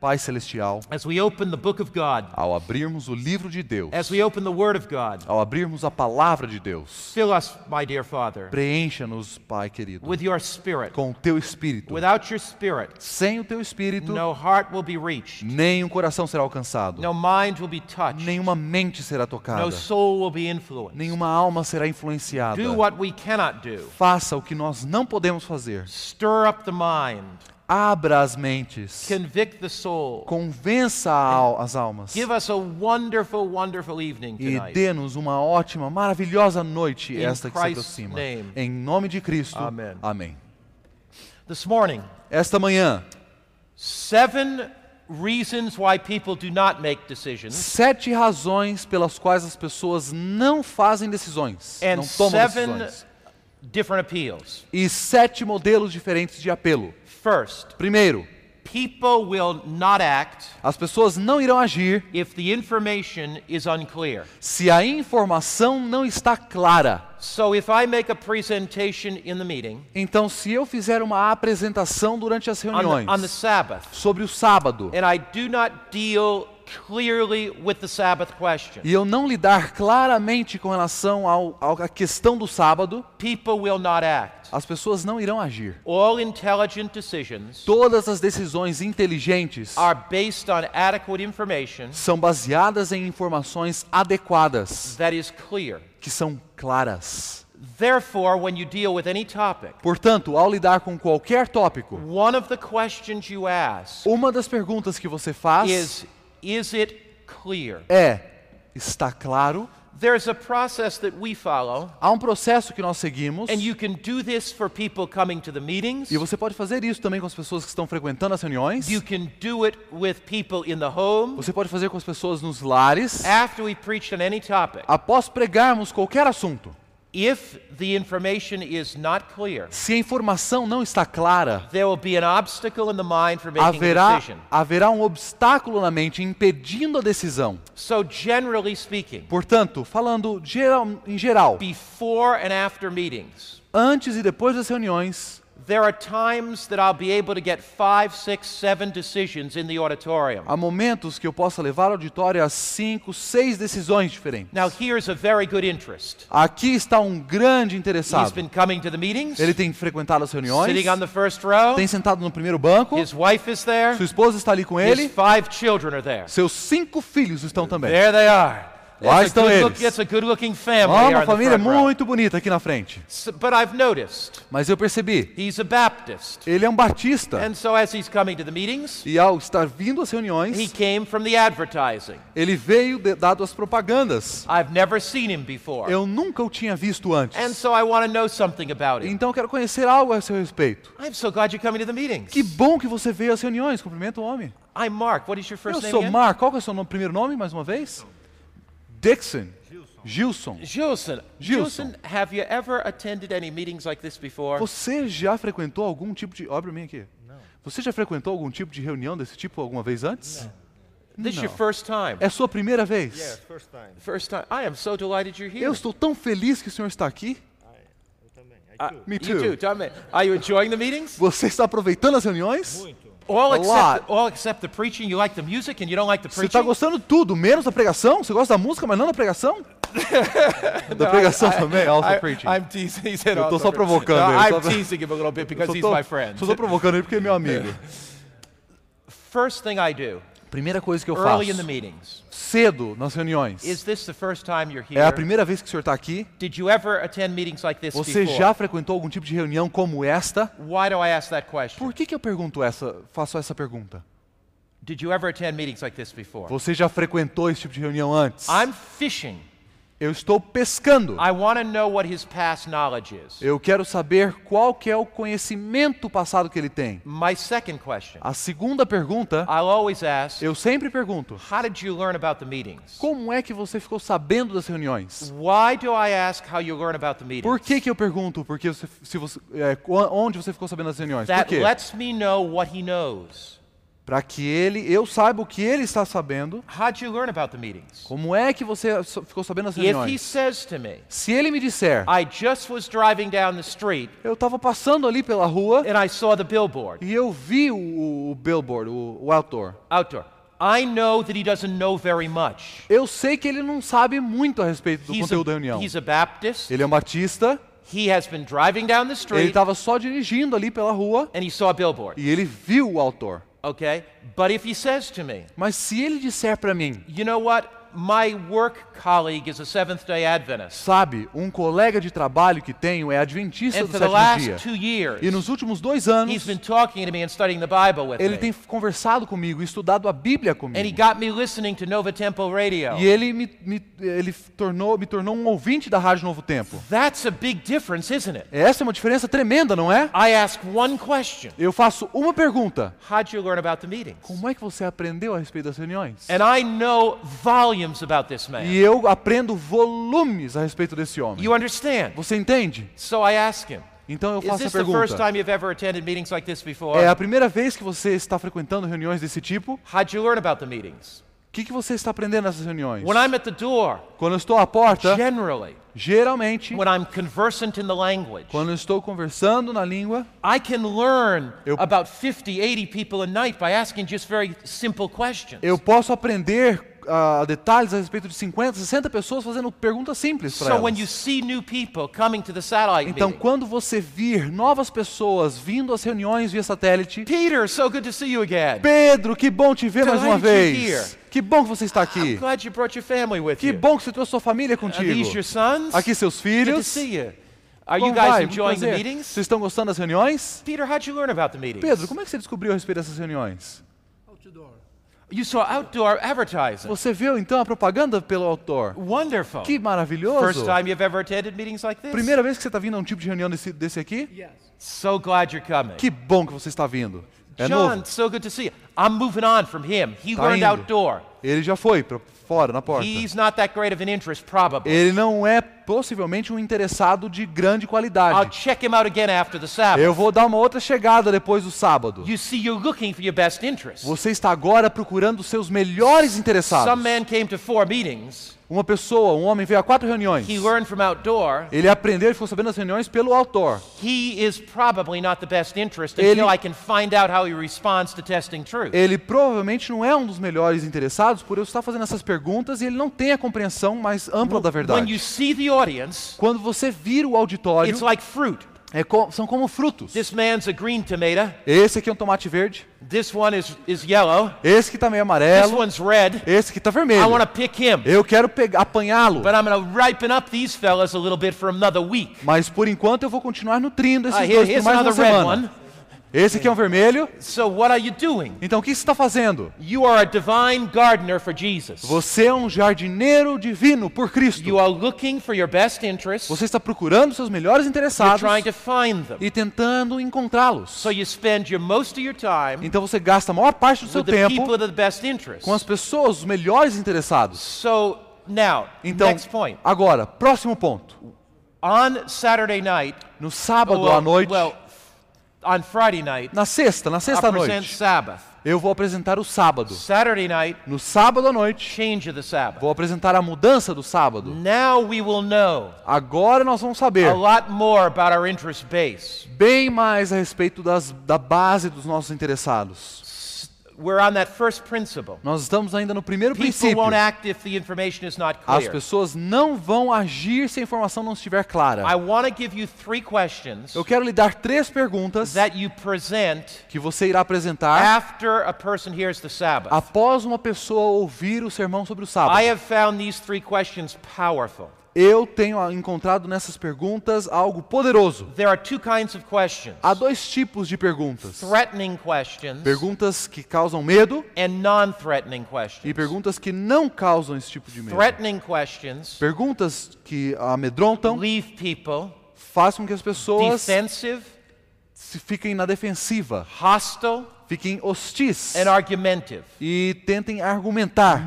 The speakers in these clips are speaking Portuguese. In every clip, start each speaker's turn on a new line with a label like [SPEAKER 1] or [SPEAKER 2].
[SPEAKER 1] Pai celestial,
[SPEAKER 2] as we open the book of God,
[SPEAKER 1] ao abrirmos o livro de Deus,
[SPEAKER 2] as we open the word of God,
[SPEAKER 1] ao abrirmos a palavra de Deus,
[SPEAKER 2] fill us, my dear Father,
[SPEAKER 1] preencha-nos, Pai querido,
[SPEAKER 2] with your spirit.
[SPEAKER 1] com o teu espírito.
[SPEAKER 2] Without your spirit,
[SPEAKER 1] Sem o teu espírito,
[SPEAKER 2] no heart will be reached,
[SPEAKER 1] nem um coração será alcançado,
[SPEAKER 2] no mind will be touched,
[SPEAKER 1] nenhuma mente será tocada,
[SPEAKER 2] no soul will be influenced.
[SPEAKER 1] nenhuma alma será influenciada.
[SPEAKER 2] Do what we cannot do.
[SPEAKER 1] Faça o que nós não podemos fazer.
[SPEAKER 2] Stir up the mind,
[SPEAKER 1] Abra as mentes.
[SPEAKER 2] convict the soul.
[SPEAKER 1] Convença a as almas.
[SPEAKER 2] Give us a wonderful, wonderful evening
[SPEAKER 1] E
[SPEAKER 2] tonight.
[SPEAKER 1] dê-nos uma ótima, maravilhosa noite,
[SPEAKER 2] In
[SPEAKER 1] esta que se aproxima.
[SPEAKER 2] name.
[SPEAKER 1] Em nome de Cristo.
[SPEAKER 2] Amen.
[SPEAKER 1] Amém.
[SPEAKER 2] This morning,
[SPEAKER 1] Esta manhã,
[SPEAKER 2] seven reasons why people do not make decisions,
[SPEAKER 1] sete razões pelas quais as pessoas não fazem decisões,
[SPEAKER 2] and
[SPEAKER 1] não tomam
[SPEAKER 2] seven
[SPEAKER 1] decisões.
[SPEAKER 2] different appeals.
[SPEAKER 1] E sete modelos diferentes de apelo.
[SPEAKER 2] First,
[SPEAKER 1] Primeiro,
[SPEAKER 2] people will not act
[SPEAKER 1] as pessoas não irão agir
[SPEAKER 2] if the information is unclear.
[SPEAKER 1] se a informação não está clara.
[SPEAKER 2] So if I make a presentation in the meeting
[SPEAKER 1] Então, se eu fizer uma apresentação durante as
[SPEAKER 2] on
[SPEAKER 1] reuniões
[SPEAKER 2] the, on the Sabbath,
[SPEAKER 1] sobre o sábado
[SPEAKER 2] and I do not deal clearly with the Sabbath question,
[SPEAKER 1] e eu não lidar claramente com relação ao, à questão do sábado,
[SPEAKER 2] people will not act.
[SPEAKER 1] as pessoas não irão agir.
[SPEAKER 2] All intelligent decisions
[SPEAKER 1] Todas as decisões inteligentes
[SPEAKER 2] are based on adequate information
[SPEAKER 1] são baseadas em informações adequadas,
[SPEAKER 2] that is clear.
[SPEAKER 1] que são claras.
[SPEAKER 2] Therefore, when you deal with any topic,
[SPEAKER 1] Portanto, ao lidar com qualquer tópico,
[SPEAKER 2] one of the questions you ask
[SPEAKER 1] uma das perguntas que você faz
[SPEAKER 2] is Is it clear?
[SPEAKER 1] é: está claro?
[SPEAKER 2] There's a process that we follow,
[SPEAKER 1] Há um processo que nós seguimos
[SPEAKER 2] and you can do this for people coming to the meetings.
[SPEAKER 1] e você pode fazer isso também com as pessoas que estão frequentando as reuniões.
[SPEAKER 2] You can do it with people in the home.
[SPEAKER 1] Você pode fazer com as pessoas nos lares.
[SPEAKER 2] After we preached on any topic,
[SPEAKER 1] Após pregarmos qualquer assunto,
[SPEAKER 2] if the information is not clear,
[SPEAKER 1] se a informação não está clara,
[SPEAKER 2] there will be an obstacle in the mind for making a
[SPEAKER 1] haverá,
[SPEAKER 2] decision.
[SPEAKER 1] haverá um obstáculo na mente impedindo a decisão.
[SPEAKER 2] So, generally speaking,
[SPEAKER 1] Portanto, falando geral, em geral,
[SPEAKER 2] before and after meetings,
[SPEAKER 1] antes e depois das reuniões,
[SPEAKER 2] there are times that I'll be able to get five, six, seven decisions in the auditorium.
[SPEAKER 1] há momentos que eu possa levar ao auditório a cinco, seis decisões diferentes.
[SPEAKER 2] Now, here's a very good interest.
[SPEAKER 1] Aqui está um grande
[SPEAKER 2] He's
[SPEAKER 1] interessado.
[SPEAKER 2] been coming to the meetings,
[SPEAKER 1] Ele tem frequentado as reuniões,
[SPEAKER 2] sitting on the first row.
[SPEAKER 1] tem sentado no primeiro banco,
[SPEAKER 2] His wife is there.
[SPEAKER 1] sua esposa está ali com
[SPEAKER 2] His
[SPEAKER 1] ele,
[SPEAKER 2] five children are there.
[SPEAKER 1] seus cinco filhos estão também.
[SPEAKER 2] There they are.
[SPEAKER 1] Lá
[SPEAKER 2] It's a
[SPEAKER 1] estão eles.
[SPEAKER 2] look- it's a good looking family here
[SPEAKER 1] uma família
[SPEAKER 2] row.
[SPEAKER 1] muito bonita aqui na frente.
[SPEAKER 2] S- But I've noticed
[SPEAKER 1] Mas eu percebi,
[SPEAKER 2] he's a Baptist.
[SPEAKER 1] ele é um batista.
[SPEAKER 2] And so as he's coming to the meetings,
[SPEAKER 1] E ao estar vindo às
[SPEAKER 2] he
[SPEAKER 1] reuniões,
[SPEAKER 2] came from the advertising.
[SPEAKER 1] ele veio de- dado as propagandas.
[SPEAKER 2] I've never seen him before.
[SPEAKER 1] Eu nunca o tinha visto
[SPEAKER 2] And
[SPEAKER 1] antes.
[SPEAKER 2] so I want to know something about him.
[SPEAKER 1] Então eu quero conhecer algo a seu respeito.
[SPEAKER 2] I'm so glad you're coming to the meetings.
[SPEAKER 1] Que bom que você veio às reuniões. Cumprimento o homem.
[SPEAKER 2] I'm Mark. What is your
[SPEAKER 1] Eu
[SPEAKER 2] first name
[SPEAKER 1] sou
[SPEAKER 2] again?
[SPEAKER 1] Mark. Qual é o seu nome- primeiro nome, mais uma vez? Dixon. Gilson.
[SPEAKER 2] Gilson.
[SPEAKER 1] Gilson.
[SPEAKER 2] Have you ever attended any meetings like this before?
[SPEAKER 1] Você já frequentou algum tipo de... Olha pra mim aqui. Você já frequentou algum tipo de reunião desse tipo alguma vez antes?
[SPEAKER 2] This is your first time.
[SPEAKER 1] É sua primeira vez?
[SPEAKER 3] first time.
[SPEAKER 2] First time. I am so delighted you're here.
[SPEAKER 1] Eu estou tão feliz que o senhor está aqui.
[SPEAKER 3] Eu também. I
[SPEAKER 2] Uh,
[SPEAKER 3] too.
[SPEAKER 1] Me
[SPEAKER 2] you too.
[SPEAKER 1] too.
[SPEAKER 2] Tell me, Are you enjoying the meetings?
[SPEAKER 1] Você está aproveitando as reuniões?
[SPEAKER 3] Muito.
[SPEAKER 2] All except,
[SPEAKER 1] lot.
[SPEAKER 2] all except the preaching. You like the music and you don't like the
[SPEAKER 1] Você
[SPEAKER 2] preaching?
[SPEAKER 1] está gostando de tudo, menos da pregação? Você gosta da música, mas não da pregação? da pregação também, also
[SPEAKER 2] I,
[SPEAKER 1] preaching.
[SPEAKER 2] I'm teasing. He said
[SPEAKER 1] Eu tô
[SPEAKER 2] also
[SPEAKER 1] só provocando
[SPEAKER 2] No,
[SPEAKER 1] ele,
[SPEAKER 2] I'm
[SPEAKER 1] só-
[SPEAKER 2] teasing him a little bit because he's
[SPEAKER 1] tô-
[SPEAKER 2] my friend.
[SPEAKER 1] Só estou provocando ele porque é meu amigo.
[SPEAKER 2] First thing I do
[SPEAKER 1] Primeira coisa que eu faço, cedo nas reuniões.
[SPEAKER 2] Is this the first time you're
[SPEAKER 1] É a primeira vez que o senhor está aqui?
[SPEAKER 2] Did you ever attend meetings like this
[SPEAKER 1] Você
[SPEAKER 2] before?
[SPEAKER 1] já frequentou algum tipo de reunião como esta?
[SPEAKER 2] Why do I ask that question?
[SPEAKER 1] Por que, que eu pergunto essa, faço essa pergunta?
[SPEAKER 2] Did you ever attend meetings like this before?
[SPEAKER 1] Você já frequentou esse tipo de reunião antes?
[SPEAKER 2] I'm fishing.
[SPEAKER 1] Eu estou pescando.
[SPEAKER 2] I want to know what his past knowledge is.
[SPEAKER 1] Eu quero saber qual que é o conhecimento passado que ele tem.
[SPEAKER 2] My second question.
[SPEAKER 1] A segunda pergunta,
[SPEAKER 2] ask,
[SPEAKER 1] eu sempre pergunto:
[SPEAKER 2] how did you learn about the meetings?
[SPEAKER 1] como é que você ficou sabendo das reuniões? Por que, que eu pergunto? Porque você, se você, é, onde você ficou sabendo das reuniões? Por
[SPEAKER 2] That
[SPEAKER 1] quê?
[SPEAKER 2] lets me know what he knows.
[SPEAKER 1] Para que ele, eu saiba o que ele está sabendo.
[SPEAKER 2] How'd you learn about the meetings?
[SPEAKER 1] Como é que você ficou sabendo das
[SPEAKER 2] he
[SPEAKER 1] reuniões?
[SPEAKER 2] says to me,
[SPEAKER 1] Se ele me disser,
[SPEAKER 2] I just was driving down the street
[SPEAKER 1] eu estava passando ali pela rua e eu vi o, o billboard, o, o outdoor.
[SPEAKER 2] outdoor, I know that he doesn't know very much.
[SPEAKER 1] Eu sei que ele não sabe muito a respeito do
[SPEAKER 2] He's
[SPEAKER 1] conteúdo da
[SPEAKER 2] a,
[SPEAKER 1] reunião.
[SPEAKER 2] he's a Baptist.
[SPEAKER 1] Ele é um batista,
[SPEAKER 2] He has been driving down the
[SPEAKER 1] ele
[SPEAKER 2] street
[SPEAKER 1] estava só dirigindo ali pela rua
[SPEAKER 2] and he saw a billboard.
[SPEAKER 1] e ele viu o autor.
[SPEAKER 2] Okay? But if he says to me,
[SPEAKER 1] Mas se ele disser para mim,
[SPEAKER 2] you know what? My work colleague is a Seventh day Adventist.
[SPEAKER 1] sabe, um colega de trabalho que tenho é adventista
[SPEAKER 2] And
[SPEAKER 1] do sétimo dia.
[SPEAKER 2] years,
[SPEAKER 1] E nos últimos dois
[SPEAKER 2] he's
[SPEAKER 1] anos,
[SPEAKER 2] been talking to me and studying the Bible with
[SPEAKER 1] ele
[SPEAKER 2] me.
[SPEAKER 1] tem conversado comigo, estudado a Bíblia
[SPEAKER 2] And he
[SPEAKER 1] comigo.
[SPEAKER 2] got me listening to Nova Temple Radio.
[SPEAKER 1] E ele me, me- ele tornou, me tornou um ouvinte da Rádio Novo Tempo.
[SPEAKER 2] That's a big difference, isn't it?
[SPEAKER 1] Essa é uma diferença tremenda, não é?
[SPEAKER 2] I ask one question
[SPEAKER 1] Eu faço uma pergunta.
[SPEAKER 2] How'd you learn about the meetings?
[SPEAKER 1] Como é que você aprendeu a respeito das reuniões?
[SPEAKER 2] And I know volumes about this man.
[SPEAKER 1] E eu aprendo volumes a respeito desse homem.
[SPEAKER 2] You understand?
[SPEAKER 1] Você entende?
[SPEAKER 2] So I ask him,
[SPEAKER 1] Então eu
[SPEAKER 2] Is
[SPEAKER 1] faço a
[SPEAKER 2] this the first
[SPEAKER 1] pergunta.
[SPEAKER 2] time you've ever attended meetings like this before?
[SPEAKER 1] É a primeira vez que você está frequentando reuniões desse tipo?
[SPEAKER 2] How'd you learn about the meetings?
[SPEAKER 1] O que, que você está aprendendo nessas reuniões?
[SPEAKER 2] When I'm at the door,
[SPEAKER 1] Quando eu estou à porta,
[SPEAKER 2] generally,
[SPEAKER 1] geralmente,
[SPEAKER 2] when I'm conversant in the language,
[SPEAKER 1] quando eu estou conversando na língua,
[SPEAKER 2] I can learn
[SPEAKER 1] Eu-
[SPEAKER 2] about 50, 80 people a night by asking just very simple questions.
[SPEAKER 1] eu posso aprender detalhes a respeito de 50, 60 pessoas fazendo perguntas simples para
[SPEAKER 2] So you
[SPEAKER 1] elas. Então, quando você vir novas pessoas vindo às reuniões via satélite,
[SPEAKER 2] Peter, so good to see you again.
[SPEAKER 1] Pedro, que bom te ver mais uma vez. Que bom que você está aqui.
[SPEAKER 2] You
[SPEAKER 1] Que
[SPEAKER 2] you.
[SPEAKER 1] bom que você trouxe sua família contigo. Aqui seus filhos.
[SPEAKER 2] you. Are you
[SPEAKER 1] Como
[SPEAKER 2] guys
[SPEAKER 1] vai?
[SPEAKER 2] Enjoying the meetings?
[SPEAKER 1] Vocês estão gostando das reuniões?
[SPEAKER 2] Peter, how'd you learn about the meetings?
[SPEAKER 1] Pedro, como é que você descobriu a respeito dessas reuniões?
[SPEAKER 2] You saw outdoor advertising.
[SPEAKER 1] Você viu então a propaganda pelo autor?
[SPEAKER 2] Wonderful.
[SPEAKER 1] Que maravilhoso!
[SPEAKER 2] First time you've ever attended meetings like this?
[SPEAKER 1] Primeira vez que você está vindo a um tipo de reunião desse, desse aqui?
[SPEAKER 2] So glad you're coming.
[SPEAKER 1] Que bom que você está vindo. É
[SPEAKER 2] John,
[SPEAKER 1] novo.
[SPEAKER 2] so good to see you. I'm moving on from him. He
[SPEAKER 1] Tá
[SPEAKER 2] learned
[SPEAKER 1] indo.
[SPEAKER 2] outdoor.
[SPEAKER 1] Ele já foi para fora, na porta.
[SPEAKER 2] He's not that great of an interest, probably.
[SPEAKER 1] Ele não é possivelmente um interessado de grande
[SPEAKER 2] I'll
[SPEAKER 1] qualidade.
[SPEAKER 2] check him out again after the Sabbath.
[SPEAKER 1] Eu vou dar uma outra chegada depois do sábado.
[SPEAKER 2] You see, you're looking for your best interest.
[SPEAKER 1] Você está agora procurando os seus melhores interessados.
[SPEAKER 2] Some man came to four meetings.
[SPEAKER 1] Uma pessoa, um homem veio a quatro reuniões.
[SPEAKER 2] He learned from outdoor.
[SPEAKER 1] Ele aprendeu e ficou sabendo das reuniões pelo autor.
[SPEAKER 2] He is probably not the best interest
[SPEAKER 1] Ele-
[SPEAKER 2] until I can find out how he responds to testing truth.
[SPEAKER 1] Ele provavelmente não é um dos melhores interessados por eu estar fazendo essas perguntas e ele não tem a compreensão mais ampla da
[SPEAKER 2] When you
[SPEAKER 1] verdade.
[SPEAKER 2] see the audience,
[SPEAKER 1] Quando você vira o auditório,
[SPEAKER 2] it's like fruit.
[SPEAKER 1] é co- são como frutos.
[SPEAKER 2] This man's a green tomato.
[SPEAKER 1] Esse aqui é um tomate verde,
[SPEAKER 2] This one is, is yellow.
[SPEAKER 1] esse que está meio
[SPEAKER 2] This
[SPEAKER 1] amarelo,
[SPEAKER 2] one's red.
[SPEAKER 1] esse que está
[SPEAKER 2] I
[SPEAKER 1] vermelho.
[SPEAKER 2] to pick him.
[SPEAKER 1] Eu quero apanhá-lo, mas por enquanto eu vou continuar nutrindo esses
[SPEAKER 2] Ah, here-
[SPEAKER 1] dois por mais uma semana.
[SPEAKER 2] one.
[SPEAKER 1] Esse aqui é um vermelho.
[SPEAKER 2] So what are you doing?
[SPEAKER 1] Então o que você está fazendo?
[SPEAKER 2] You are a divine gardener for Jesus.
[SPEAKER 1] Você é um jardineiro divino por Cristo.
[SPEAKER 2] You are looking for your best interests.
[SPEAKER 1] Você está procurando seus melhores
[SPEAKER 2] You're
[SPEAKER 1] interessados
[SPEAKER 2] trying to find them.
[SPEAKER 1] e tentando encontrá-los.
[SPEAKER 2] So you spend your most of your time
[SPEAKER 1] Então você gasta a maior parte do seu
[SPEAKER 2] with the people
[SPEAKER 1] tempo
[SPEAKER 2] of the best interests.
[SPEAKER 1] com as pessoas, os melhores interessados.
[SPEAKER 2] So now,
[SPEAKER 1] Então,
[SPEAKER 2] next point.
[SPEAKER 1] agora, próximo ponto.
[SPEAKER 2] On Saturday night,
[SPEAKER 1] No sábado
[SPEAKER 2] well,
[SPEAKER 1] à noite,
[SPEAKER 2] well, on Friday night,
[SPEAKER 1] na sexta, na
[SPEAKER 2] I'll
[SPEAKER 1] sexta
[SPEAKER 2] present
[SPEAKER 1] noite,
[SPEAKER 2] Sabbath.
[SPEAKER 1] eu vou apresentar o sábado.
[SPEAKER 2] Saturday night,
[SPEAKER 1] No sábado à noite,
[SPEAKER 2] change of the Sabbath.
[SPEAKER 1] vou apresentar a mudança do sábado.
[SPEAKER 2] Now we will know
[SPEAKER 1] Agora nós vamos saber
[SPEAKER 2] a lot more about our interest base.
[SPEAKER 1] bem mais a respeito das, da base dos nossos interessados.
[SPEAKER 2] We're on that first principle.
[SPEAKER 1] Nós estamos ainda no primeiro
[SPEAKER 2] People
[SPEAKER 1] princípio.
[SPEAKER 2] won't act if the information is not
[SPEAKER 1] As
[SPEAKER 2] clear.
[SPEAKER 1] pessoas não vão agir se a informação não estiver clara.
[SPEAKER 2] I want to give you three questions
[SPEAKER 1] Eu quero lhe dar três perguntas
[SPEAKER 2] that you present
[SPEAKER 1] que você irá apresentar
[SPEAKER 2] after a person hears the Sabbath.
[SPEAKER 1] após uma pessoa ouvir o sermão sobre o
[SPEAKER 2] I
[SPEAKER 1] sábado.
[SPEAKER 2] have found these three questions powerful.
[SPEAKER 1] Eu tenho encontrado nessas perguntas algo poderoso.
[SPEAKER 2] There are two kinds of questions
[SPEAKER 1] Há dois tipos de perguntas:
[SPEAKER 2] threatening questions
[SPEAKER 1] perguntas que causam medo e perguntas que não causam esse tipo de medo. Perguntas que amedrontam,
[SPEAKER 2] people
[SPEAKER 1] fazem com que as pessoas se fiquem na defensiva,
[SPEAKER 2] hostile,
[SPEAKER 1] fiquem hostis e tentem argumentar.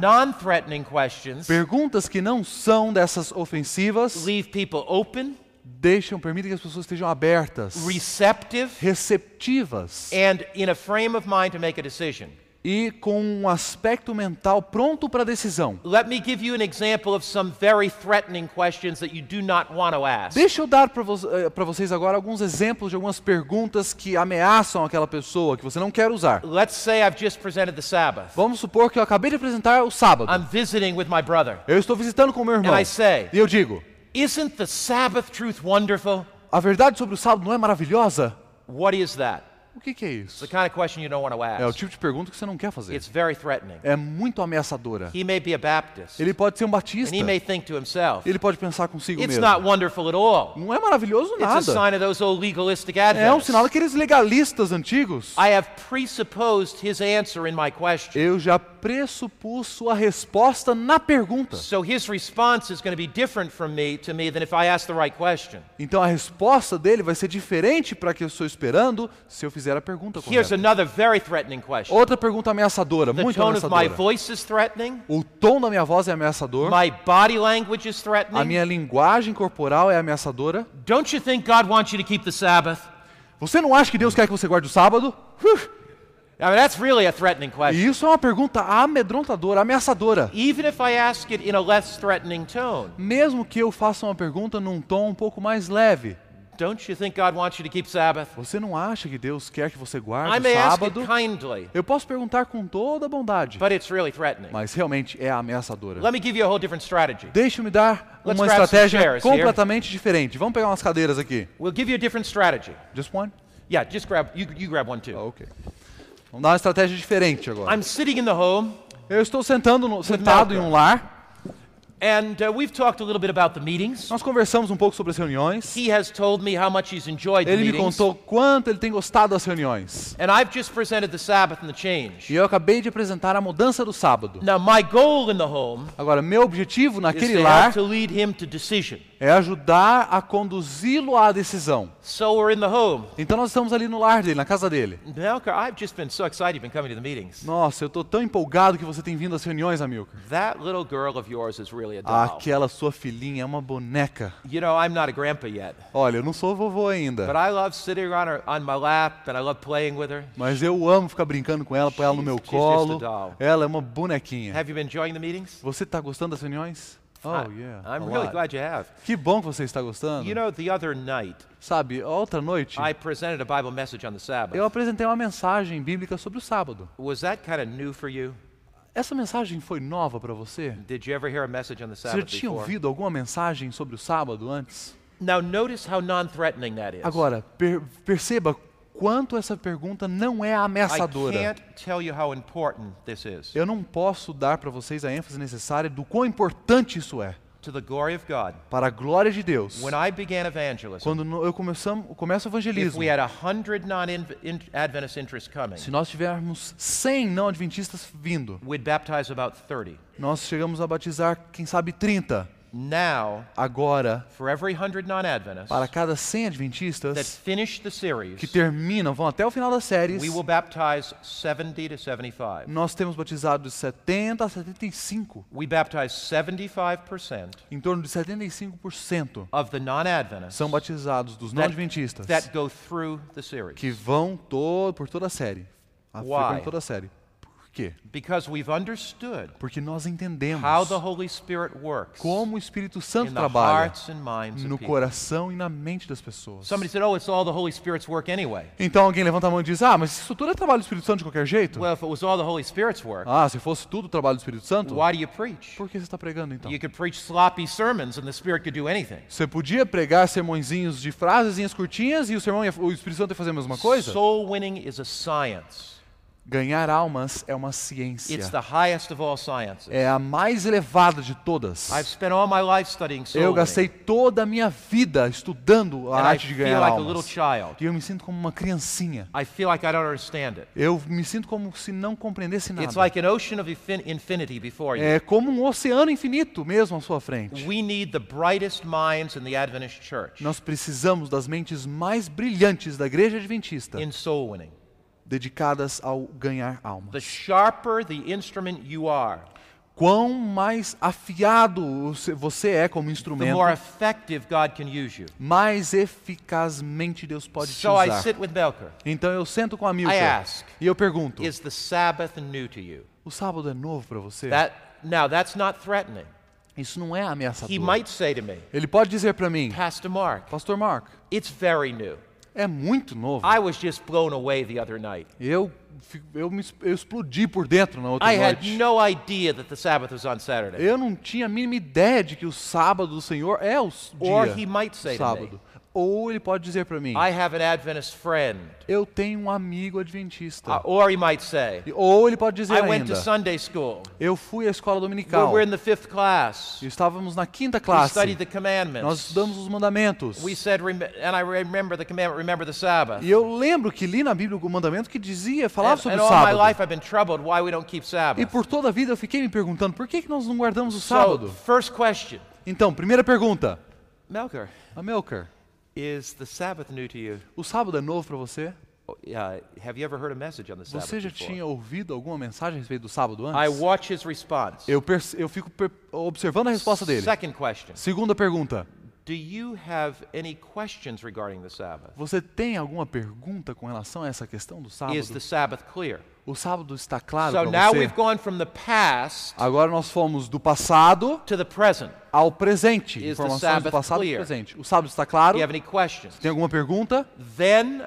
[SPEAKER 1] Perguntas que não são dessas ofensivas
[SPEAKER 2] leave people open,
[SPEAKER 1] deixam, permitem que as pessoas estejam abertas,
[SPEAKER 2] receptive,
[SPEAKER 1] receptivas
[SPEAKER 2] and in a frame of mind to make a decision.
[SPEAKER 1] E com um aspecto mental pronto para a decisão.
[SPEAKER 2] Let me give you an example of some very threatening questions that you do not want to ask.
[SPEAKER 1] Deixa eu dar para vo eh, vocês agora alguns exemplos de algumas perguntas que ameaçam aquela pessoa que você não quer usar.
[SPEAKER 2] Let's say I've just presented the Sabbath.
[SPEAKER 1] Vamos supor que eu acabei de apresentar o sábado.
[SPEAKER 2] I'm visiting with my brother.
[SPEAKER 1] Eu estou visitando com meu irmão.
[SPEAKER 2] And I say-
[SPEAKER 1] E eu digo:
[SPEAKER 2] Isn't the Sabbath truth wonderful?
[SPEAKER 1] a verdade sobre o sábado não é maravilhosa?
[SPEAKER 2] What is that?
[SPEAKER 1] O que, que é
[SPEAKER 2] It's
[SPEAKER 1] isso?
[SPEAKER 2] the kind of question you don't want to
[SPEAKER 1] É o tipo de pergunta que você não quer fazer.
[SPEAKER 2] It's very threatening.
[SPEAKER 1] É muito ameaçadora.
[SPEAKER 2] He may be a Baptist,
[SPEAKER 1] Ele pode ser um
[SPEAKER 2] and
[SPEAKER 1] batista.
[SPEAKER 2] he may think to himself,
[SPEAKER 1] Ele pode pensar consigo
[SPEAKER 2] it's
[SPEAKER 1] mesmo.
[SPEAKER 2] not wonderful at all.
[SPEAKER 1] Não é maravilhoso
[SPEAKER 2] It's a
[SPEAKER 1] nada. É um sinal daqueles legalistas antigos.
[SPEAKER 2] I have presupposed his answer in my question.
[SPEAKER 1] Eu já pressupus sua resposta na pergunta.
[SPEAKER 2] So his response is going to be different from me to me than if I ask the right question.
[SPEAKER 1] Então a resposta dele vai ser diferente para que eu estou esperando se eu fizer a pergunta
[SPEAKER 2] Here's
[SPEAKER 1] correta.
[SPEAKER 2] another very threatening question.
[SPEAKER 1] Outra pergunta ameaçadora,
[SPEAKER 2] The
[SPEAKER 1] muito ameaçadora.
[SPEAKER 2] voice is threatening.
[SPEAKER 1] O tom da minha voz é ameaçador.
[SPEAKER 2] My body language is
[SPEAKER 1] A minha linguagem corporal é ameaçadora.
[SPEAKER 2] Don't you think God wants you to keep the Sabbath?
[SPEAKER 1] Você não acha que Deus quer que você guarde o sábado? Uh!
[SPEAKER 2] I mean, that's really a threatening
[SPEAKER 1] E
[SPEAKER 2] question.
[SPEAKER 1] isso é uma pergunta amedrontadora, ameaçadora.
[SPEAKER 2] Even if I ask it in a less threatening tone,
[SPEAKER 1] Mesmo que eu faça uma pergunta num tom um pouco mais leve.
[SPEAKER 2] Don't you think God wants you to keep Sabbath?
[SPEAKER 1] Você não acha que Deus quer que você
[SPEAKER 2] I
[SPEAKER 1] guarde o
[SPEAKER 2] may ask it
[SPEAKER 1] sábado?
[SPEAKER 2] kindly,
[SPEAKER 1] Eu posso perguntar com toda a bondade,
[SPEAKER 2] but it's really threatening.
[SPEAKER 1] mas realmente é ameaçadora.
[SPEAKER 2] Let me give you a whole different strategy.
[SPEAKER 1] Deixa-me dar
[SPEAKER 2] Let's
[SPEAKER 1] uma
[SPEAKER 2] grab some
[SPEAKER 1] estratégia
[SPEAKER 2] chairs here.
[SPEAKER 1] completamente diferente. Vamos pegar umas cadeiras aqui.
[SPEAKER 2] We'll give you a different strategy.
[SPEAKER 1] Just one?
[SPEAKER 2] Yeah, just grab, you, you grab one too.
[SPEAKER 1] Ok. Vamos dar uma estratégia diferente agora.
[SPEAKER 2] I'm sitting in the home,
[SPEAKER 1] Eu estou sentando no- sentado em um lar.
[SPEAKER 2] And uh, we've talked a little bit about the meetings.
[SPEAKER 1] Nós conversamos um pouco sobre as reuniões.
[SPEAKER 2] He has told me how much he's enjoyed the
[SPEAKER 1] Ele me
[SPEAKER 2] meetings.
[SPEAKER 1] contou quanto ele tem gostado das reuniões.
[SPEAKER 2] And I've just presented the Sabbath and the change.
[SPEAKER 1] E eu acabei de apresentar a mudança do sábado.
[SPEAKER 2] Now, my goal in the home
[SPEAKER 1] Agora, meu objetivo
[SPEAKER 2] is
[SPEAKER 1] naquele
[SPEAKER 2] to
[SPEAKER 1] lar
[SPEAKER 2] help to lead him to decision.
[SPEAKER 1] É ajudar a conduzi-lo à decisão.
[SPEAKER 2] So we're in the home.
[SPEAKER 1] Então nós estamos ali no lar dele, na casa dele.
[SPEAKER 2] Melker, I've just been so excited you've been coming to the meetings.
[SPEAKER 1] Nossa, eu estou tão empolgado que você tem vindo às reuniões, Amilcar.
[SPEAKER 2] That little girl of yours is really a doll.
[SPEAKER 1] Aquela sua filhinha é uma boneca.
[SPEAKER 2] You know, I'm not a grandpa yet,
[SPEAKER 1] Olha, eu não sou vovô
[SPEAKER 2] but
[SPEAKER 1] ainda,
[SPEAKER 2] I love sitting on her on my lap and I love playing with her.
[SPEAKER 1] mas eu amo ficar brincando com ela, pôr ela no meu
[SPEAKER 2] She's- she's just a
[SPEAKER 1] colo.
[SPEAKER 2] doll.
[SPEAKER 1] Ela é uma bonequinha.
[SPEAKER 2] Have you been enjoying the meetings?
[SPEAKER 1] Você está gostando das reuniões? Oh,
[SPEAKER 2] I-
[SPEAKER 1] yeah.
[SPEAKER 2] I'm
[SPEAKER 1] a
[SPEAKER 2] really
[SPEAKER 1] lot.
[SPEAKER 2] glad you have.
[SPEAKER 1] Que bom que você está gostando.
[SPEAKER 2] You know, the other night,
[SPEAKER 1] Sabe, outra noite,
[SPEAKER 2] I presented a Bible message on the Sabbath.
[SPEAKER 1] eu apresentei uma mensagem bíblica sobre o sábado.
[SPEAKER 2] Was that kind of new for you?
[SPEAKER 1] Essa mensagem foi nova para você?
[SPEAKER 2] Did you ever hear a message on the
[SPEAKER 1] Você já
[SPEAKER 2] Sabbath
[SPEAKER 1] tinha
[SPEAKER 2] before?
[SPEAKER 1] ouvido alguma mensagem sobre o sábado antes?
[SPEAKER 2] Now, notice how non-threatening that is.
[SPEAKER 1] Agora, per- perceba quanto essa pergunta não é ameaçadora. Eu não posso dar para vocês a ênfase necessária do quão importante isso é para a glória de Deus. Quando eu começamos, começo o evangelismo, se nós tivermos 100 não adventistas vindo,
[SPEAKER 2] we'd baptize about 30.
[SPEAKER 1] nós chegamos a batizar, quem sabe, 30.
[SPEAKER 2] Now,
[SPEAKER 1] Agora,
[SPEAKER 2] for every non-Adventists
[SPEAKER 1] para cada 100
[SPEAKER 2] that
[SPEAKER 1] adventistas
[SPEAKER 2] finish the series,
[SPEAKER 1] que terminam, vão até o final das séries,
[SPEAKER 2] we will baptize 70 to 75.
[SPEAKER 1] nós temos batizado de 70 a 75,
[SPEAKER 2] We baptize 75%
[SPEAKER 1] em torno de 75%
[SPEAKER 2] of the non-Adventists
[SPEAKER 1] são batizados dos não
[SPEAKER 2] that, that go through the series.
[SPEAKER 1] que vão to por toda a série.
[SPEAKER 2] Why?
[SPEAKER 1] toda a série. Quê?
[SPEAKER 2] Because we've understood
[SPEAKER 1] Porque nós entendemos
[SPEAKER 2] how the Holy Spirit works
[SPEAKER 1] como o Espírito Santo
[SPEAKER 2] in the
[SPEAKER 1] trabalha
[SPEAKER 2] hearts and minds
[SPEAKER 1] no
[SPEAKER 2] of people.
[SPEAKER 1] coração e na mente das pessoas.
[SPEAKER 2] Somebody said, "Oh, it's all the Holy Spirit's work anyway."
[SPEAKER 1] Então alguém levanta a mão e diz: Ah, mas isso tudo é trabalho do Espírito Santo de qualquer jeito?
[SPEAKER 2] Well, if it was all the Holy Spirit's work,
[SPEAKER 1] Ah, se fosse tudo trabalho do Espírito Santo,
[SPEAKER 2] why do you preach?
[SPEAKER 1] por que você está pregando então?
[SPEAKER 2] You could preach sloppy sermons and the Spirit could do anything.
[SPEAKER 1] Você podia pregar sermõezinhos de frasezinhas curtinhas e o sermão ia, o Espírito Santo ia fazer a mesma coisa?
[SPEAKER 2] Soul winning is a science.
[SPEAKER 1] Ganhar almas é uma
[SPEAKER 2] It's
[SPEAKER 1] ciência.
[SPEAKER 2] the highest of all sciences.
[SPEAKER 1] É a mais elevada de todas.
[SPEAKER 2] I've spent all my life studying soul
[SPEAKER 1] Eu gastei toda a minha vida estudando a
[SPEAKER 2] and I
[SPEAKER 1] arte de
[SPEAKER 2] feel
[SPEAKER 1] ganhar
[SPEAKER 2] like a little
[SPEAKER 1] almas.
[SPEAKER 2] child.
[SPEAKER 1] E eu me sinto como uma criancinha.
[SPEAKER 2] I like I.
[SPEAKER 1] Eu me sinto como se não compreendesse
[SPEAKER 2] It's
[SPEAKER 1] nada.
[SPEAKER 2] like an ocean of infin- infinity before you.
[SPEAKER 1] É como um oceano infinito mesmo à sua frente.
[SPEAKER 2] We need the brightest minds in the Adventist church
[SPEAKER 1] Nós precisamos das mentes mais brilhantes da igreja adventista,
[SPEAKER 2] in soul winning.
[SPEAKER 1] Dedicadas ao ganhar
[SPEAKER 2] The
[SPEAKER 1] almas.
[SPEAKER 2] sharper the instrument you are,
[SPEAKER 1] quão mais afiado você é como
[SPEAKER 2] the
[SPEAKER 1] instrumento,
[SPEAKER 2] more effective God can use you.
[SPEAKER 1] mais eficazmente Deus pode te
[SPEAKER 2] So I
[SPEAKER 1] usar.
[SPEAKER 2] sit with Melker.
[SPEAKER 1] Então eu sento com a
[SPEAKER 2] I
[SPEAKER 1] Milka
[SPEAKER 2] ask,
[SPEAKER 1] e eu pergunto:
[SPEAKER 2] is the Sabbath new to you?
[SPEAKER 1] o sábado é novo para você?
[SPEAKER 2] That now that's not threatening.
[SPEAKER 1] Isso não é
[SPEAKER 2] He
[SPEAKER 1] ameaçador.
[SPEAKER 2] might say to me,
[SPEAKER 1] Ele pode dizer para mim,
[SPEAKER 2] Pastor Mark,
[SPEAKER 1] Pastor Mark,
[SPEAKER 2] it's very new.
[SPEAKER 1] É muito novo.
[SPEAKER 2] I was just blown away the other night.
[SPEAKER 1] Eu, eu, me, eu explodi por dentro na outra
[SPEAKER 2] I had
[SPEAKER 1] noite.
[SPEAKER 2] no idea that the Sabbath was on Saturday.
[SPEAKER 1] Eu não tinha a mínima ideia de que o sábado do Senhor é o s-
[SPEAKER 2] Or
[SPEAKER 1] dia
[SPEAKER 2] he might say
[SPEAKER 1] sábado. Ou ele pode dizer para mim,
[SPEAKER 2] I have an Adventist friend.
[SPEAKER 1] eu tenho um amigo adventista.
[SPEAKER 2] Uh, or he might say,
[SPEAKER 1] E- Ou ele pode dizer
[SPEAKER 2] I went to
[SPEAKER 1] ainda,
[SPEAKER 2] Sunday school.
[SPEAKER 1] eu fui à escola
[SPEAKER 2] We're,
[SPEAKER 1] dominical.
[SPEAKER 2] we're in the fifth class.
[SPEAKER 1] E Estávamos na quinta
[SPEAKER 2] We
[SPEAKER 1] classe.
[SPEAKER 2] studied the
[SPEAKER 1] Nós
[SPEAKER 2] commandments.
[SPEAKER 1] estudamos os mandamentos.
[SPEAKER 2] We said, and I remember the commandment, remember the Sabbath.
[SPEAKER 1] E eu lembro que li na Bíblia o mandamento que dizia, falava
[SPEAKER 2] And,
[SPEAKER 1] sobre
[SPEAKER 2] and
[SPEAKER 1] o
[SPEAKER 2] all my
[SPEAKER 1] sábado.
[SPEAKER 2] life I've been troubled why we don't keep
[SPEAKER 1] E
[SPEAKER 2] Sabbath.
[SPEAKER 1] por toda a vida eu fiquei me perguntando, por que, que nós não guardamos o
[SPEAKER 2] So,
[SPEAKER 1] sábado?
[SPEAKER 2] first question,
[SPEAKER 1] Então, primeira pergunta.
[SPEAKER 2] Melker,
[SPEAKER 1] Amilcar,
[SPEAKER 2] is the Sabbath new to you?
[SPEAKER 1] o sábado é novo para você?
[SPEAKER 2] Oh, yeah, have you ever heard a message on the Sabbath
[SPEAKER 1] Você já
[SPEAKER 2] before?
[SPEAKER 1] tinha ouvido alguma mensagem a respeito do sábado
[SPEAKER 2] I
[SPEAKER 1] antes?
[SPEAKER 2] watch his response.
[SPEAKER 1] Eu, eu fico observando a resposta dele.
[SPEAKER 2] Second question,
[SPEAKER 1] Segunda pergunta.
[SPEAKER 2] do you have any questions regarding the Sabbath?
[SPEAKER 1] Você tem alguma pergunta com relação a essa questão do sábado?
[SPEAKER 2] Is the Sabbath clear?
[SPEAKER 1] O sábado está claro
[SPEAKER 2] So
[SPEAKER 1] para você?
[SPEAKER 2] we've gone from the past
[SPEAKER 1] Agora nós fomos do passado
[SPEAKER 2] to the present.
[SPEAKER 1] ao presente.
[SPEAKER 2] Is the
[SPEAKER 1] Informações do passado
[SPEAKER 2] clear?
[SPEAKER 1] do presente. O sábado está claro?
[SPEAKER 2] you have any questions?
[SPEAKER 1] Tem alguma pergunta?
[SPEAKER 2] Then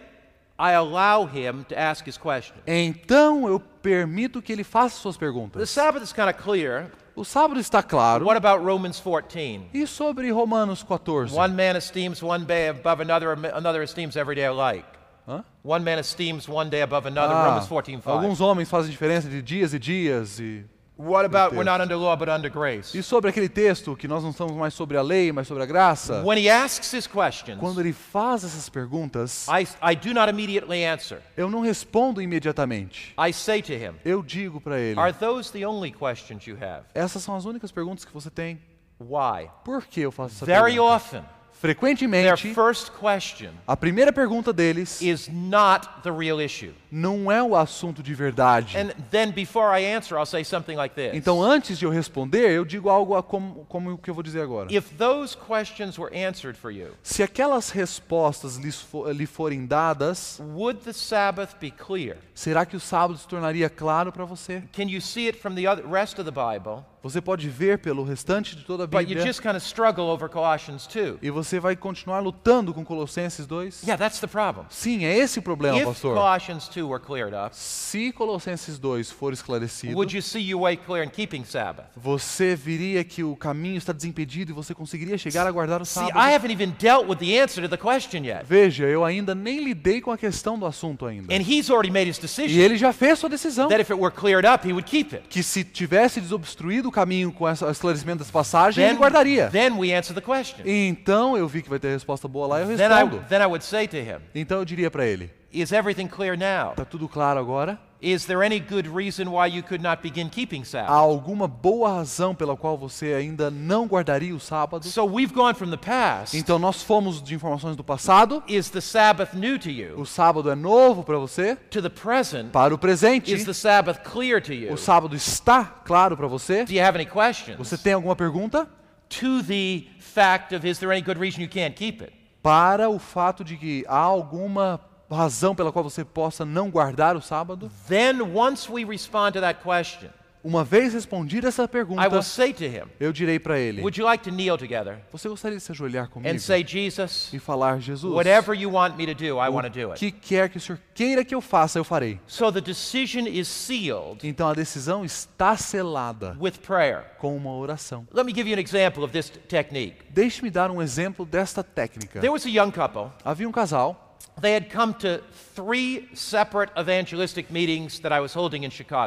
[SPEAKER 2] I allow him to ask his question.
[SPEAKER 1] Então eu permito que ele faça suas
[SPEAKER 2] The
[SPEAKER 1] perguntas.
[SPEAKER 2] Sabbath is kind of clear.
[SPEAKER 1] O sábado está claro.
[SPEAKER 2] What about Romans 14?
[SPEAKER 1] E sobre Romanos 14?
[SPEAKER 2] One man esteems one day above another, another esteems every day alike.
[SPEAKER 1] Hã?
[SPEAKER 2] One man esteems one day above another,
[SPEAKER 1] Ah,
[SPEAKER 2] Romans 14, 5.
[SPEAKER 1] alguns homens fazem diferença de dias e dias. E,
[SPEAKER 2] What about we're not under law but under grace?
[SPEAKER 1] e sobre aquele texto que nós não estamos mais sobre a lei, mas sobre a graça.
[SPEAKER 2] When he asks his questions,
[SPEAKER 1] Quando ele faz essas perguntas,
[SPEAKER 2] I, I do not immediately answer.
[SPEAKER 1] eu não respondo imediatamente.
[SPEAKER 2] I say to him,
[SPEAKER 1] Eu digo para ele:
[SPEAKER 2] Are those the only questions you have?
[SPEAKER 1] essas são as únicas perguntas que você tem.
[SPEAKER 2] Why?
[SPEAKER 1] Por que eu faço essa
[SPEAKER 2] Very
[SPEAKER 1] pergunta?
[SPEAKER 2] often,
[SPEAKER 1] Frequentemente,
[SPEAKER 2] first question
[SPEAKER 1] a primeira pergunta deles
[SPEAKER 2] is not the real issue.
[SPEAKER 1] não é o assunto de verdade.
[SPEAKER 2] And then before I answer, I'll say something like this.
[SPEAKER 1] Então, antes de eu responder, eu digo algo como, como o que eu vou dizer agora.
[SPEAKER 2] If those questions were answered for you,
[SPEAKER 1] Se aquelas respostas lhe forem dadas,
[SPEAKER 2] would the Sabbath be clear?
[SPEAKER 1] será que o sábado se tornaria claro para você?
[SPEAKER 2] Can you see it from the other, rest of the Bible?
[SPEAKER 1] Você pode ver pelo restante de toda a
[SPEAKER 2] But you
[SPEAKER 1] Bíblia
[SPEAKER 2] just kind of struggle over Colossians 2.
[SPEAKER 1] e você vai continuar lutando com Colossenses 2?
[SPEAKER 2] Yeah, that's the problem.
[SPEAKER 1] Sim, é esse o problema,
[SPEAKER 2] If
[SPEAKER 1] pastor.
[SPEAKER 2] Colossians 2 were cleared up,
[SPEAKER 1] Se Colossenses 2 for esclarecido,
[SPEAKER 2] would you see your way clear in keeping Sabbath?
[SPEAKER 1] você viria que o caminho está desimpedido e você conseguiria chegar a guardar o
[SPEAKER 2] See,
[SPEAKER 1] sábado.
[SPEAKER 2] I haven't even dealt with the answer to the question yet.
[SPEAKER 1] Veja, eu ainda nem lidei com a questão do assunto ainda.
[SPEAKER 2] And he's already made his
[SPEAKER 1] E
[SPEAKER 2] decision
[SPEAKER 1] ele já fez sua decisão.
[SPEAKER 2] that if it were cleared up, he would keep it.
[SPEAKER 1] Que se tivesse desobstruído o caminho com essa- o esclarecimento dessa passagem, ele guardaria.
[SPEAKER 2] then we answer the question.
[SPEAKER 1] Então eu vi que vai ter resposta boa lá e eu
[SPEAKER 2] Then I,
[SPEAKER 1] respondo.
[SPEAKER 2] then I would say to him,
[SPEAKER 1] Então eu diria para ele:
[SPEAKER 2] Is everything clear now?
[SPEAKER 1] Tá tudo claro agora?
[SPEAKER 2] Is there any good reason why you could not begin keeping
[SPEAKER 1] Há
[SPEAKER 2] Sabbath?
[SPEAKER 1] alguma boa razão pela qual você ainda não guardaria o sábado?
[SPEAKER 2] So we've gone from the past.
[SPEAKER 1] Então nós fomos de informações do passado.
[SPEAKER 2] Is the Sabbath new to you?
[SPEAKER 1] O sábado é novo para você.
[SPEAKER 2] To the present,
[SPEAKER 1] Para o presente,
[SPEAKER 2] is the Sabbath clear to you?
[SPEAKER 1] o sábado está claro para você.
[SPEAKER 2] Do you have any questions?
[SPEAKER 1] Você tem alguma pergunta?
[SPEAKER 2] To the fact of is there any good reason you can't keep it?
[SPEAKER 1] Para o fato de que há alguma razão pela qual você possa não guardar o sábado?
[SPEAKER 2] Then once we respond to that question,
[SPEAKER 1] Uma vez respondida essa
[SPEAKER 2] I will
[SPEAKER 1] pergunta,
[SPEAKER 2] say to him,
[SPEAKER 1] eu direi para ele:
[SPEAKER 2] Would you like to kneel together
[SPEAKER 1] Você gostaria de se ajoelhar comigo
[SPEAKER 2] and say, Jesus,
[SPEAKER 1] e falar, Jesus,
[SPEAKER 2] whatever you want me to do, I want to do
[SPEAKER 1] o
[SPEAKER 2] it?
[SPEAKER 1] que quer que o Senhor queira que eu faça, eu farei.
[SPEAKER 2] So the decision is sealed
[SPEAKER 1] Então a decisão está selada
[SPEAKER 2] with prayer.
[SPEAKER 1] com uma oração.
[SPEAKER 2] Let me give you an example of this technique.
[SPEAKER 1] Deixe-me dar um exemplo desta técnica.
[SPEAKER 2] There was a young couple.
[SPEAKER 1] Havia um casal,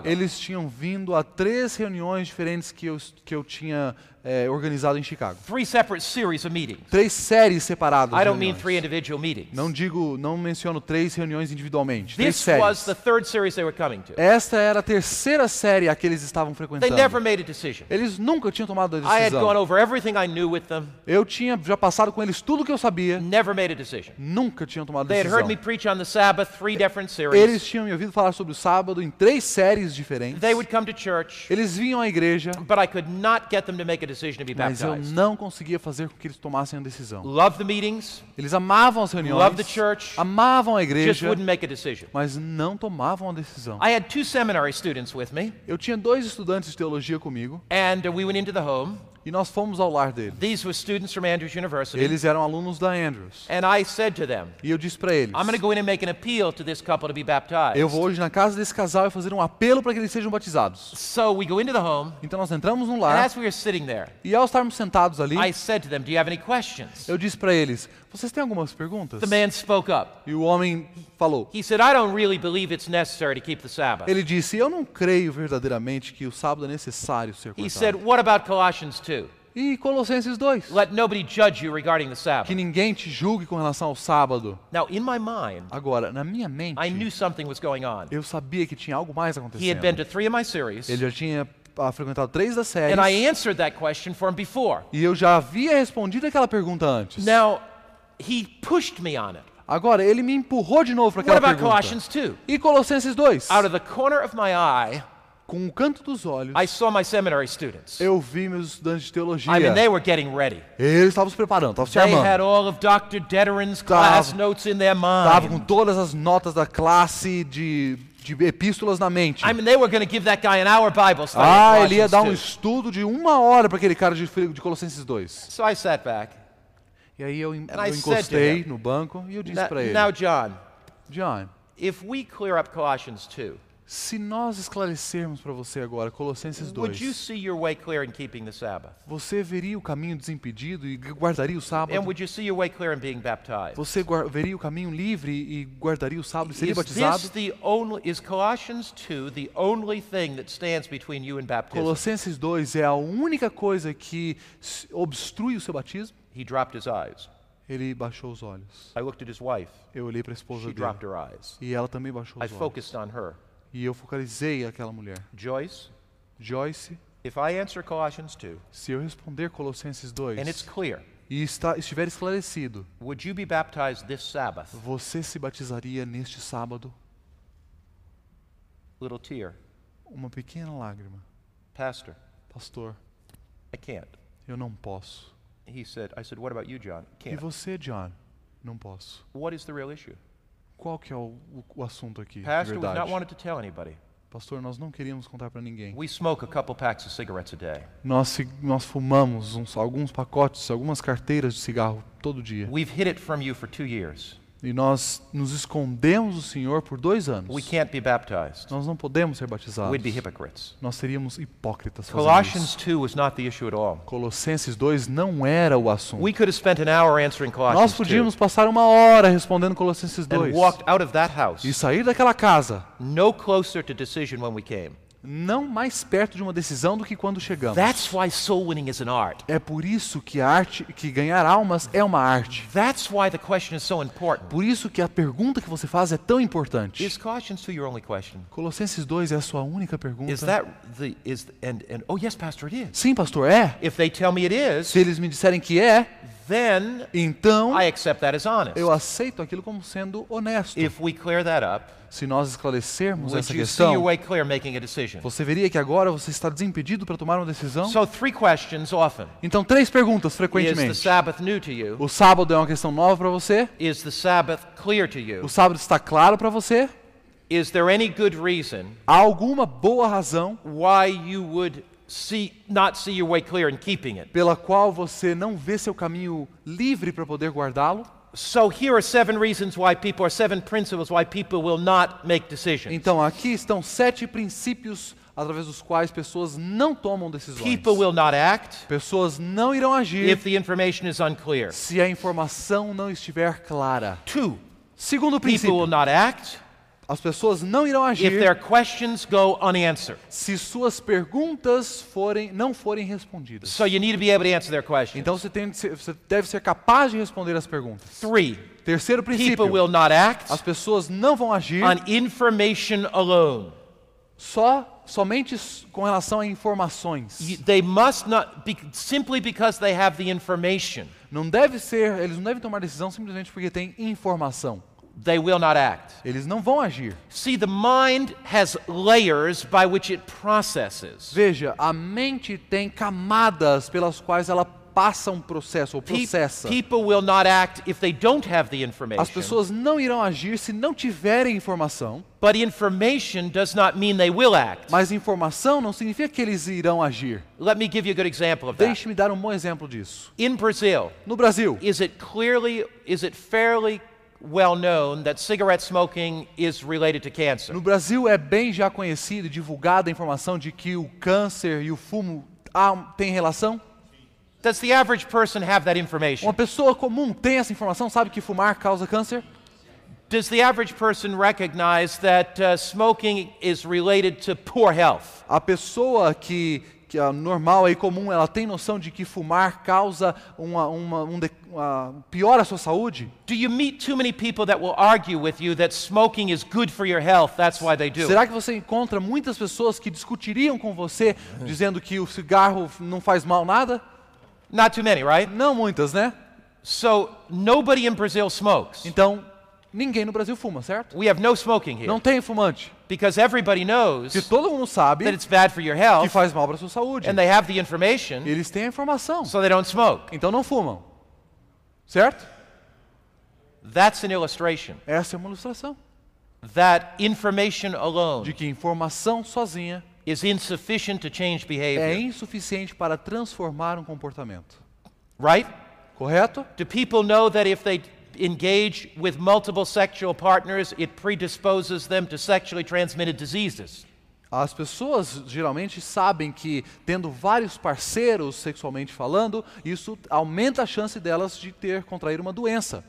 [SPEAKER 1] Eles tinham vindo a três reuniões diferentes que eu tinha é, organizado em Chicago.
[SPEAKER 2] Three separate series of meetings.
[SPEAKER 1] Três séries separadas.
[SPEAKER 2] I don't mean three individual meetings.
[SPEAKER 1] Não digo, não menciono três reuniões individualmente. Três
[SPEAKER 2] This
[SPEAKER 1] séries.
[SPEAKER 2] was the third series they were coming to.
[SPEAKER 1] Esta era a terceira série a que eles estavam
[SPEAKER 2] They
[SPEAKER 1] frequentando.
[SPEAKER 2] never made a decision.
[SPEAKER 1] Eles nunca tinham tomado a
[SPEAKER 2] I had gone
[SPEAKER 1] decisão.
[SPEAKER 2] over everything I knew with them,
[SPEAKER 1] Eu tinha já passado com eles tudo que eu sabia.
[SPEAKER 2] never made a decision.
[SPEAKER 1] Nunca tinham tomado
[SPEAKER 2] They had
[SPEAKER 1] decisão.
[SPEAKER 2] heard me preach on the Sabbath, three different
[SPEAKER 1] Eles
[SPEAKER 2] series.
[SPEAKER 1] tinham me ouvido falar sobre o sábado em três séries diferentes.
[SPEAKER 2] They would come to church,
[SPEAKER 1] Eles vinham à igreja,
[SPEAKER 2] but I could not get them to make a
[SPEAKER 1] mas eu não conseguia fazer com que eles tomassem a decisão.
[SPEAKER 2] Meetings,
[SPEAKER 1] Eles amavam as reuniões,
[SPEAKER 2] church,
[SPEAKER 1] amavam a
[SPEAKER 2] just
[SPEAKER 1] igreja,
[SPEAKER 2] wouldn't make a decision.
[SPEAKER 1] mas não tomavam a decisão.
[SPEAKER 2] I had two seminary students with me,
[SPEAKER 1] Eu tinha dois estudantes de teologia comigo
[SPEAKER 2] and uh, we went into the home.
[SPEAKER 1] E nós fomos ao lar deles.
[SPEAKER 2] These were students from Andrews University.
[SPEAKER 1] Eles eram alunos da Andrews.
[SPEAKER 2] And I said to them,
[SPEAKER 1] E eu disse para eles:
[SPEAKER 2] I'm going to go in and make an appeal to this couple to be baptized.
[SPEAKER 1] Eu vou hoje na casa desse casal e fazer um apelo para que eles sejam batizados.
[SPEAKER 2] So we go into the home,
[SPEAKER 1] Então nós entramos no
[SPEAKER 2] and
[SPEAKER 1] lar
[SPEAKER 2] as we were sitting there,
[SPEAKER 1] e ao estarmos sentados ali,
[SPEAKER 2] I said to them, Do you have any questions?
[SPEAKER 1] eu disse para eles: Vocês têm algumas perguntas?
[SPEAKER 2] The man spoke up.
[SPEAKER 1] E o homem falou:
[SPEAKER 2] He said, I don't really believe it's necessary to keep the Sabbath.
[SPEAKER 1] Ele disse: Eu não creio verdadeiramente que o sábado é necessário ser
[SPEAKER 2] He said. What about Colossians 2?
[SPEAKER 1] E Colossenses 2:
[SPEAKER 2] Let nobody judge you regarding the
[SPEAKER 1] Que
[SPEAKER 2] Sabbath.
[SPEAKER 1] ninguém te julgue com relação ao sábado.
[SPEAKER 2] Now, in my mind,
[SPEAKER 1] Agora, na minha mente,
[SPEAKER 2] I knew something was going on.
[SPEAKER 1] eu sabia que tinha algo mais
[SPEAKER 2] He had
[SPEAKER 1] acontecendo.
[SPEAKER 2] been to three of my series,
[SPEAKER 1] Ele já tinha ah, frequentado três das séries
[SPEAKER 2] and I answered that question for him before.
[SPEAKER 1] e eu já havia respondido aquela pergunta antes.
[SPEAKER 2] Now, he pushed me on it.
[SPEAKER 1] Agora, ele me empurrou de novo para
[SPEAKER 2] What
[SPEAKER 1] aquela
[SPEAKER 2] about
[SPEAKER 1] pergunta.
[SPEAKER 2] Colossians 2?
[SPEAKER 1] E Colossenses 2?
[SPEAKER 2] Out of the corner of my eye,
[SPEAKER 1] Com o canto dos olhos,
[SPEAKER 2] I saw my seminary students.
[SPEAKER 1] eu vi meus estudantes de teologia.
[SPEAKER 2] I mean, they were getting ready.
[SPEAKER 1] Eles estavam se preparando, estavam se
[SPEAKER 2] They had all of Dr. Class notes in their
[SPEAKER 1] Estavam com
[SPEAKER 2] mind.
[SPEAKER 1] todas as notas da classe de, de epístolas na mente.
[SPEAKER 2] I mean, they were going to give that guy an hour Bible study. in
[SPEAKER 1] Ah, ele ia
[SPEAKER 2] Colossians
[SPEAKER 1] dar um
[SPEAKER 2] 2.
[SPEAKER 1] estudo de uma hora para aquele cara de, de Colossenses 2.
[SPEAKER 2] So I sat back.
[SPEAKER 1] E aí eu, eu encostei no banco e eu disse
[SPEAKER 2] Now,
[SPEAKER 1] para ele,
[SPEAKER 2] now, John,
[SPEAKER 1] John,
[SPEAKER 2] if we clear up Colossians 2,
[SPEAKER 1] se nós esclarecermos para você agora Colossenses
[SPEAKER 2] would you
[SPEAKER 1] 2,
[SPEAKER 2] see your way clear in keeping the Sabbath?
[SPEAKER 1] você veria o caminho desimpedido e guardaria o sábado?
[SPEAKER 2] And would you see your way clear in being baptized?
[SPEAKER 1] Você veria o caminho livre e guardaria o sábado e seria
[SPEAKER 2] Is
[SPEAKER 1] batizado?
[SPEAKER 2] only is Colossians 2 the only thing that stands between you and baptism?
[SPEAKER 1] Colossenses 2 é a única coisa que obstrui o seu batismo?
[SPEAKER 2] He dropped his eyes.
[SPEAKER 1] Ele baixou os olhos.
[SPEAKER 2] I looked at his wife.
[SPEAKER 1] Eu olhei para a esposa
[SPEAKER 2] She
[SPEAKER 1] dele.
[SPEAKER 2] dropped her eyes.
[SPEAKER 1] E ela também baixou
[SPEAKER 2] I
[SPEAKER 1] os olhos.
[SPEAKER 2] focused on her.
[SPEAKER 1] E eu focalizei aquela mulher.
[SPEAKER 2] Joyce,
[SPEAKER 1] Joyce,
[SPEAKER 2] if I answer Colossians 2
[SPEAKER 1] se eu responder Colossenses 2
[SPEAKER 2] and it's clear,
[SPEAKER 1] e está, estiver esclarecido,
[SPEAKER 2] would you be baptized this Sabbath?
[SPEAKER 1] você se batizaria neste sábado?
[SPEAKER 2] Little tear.
[SPEAKER 1] Uma pequena lágrima.
[SPEAKER 2] Pastor,
[SPEAKER 1] Pastor,
[SPEAKER 2] I can't.
[SPEAKER 1] eu não posso.
[SPEAKER 2] He said, I said, what about you, John?
[SPEAKER 1] E
[SPEAKER 2] Can't.
[SPEAKER 1] você, John? Não posso.
[SPEAKER 2] What is the real issue?
[SPEAKER 1] Qual que é o, o, o assunto aqui, de
[SPEAKER 2] Pastor, we've
[SPEAKER 1] verdade?
[SPEAKER 2] not wanted to tell anybody.
[SPEAKER 1] Pastor, nós não queríamos contar para ninguém.
[SPEAKER 2] We smoke a couple packs of cigarettes a day.
[SPEAKER 1] Nós, nós fumamos uns- alguns pacotes, algumas carteiras de cigarro todo dia.
[SPEAKER 2] We've hid it from you for two years.
[SPEAKER 1] E nós nos escondemos do Senhor por dois anos.
[SPEAKER 2] We can't be baptized.
[SPEAKER 1] Nós não podemos ser batizados.
[SPEAKER 2] We'd be hypocrites.
[SPEAKER 1] Nós seríamos hipócritas
[SPEAKER 2] Colossians
[SPEAKER 1] isso.
[SPEAKER 2] 2 was not the issue at all.
[SPEAKER 1] Colossenses 2 não era o assunto.
[SPEAKER 2] We could have spent an hour answering
[SPEAKER 1] Nós
[SPEAKER 2] Colossians 2
[SPEAKER 1] podíamos passar uma hora respondendo Colossenses
[SPEAKER 2] and
[SPEAKER 1] 2
[SPEAKER 2] walked out of that house
[SPEAKER 1] e sair daquela casa
[SPEAKER 2] no closer to decision when we came.
[SPEAKER 1] Não mais perto de uma decisão do que quando chegamos.
[SPEAKER 2] That's why soul winning is an art.
[SPEAKER 1] É por isso que a arte, que ganhar almas é uma arte.
[SPEAKER 2] That's why the question is so important.
[SPEAKER 1] Por isso que a pergunta que você faz é tão importante.
[SPEAKER 2] Is Colossians 2 your only question?
[SPEAKER 1] Colossenses 2 é a sua única pergunta.
[SPEAKER 2] Is that the is and and oh yes, pastor, it is.
[SPEAKER 1] Sim, pastor, é.
[SPEAKER 2] If they tell me it is,
[SPEAKER 1] Se eles me disserem que é,
[SPEAKER 2] then
[SPEAKER 1] então
[SPEAKER 2] I accept that as honest.
[SPEAKER 1] eu aceito aquilo como sendo honesto.
[SPEAKER 2] If we clear that up,
[SPEAKER 1] Se nós esclarecermos essa questão,
[SPEAKER 2] way clear making a decision?
[SPEAKER 1] você veria que agora você está desimpedido para tomar uma decisão?
[SPEAKER 2] So three questions often.
[SPEAKER 1] Então, três perguntas
[SPEAKER 2] Is the
[SPEAKER 1] frequentemente.
[SPEAKER 2] Sabbath new to you?
[SPEAKER 1] O sábado é uma questão nova para você?
[SPEAKER 2] Is the Sabbath clear to you?
[SPEAKER 1] O sábado está claro para você?
[SPEAKER 2] Is there any good reason
[SPEAKER 1] Há alguma boa razão
[SPEAKER 2] why you would see not see your way clear in keeping it?
[SPEAKER 1] pela qual você não vê seu caminho livre para poder guardá-lo?
[SPEAKER 2] So here are seven reasons why people or seven principles why people will not make decisions.
[SPEAKER 1] Então, aqui estão sete princípios através dos quais pessoas não tomam decisões.
[SPEAKER 2] People will not act
[SPEAKER 1] Pessoas não irão agir
[SPEAKER 2] if the information is unclear.
[SPEAKER 1] se a informação não estiver clara.
[SPEAKER 2] Two,
[SPEAKER 1] Segundo
[SPEAKER 2] people will
[SPEAKER 1] princípio,
[SPEAKER 2] not act
[SPEAKER 1] As pessoas não irão
[SPEAKER 2] if
[SPEAKER 1] agir
[SPEAKER 2] their questions go unanswered.
[SPEAKER 1] se suas perguntas forem não forem respondidas.
[SPEAKER 2] So you need to be able to answer their questions.
[SPEAKER 1] Então você, tem você deve ser capaz de responder as perguntas.
[SPEAKER 2] Three,
[SPEAKER 1] Terceiro princípio:
[SPEAKER 2] people will not act
[SPEAKER 1] as pessoas não vão agir
[SPEAKER 2] on information alone.
[SPEAKER 1] só somente com relação a informações.
[SPEAKER 2] You- They must not, be, simply because they have the information,
[SPEAKER 1] Não deve ser, eles não devem tomar decisão simplesmente porque têm informação.
[SPEAKER 2] They will not act.
[SPEAKER 1] Eles não vão agir.
[SPEAKER 2] See, the mind has layers by which it processes.
[SPEAKER 1] Veja, a mente tem camadas pelas quais ela passa um processo ou processa.
[SPEAKER 2] People will not act if they don't have the
[SPEAKER 1] As
[SPEAKER 2] information.
[SPEAKER 1] pessoas não irão agir se não tiverem informação,
[SPEAKER 2] But information does not mean they will act.
[SPEAKER 1] mas informação não significa que eles irão agir.
[SPEAKER 2] Let me give you a good example of that.
[SPEAKER 1] Deixe-me dar um bom exemplo disso.
[SPEAKER 2] In Brazil,
[SPEAKER 1] No Brasil,
[SPEAKER 2] is it clearly, is it fairly well known that cigarette smoking is related to cancer?
[SPEAKER 1] no Brasil é bem já conhecido e divulgada a informação de que o câncer e o fumo têm relação?
[SPEAKER 2] Does the average person have that information?
[SPEAKER 1] Uma pessoa comum tem essa informação, sabe que fumar causa câncer?
[SPEAKER 2] Does the average person recognize that uh, smoking is related to poor health?
[SPEAKER 1] A pessoa que, que é normal e comum, ela tem noção de que fumar causa uma, uma, um de, uma, piora a sua saúde?
[SPEAKER 2] Do you meet too many people that will argue with you that smoking is good for your health? That's why they do. it?
[SPEAKER 1] Será que você encontra muitas pessoas que discutiriam com você dizendo que o cigarro não faz mal nada?
[SPEAKER 2] Not too many, right?
[SPEAKER 1] Não muitas, né?
[SPEAKER 2] So nobody in Brazil smokes.
[SPEAKER 1] Então, ninguém no Brasil fuma, certo?
[SPEAKER 2] We have no smoking here
[SPEAKER 1] Não tem fumante.
[SPEAKER 2] because everybody knows
[SPEAKER 1] Que todo mundo sabe
[SPEAKER 2] that it's bad for your
[SPEAKER 1] que
[SPEAKER 2] health
[SPEAKER 1] faz mal para sua saúde.
[SPEAKER 2] and they have the information,
[SPEAKER 1] Eles têm a informação,
[SPEAKER 2] so they don't smoke.
[SPEAKER 1] então não fumam. Certo?
[SPEAKER 2] That's an illustration
[SPEAKER 1] Essa é uma ilustração
[SPEAKER 2] that information
[SPEAKER 1] de
[SPEAKER 2] alone
[SPEAKER 1] que informação sozinha
[SPEAKER 2] is insufficient to change
[SPEAKER 1] é
[SPEAKER 2] behavior.
[SPEAKER 1] insuficiente para transformar um comportamento.
[SPEAKER 2] Right?
[SPEAKER 1] Correto?
[SPEAKER 2] Do people know that if they engage with multiple sexual partners, it predisposes them to sexually transmitted diseases?
[SPEAKER 1] As pessoas geralmente sabem que tendo vários parceiros sexualmente falando, isso aumenta a chance delas de ter contrair uma doença.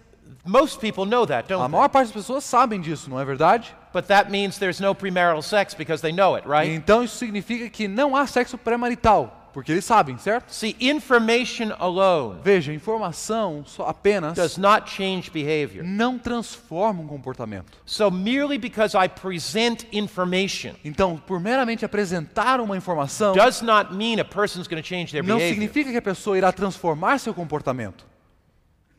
[SPEAKER 2] Most people know that,
[SPEAKER 1] A
[SPEAKER 2] don't they?
[SPEAKER 1] maior parte das pessoas sabem disso, não é verdade?
[SPEAKER 2] But that means there's no premarital sex because they know it, right?
[SPEAKER 1] Então isso significa que não há sexo pré-marital, porque eles sabem, certo?
[SPEAKER 2] See, information alone
[SPEAKER 1] Veja, informação só apenas
[SPEAKER 2] does not change behavior.
[SPEAKER 1] não transforma um comportamento.
[SPEAKER 2] So merely because I present information
[SPEAKER 1] Então, por meramente apresentar uma informação,
[SPEAKER 2] does not mean a person's going to change their
[SPEAKER 1] não
[SPEAKER 2] behavior.
[SPEAKER 1] significa que a pessoa irá transformar seu comportamento.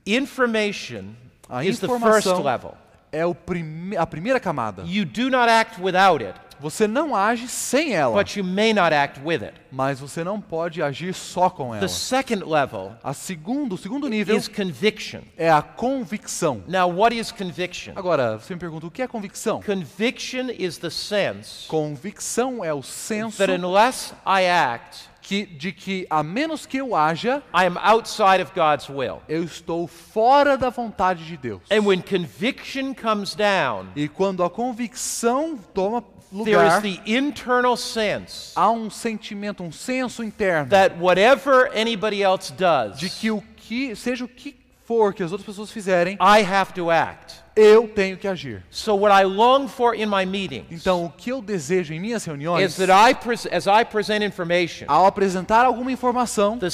[SPEAKER 2] Information
[SPEAKER 1] A
[SPEAKER 2] is the first
[SPEAKER 1] informação
[SPEAKER 2] level.
[SPEAKER 1] é o prime- a primeira camada.
[SPEAKER 2] You do not act without it,
[SPEAKER 1] Você não age sem ela,
[SPEAKER 2] but you may not act with it.
[SPEAKER 1] mas você não pode agir só com ela.
[SPEAKER 2] The second level
[SPEAKER 1] A segundo, o segundo nível
[SPEAKER 2] is conviction.
[SPEAKER 1] é a convicção.
[SPEAKER 2] Now, what is conviction?
[SPEAKER 1] Agora, você me pergunta, o que é convicção?
[SPEAKER 2] Conviction is the sense
[SPEAKER 1] Convicção é o senso
[SPEAKER 2] that unless I act,
[SPEAKER 1] que, de que, a menos que eu haja,
[SPEAKER 2] I am outside of God's will.
[SPEAKER 1] eu estou fora da vontade de Deus.
[SPEAKER 2] And when conviction comes down,
[SPEAKER 1] E quando a convicção toma
[SPEAKER 2] there is
[SPEAKER 1] lugar,
[SPEAKER 2] the internal sense
[SPEAKER 1] há um sentimento, um senso interno
[SPEAKER 2] that whatever anybody else does,
[SPEAKER 1] de que o que, seja o que for que as outras pessoas fizerem,
[SPEAKER 2] I have to act.
[SPEAKER 1] Eu tenho que agir.
[SPEAKER 2] So what I long for in my meetings
[SPEAKER 1] Então, o que eu desejo em minhas
[SPEAKER 2] is
[SPEAKER 1] reuniões,
[SPEAKER 2] that I as I present information,
[SPEAKER 1] ao apresentar alguma informação,
[SPEAKER 2] the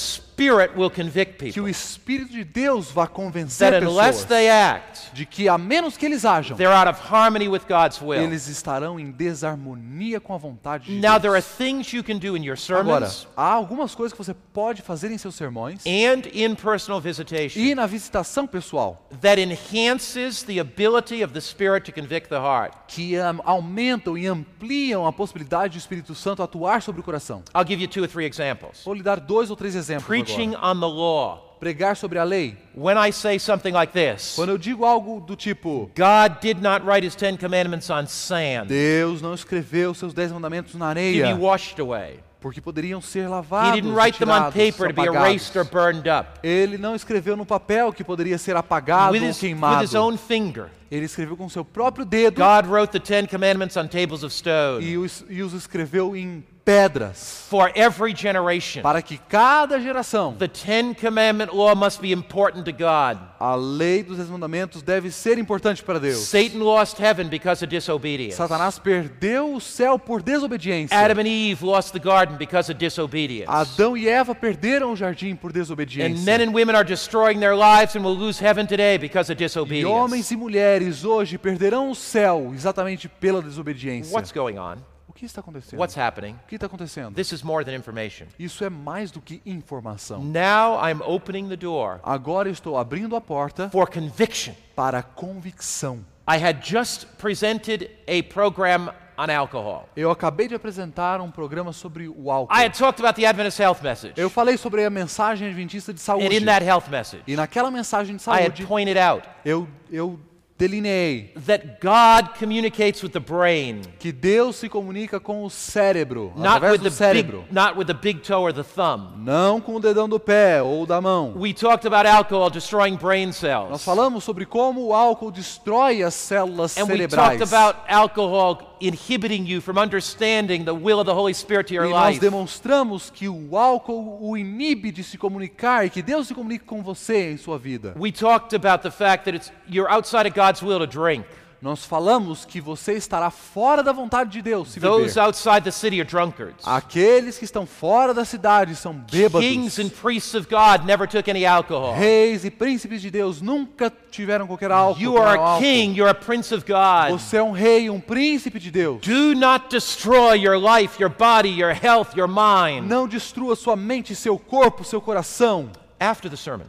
[SPEAKER 1] que o Espírito de Deus vá convencer
[SPEAKER 2] that unless
[SPEAKER 1] pessoas
[SPEAKER 2] they act,
[SPEAKER 1] de que, a menos que eles ajam,
[SPEAKER 2] they're out of harmony with God's will.
[SPEAKER 1] eles estarão em desarmonia com a vontade de
[SPEAKER 2] Now there are
[SPEAKER 1] Deus.
[SPEAKER 2] things you can do in your
[SPEAKER 1] Agora,
[SPEAKER 2] sermons
[SPEAKER 1] há algumas coisas que você pode fazer em seus sermões
[SPEAKER 2] and in personal visitation
[SPEAKER 1] e na visitação pessoal
[SPEAKER 2] that enhances the ability of the Spirit to convict the heart.
[SPEAKER 1] que am- aumentam e ampliam a possibilidade do Espírito Santo atuar sobre o coração.
[SPEAKER 2] I'll give you two or three examples.
[SPEAKER 1] Vou lhe dar dois ou três exemplos
[SPEAKER 2] Preaching
[SPEAKER 1] agora.
[SPEAKER 2] on the law.
[SPEAKER 1] Pregar sobre a lei.
[SPEAKER 2] When I say something like this,
[SPEAKER 1] Quando eu digo algo do tipo,
[SPEAKER 2] God did not write his Ten Commandments on sand
[SPEAKER 1] Deus não escreveu seus dez mandamentos na
[SPEAKER 2] to be
[SPEAKER 1] areia,
[SPEAKER 2] washed away.
[SPEAKER 1] porque poderiam ser
[SPEAKER 2] He
[SPEAKER 1] lavados,
[SPEAKER 2] didn't write them on
[SPEAKER 1] retirados,
[SPEAKER 2] paper to be
[SPEAKER 1] apagados.
[SPEAKER 2] erased or burned up
[SPEAKER 1] Ele não escreveu no papel que poderia ser apagado
[SPEAKER 2] with
[SPEAKER 1] ou
[SPEAKER 2] his, with
[SPEAKER 1] queimado.
[SPEAKER 2] his own finger.
[SPEAKER 1] Ele escreveu com seu próprio dedo
[SPEAKER 2] God wrote the Ten Commandments on tables of stone
[SPEAKER 1] e os, e os escreveu em pedras
[SPEAKER 2] for every generation.
[SPEAKER 1] para que cada geração
[SPEAKER 2] The Ten Commandment law must be important to God.
[SPEAKER 1] a lei dos dez mandamentos deve ser importante para Deus.
[SPEAKER 2] Satan lost heaven because of disobedience.
[SPEAKER 1] Satanás perdeu o céu por desobediência.
[SPEAKER 2] Adam and Eve lost the garden because of disobedience.
[SPEAKER 1] Adão e Eva perderam o jardim por
[SPEAKER 2] And men
[SPEAKER 1] desobediência.
[SPEAKER 2] and women are destroying their lives and will lose heaven today because of
[SPEAKER 1] E
[SPEAKER 2] disobedience.
[SPEAKER 1] homens e mulheres hoje perderão o céu exatamente pela desobediência.
[SPEAKER 2] What's going on?
[SPEAKER 1] O que está acontecendo?
[SPEAKER 2] What's happening?
[SPEAKER 1] O que está acontecendo?
[SPEAKER 2] This is more than information.
[SPEAKER 1] Isso é mais do que informação.
[SPEAKER 2] Now I'm opening the door
[SPEAKER 1] Agora estou abrindo a porta
[SPEAKER 2] for conviction.
[SPEAKER 1] para convicção.
[SPEAKER 2] I had just presented a program on alcohol.
[SPEAKER 1] Eu acabei de apresentar um programa sobre o álcool.
[SPEAKER 2] I had talked about the Adventist health message.
[SPEAKER 1] Eu falei sobre a mensagem adventista de saúde.
[SPEAKER 2] And in that health message,
[SPEAKER 1] E naquela mensagem de
[SPEAKER 2] I had
[SPEAKER 1] saúde,
[SPEAKER 2] pointed out
[SPEAKER 1] eu, eu delineei
[SPEAKER 2] that God communicates with the brain,
[SPEAKER 1] que Deus se comunica com o cérebro,
[SPEAKER 2] not
[SPEAKER 1] através
[SPEAKER 2] with
[SPEAKER 1] do
[SPEAKER 2] the
[SPEAKER 1] cérebro,
[SPEAKER 2] big, not with the big toe or the thumb.
[SPEAKER 1] não com o dedão do pé ou da mão.
[SPEAKER 2] We talked about alcohol destroying brain
[SPEAKER 1] Nós
[SPEAKER 2] cells.
[SPEAKER 1] falamos sobre como o álcool destrói as células
[SPEAKER 2] And we
[SPEAKER 1] cerebrais.
[SPEAKER 2] talked about alcohol inhibiting you from understanding the will of the Holy Spirit to your
[SPEAKER 1] E nós
[SPEAKER 2] life.
[SPEAKER 1] demonstramos que o álcool o inibe de se comunicar e que Deus se comunica com você em sua vida.
[SPEAKER 2] We talked about the fact that it's you're outside of God's will to drink.
[SPEAKER 1] Nós falamos que você estará fora da vontade de Deus se beber.
[SPEAKER 2] Those outside the city are drunkards.
[SPEAKER 1] Aqueles que estão fora da cidade são bêbados.
[SPEAKER 2] Kings and priests of God never took any alcohol.
[SPEAKER 1] Reis e príncipes de Deus nunca tiveram qualquer álcool.
[SPEAKER 2] You are a king, you're a prince of God.
[SPEAKER 1] Você é um rei, um príncipe de Deus.
[SPEAKER 2] Do not destroy your life, your body, your health, your mind.
[SPEAKER 1] Não destrua sua mente, seu corpo, seu coração.
[SPEAKER 2] After the sermon,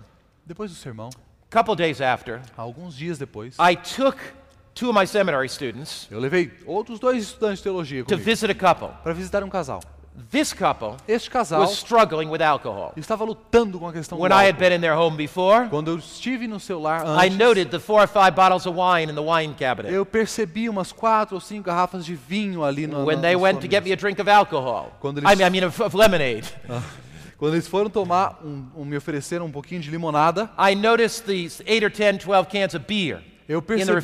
[SPEAKER 1] Depois do sermão,
[SPEAKER 2] couple days after,
[SPEAKER 1] alguns dias depois,
[SPEAKER 2] I took two of my seminary students
[SPEAKER 1] eu levei outros dois estudantes de teologia
[SPEAKER 2] to
[SPEAKER 1] comigo
[SPEAKER 2] visit a couple.
[SPEAKER 1] para visitar um casal.
[SPEAKER 2] This couple
[SPEAKER 1] Este casal
[SPEAKER 2] was struggling with alcohol.
[SPEAKER 1] estava lutando com a questão do
[SPEAKER 2] When I had
[SPEAKER 1] álcool.
[SPEAKER 2] been in their home before,
[SPEAKER 1] Quando eu estive no seu lar
[SPEAKER 2] I
[SPEAKER 1] antes,
[SPEAKER 2] noted the four or five bottles of wine in the wine cabinet.
[SPEAKER 1] eu percebi umas quatro ou cinco garrafas de vinho ali no
[SPEAKER 2] When
[SPEAKER 1] na,
[SPEAKER 2] they
[SPEAKER 1] na
[SPEAKER 2] went
[SPEAKER 1] sua
[SPEAKER 2] to get me
[SPEAKER 1] mesa.
[SPEAKER 2] a drink of alcohol,
[SPEAKER 1] Quando
[SPEAKER 2] I
[SPEAKER 1] eles-
[SPEAKER 2] mean, I mean of, of lemonade,
[SPEAKER 1] Quando eles foram tomar, um, um- me ofereceram um pouquinho de limonada,
[SPEAKER 2] I noticed these eight or 10, 12 cans of beer
[SPEAKER 1] eu
[SPEAKER 2] in the
[SPEAKER 1] percebi a-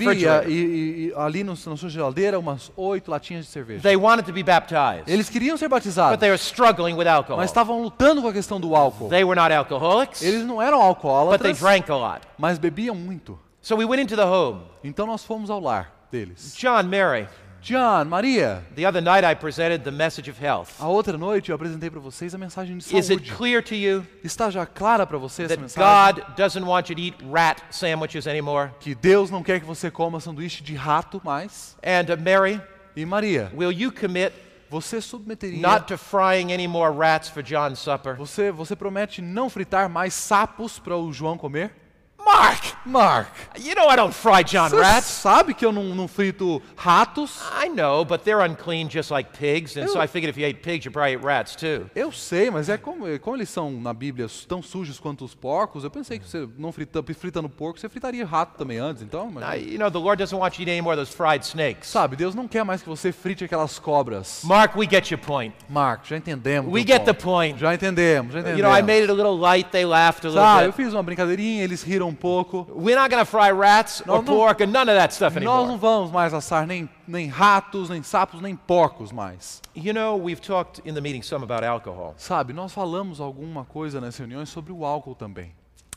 [SPEAKER 2] refrigerator.
[SPEAKER 1] e, e- ali no, na sua geladeira umas oito latinhas de cerveja.
[SPEAKER 2] They wanted to be baptized,
[SPEAKER 1] Eles queriam ser
[SPEAKER 2] but
[SPEAKER 1] batizados,
[SPEAKER 2] they were struggling with alcohol.
[SPEAKER 1] mas estavam lutando com a questão do álcool.
[SPEAKER 2] They were not alcoholics,
[SPEAKER 1] Eles não eram
[SPEAKER 2] but they
[SPEAKER 1] alcoólatras,
[SPEAKER 2] drank a lot.
[SPEAKER 1] mas bebiam muito.
[SPEAKER 2] So we went into the home.
[SPEAKER 1] Então nós fomos ao lar deles.
[SPEAKER 2] John, Mary,
[SPEAKER 1] John, Maria,
[SPEAKER 2] the other night I presented the message of health.
[SPEAKER 1] a outra noite eu apresentei para vocês a mensagem de
[SPEAKER 2] Is it
[SPEAKER 1] saúde.
[SPEAKER 2] clear to you
[SPEAKER 1] Está já clara para você essa mensagem?
[SPEAKER 2] God doesn't want you to eat rat sandwiches anymore?
[SPEAKER 1] Que Deus não quer que você coma sanduíche de rato mais.
[SPEAKER 2] And uh, Mary,
[SPEAKER 1] E Maria,
[SPEAKER 2] will you commit
[SPEAKER 1] você submeteria
[SPEAKER 2] not to frying any more rats for John's supper?
[SPEAKER 1] Você, você promete não fritar mais sapos para o João comer?
[SPEAKER 2] Mark,
[SPEAKER 1] Mark,
[SPEAKER 2] you know I don't fry John
[SPEAKER 1] você
[SPEAKER 2] rats.
[SPEAKER 1] sabe que eu não, não frito ratos?
[SPEAKER 2] I know, but they're unclean just like pigs, and so
[SPEAKER 1] Ew.
[SPEAKER 2] I figured if you ate pigs, you probably ate rats too.
[SPEAKER 1] Eu sei, mas é como, como eles são na Bíblia tão sujos quanto os porcos, eu pensei que você não frita, fritando porco, você fritaria rato também antes, então. mas-
[SPEAKER 2] Now, you know, the Lord doesn't want you to eat any more of those fried snakes.
[SPEAKER 1] Sabe, Deus não quer mais que você frite aquelas cobras.
[SPEAKER 2] Mark, we get your point.
[SPEAKER 1] Mark, já entendemos.
[SPEAKER 2] We get the
[SPEAKER 1] ponto.
[SPEAKER 2] point.
[SPEAKER 1] Já entendemos, já entendemos.
[SPEAKER 2] You know, I made it a little light, they laughed a little
[SPEAKER 1] Sabe, eu
[SPEAKER 2] bit.
[SPEAKER 1] fiz uma brincadeirinha, eles riram um pouco.
[SPEAKER 2] We're not to fry rats or
[SPEAKER 1] no.
[SPEAKER 2] pork or none of that stuff
[SPEAKER 1] Nós não
[SPEAKER 2] anymore.
[SPEAKER 1] vamos mais assar nem, nem ratos, nem sapos, nem porcos mais.
[SPEAKER 2] You know, we've talked in the meeting some about alcohol.
[SPEAKER 1] Sabe, nós falamos alguma coisa nas reuniões sobre o álcool também.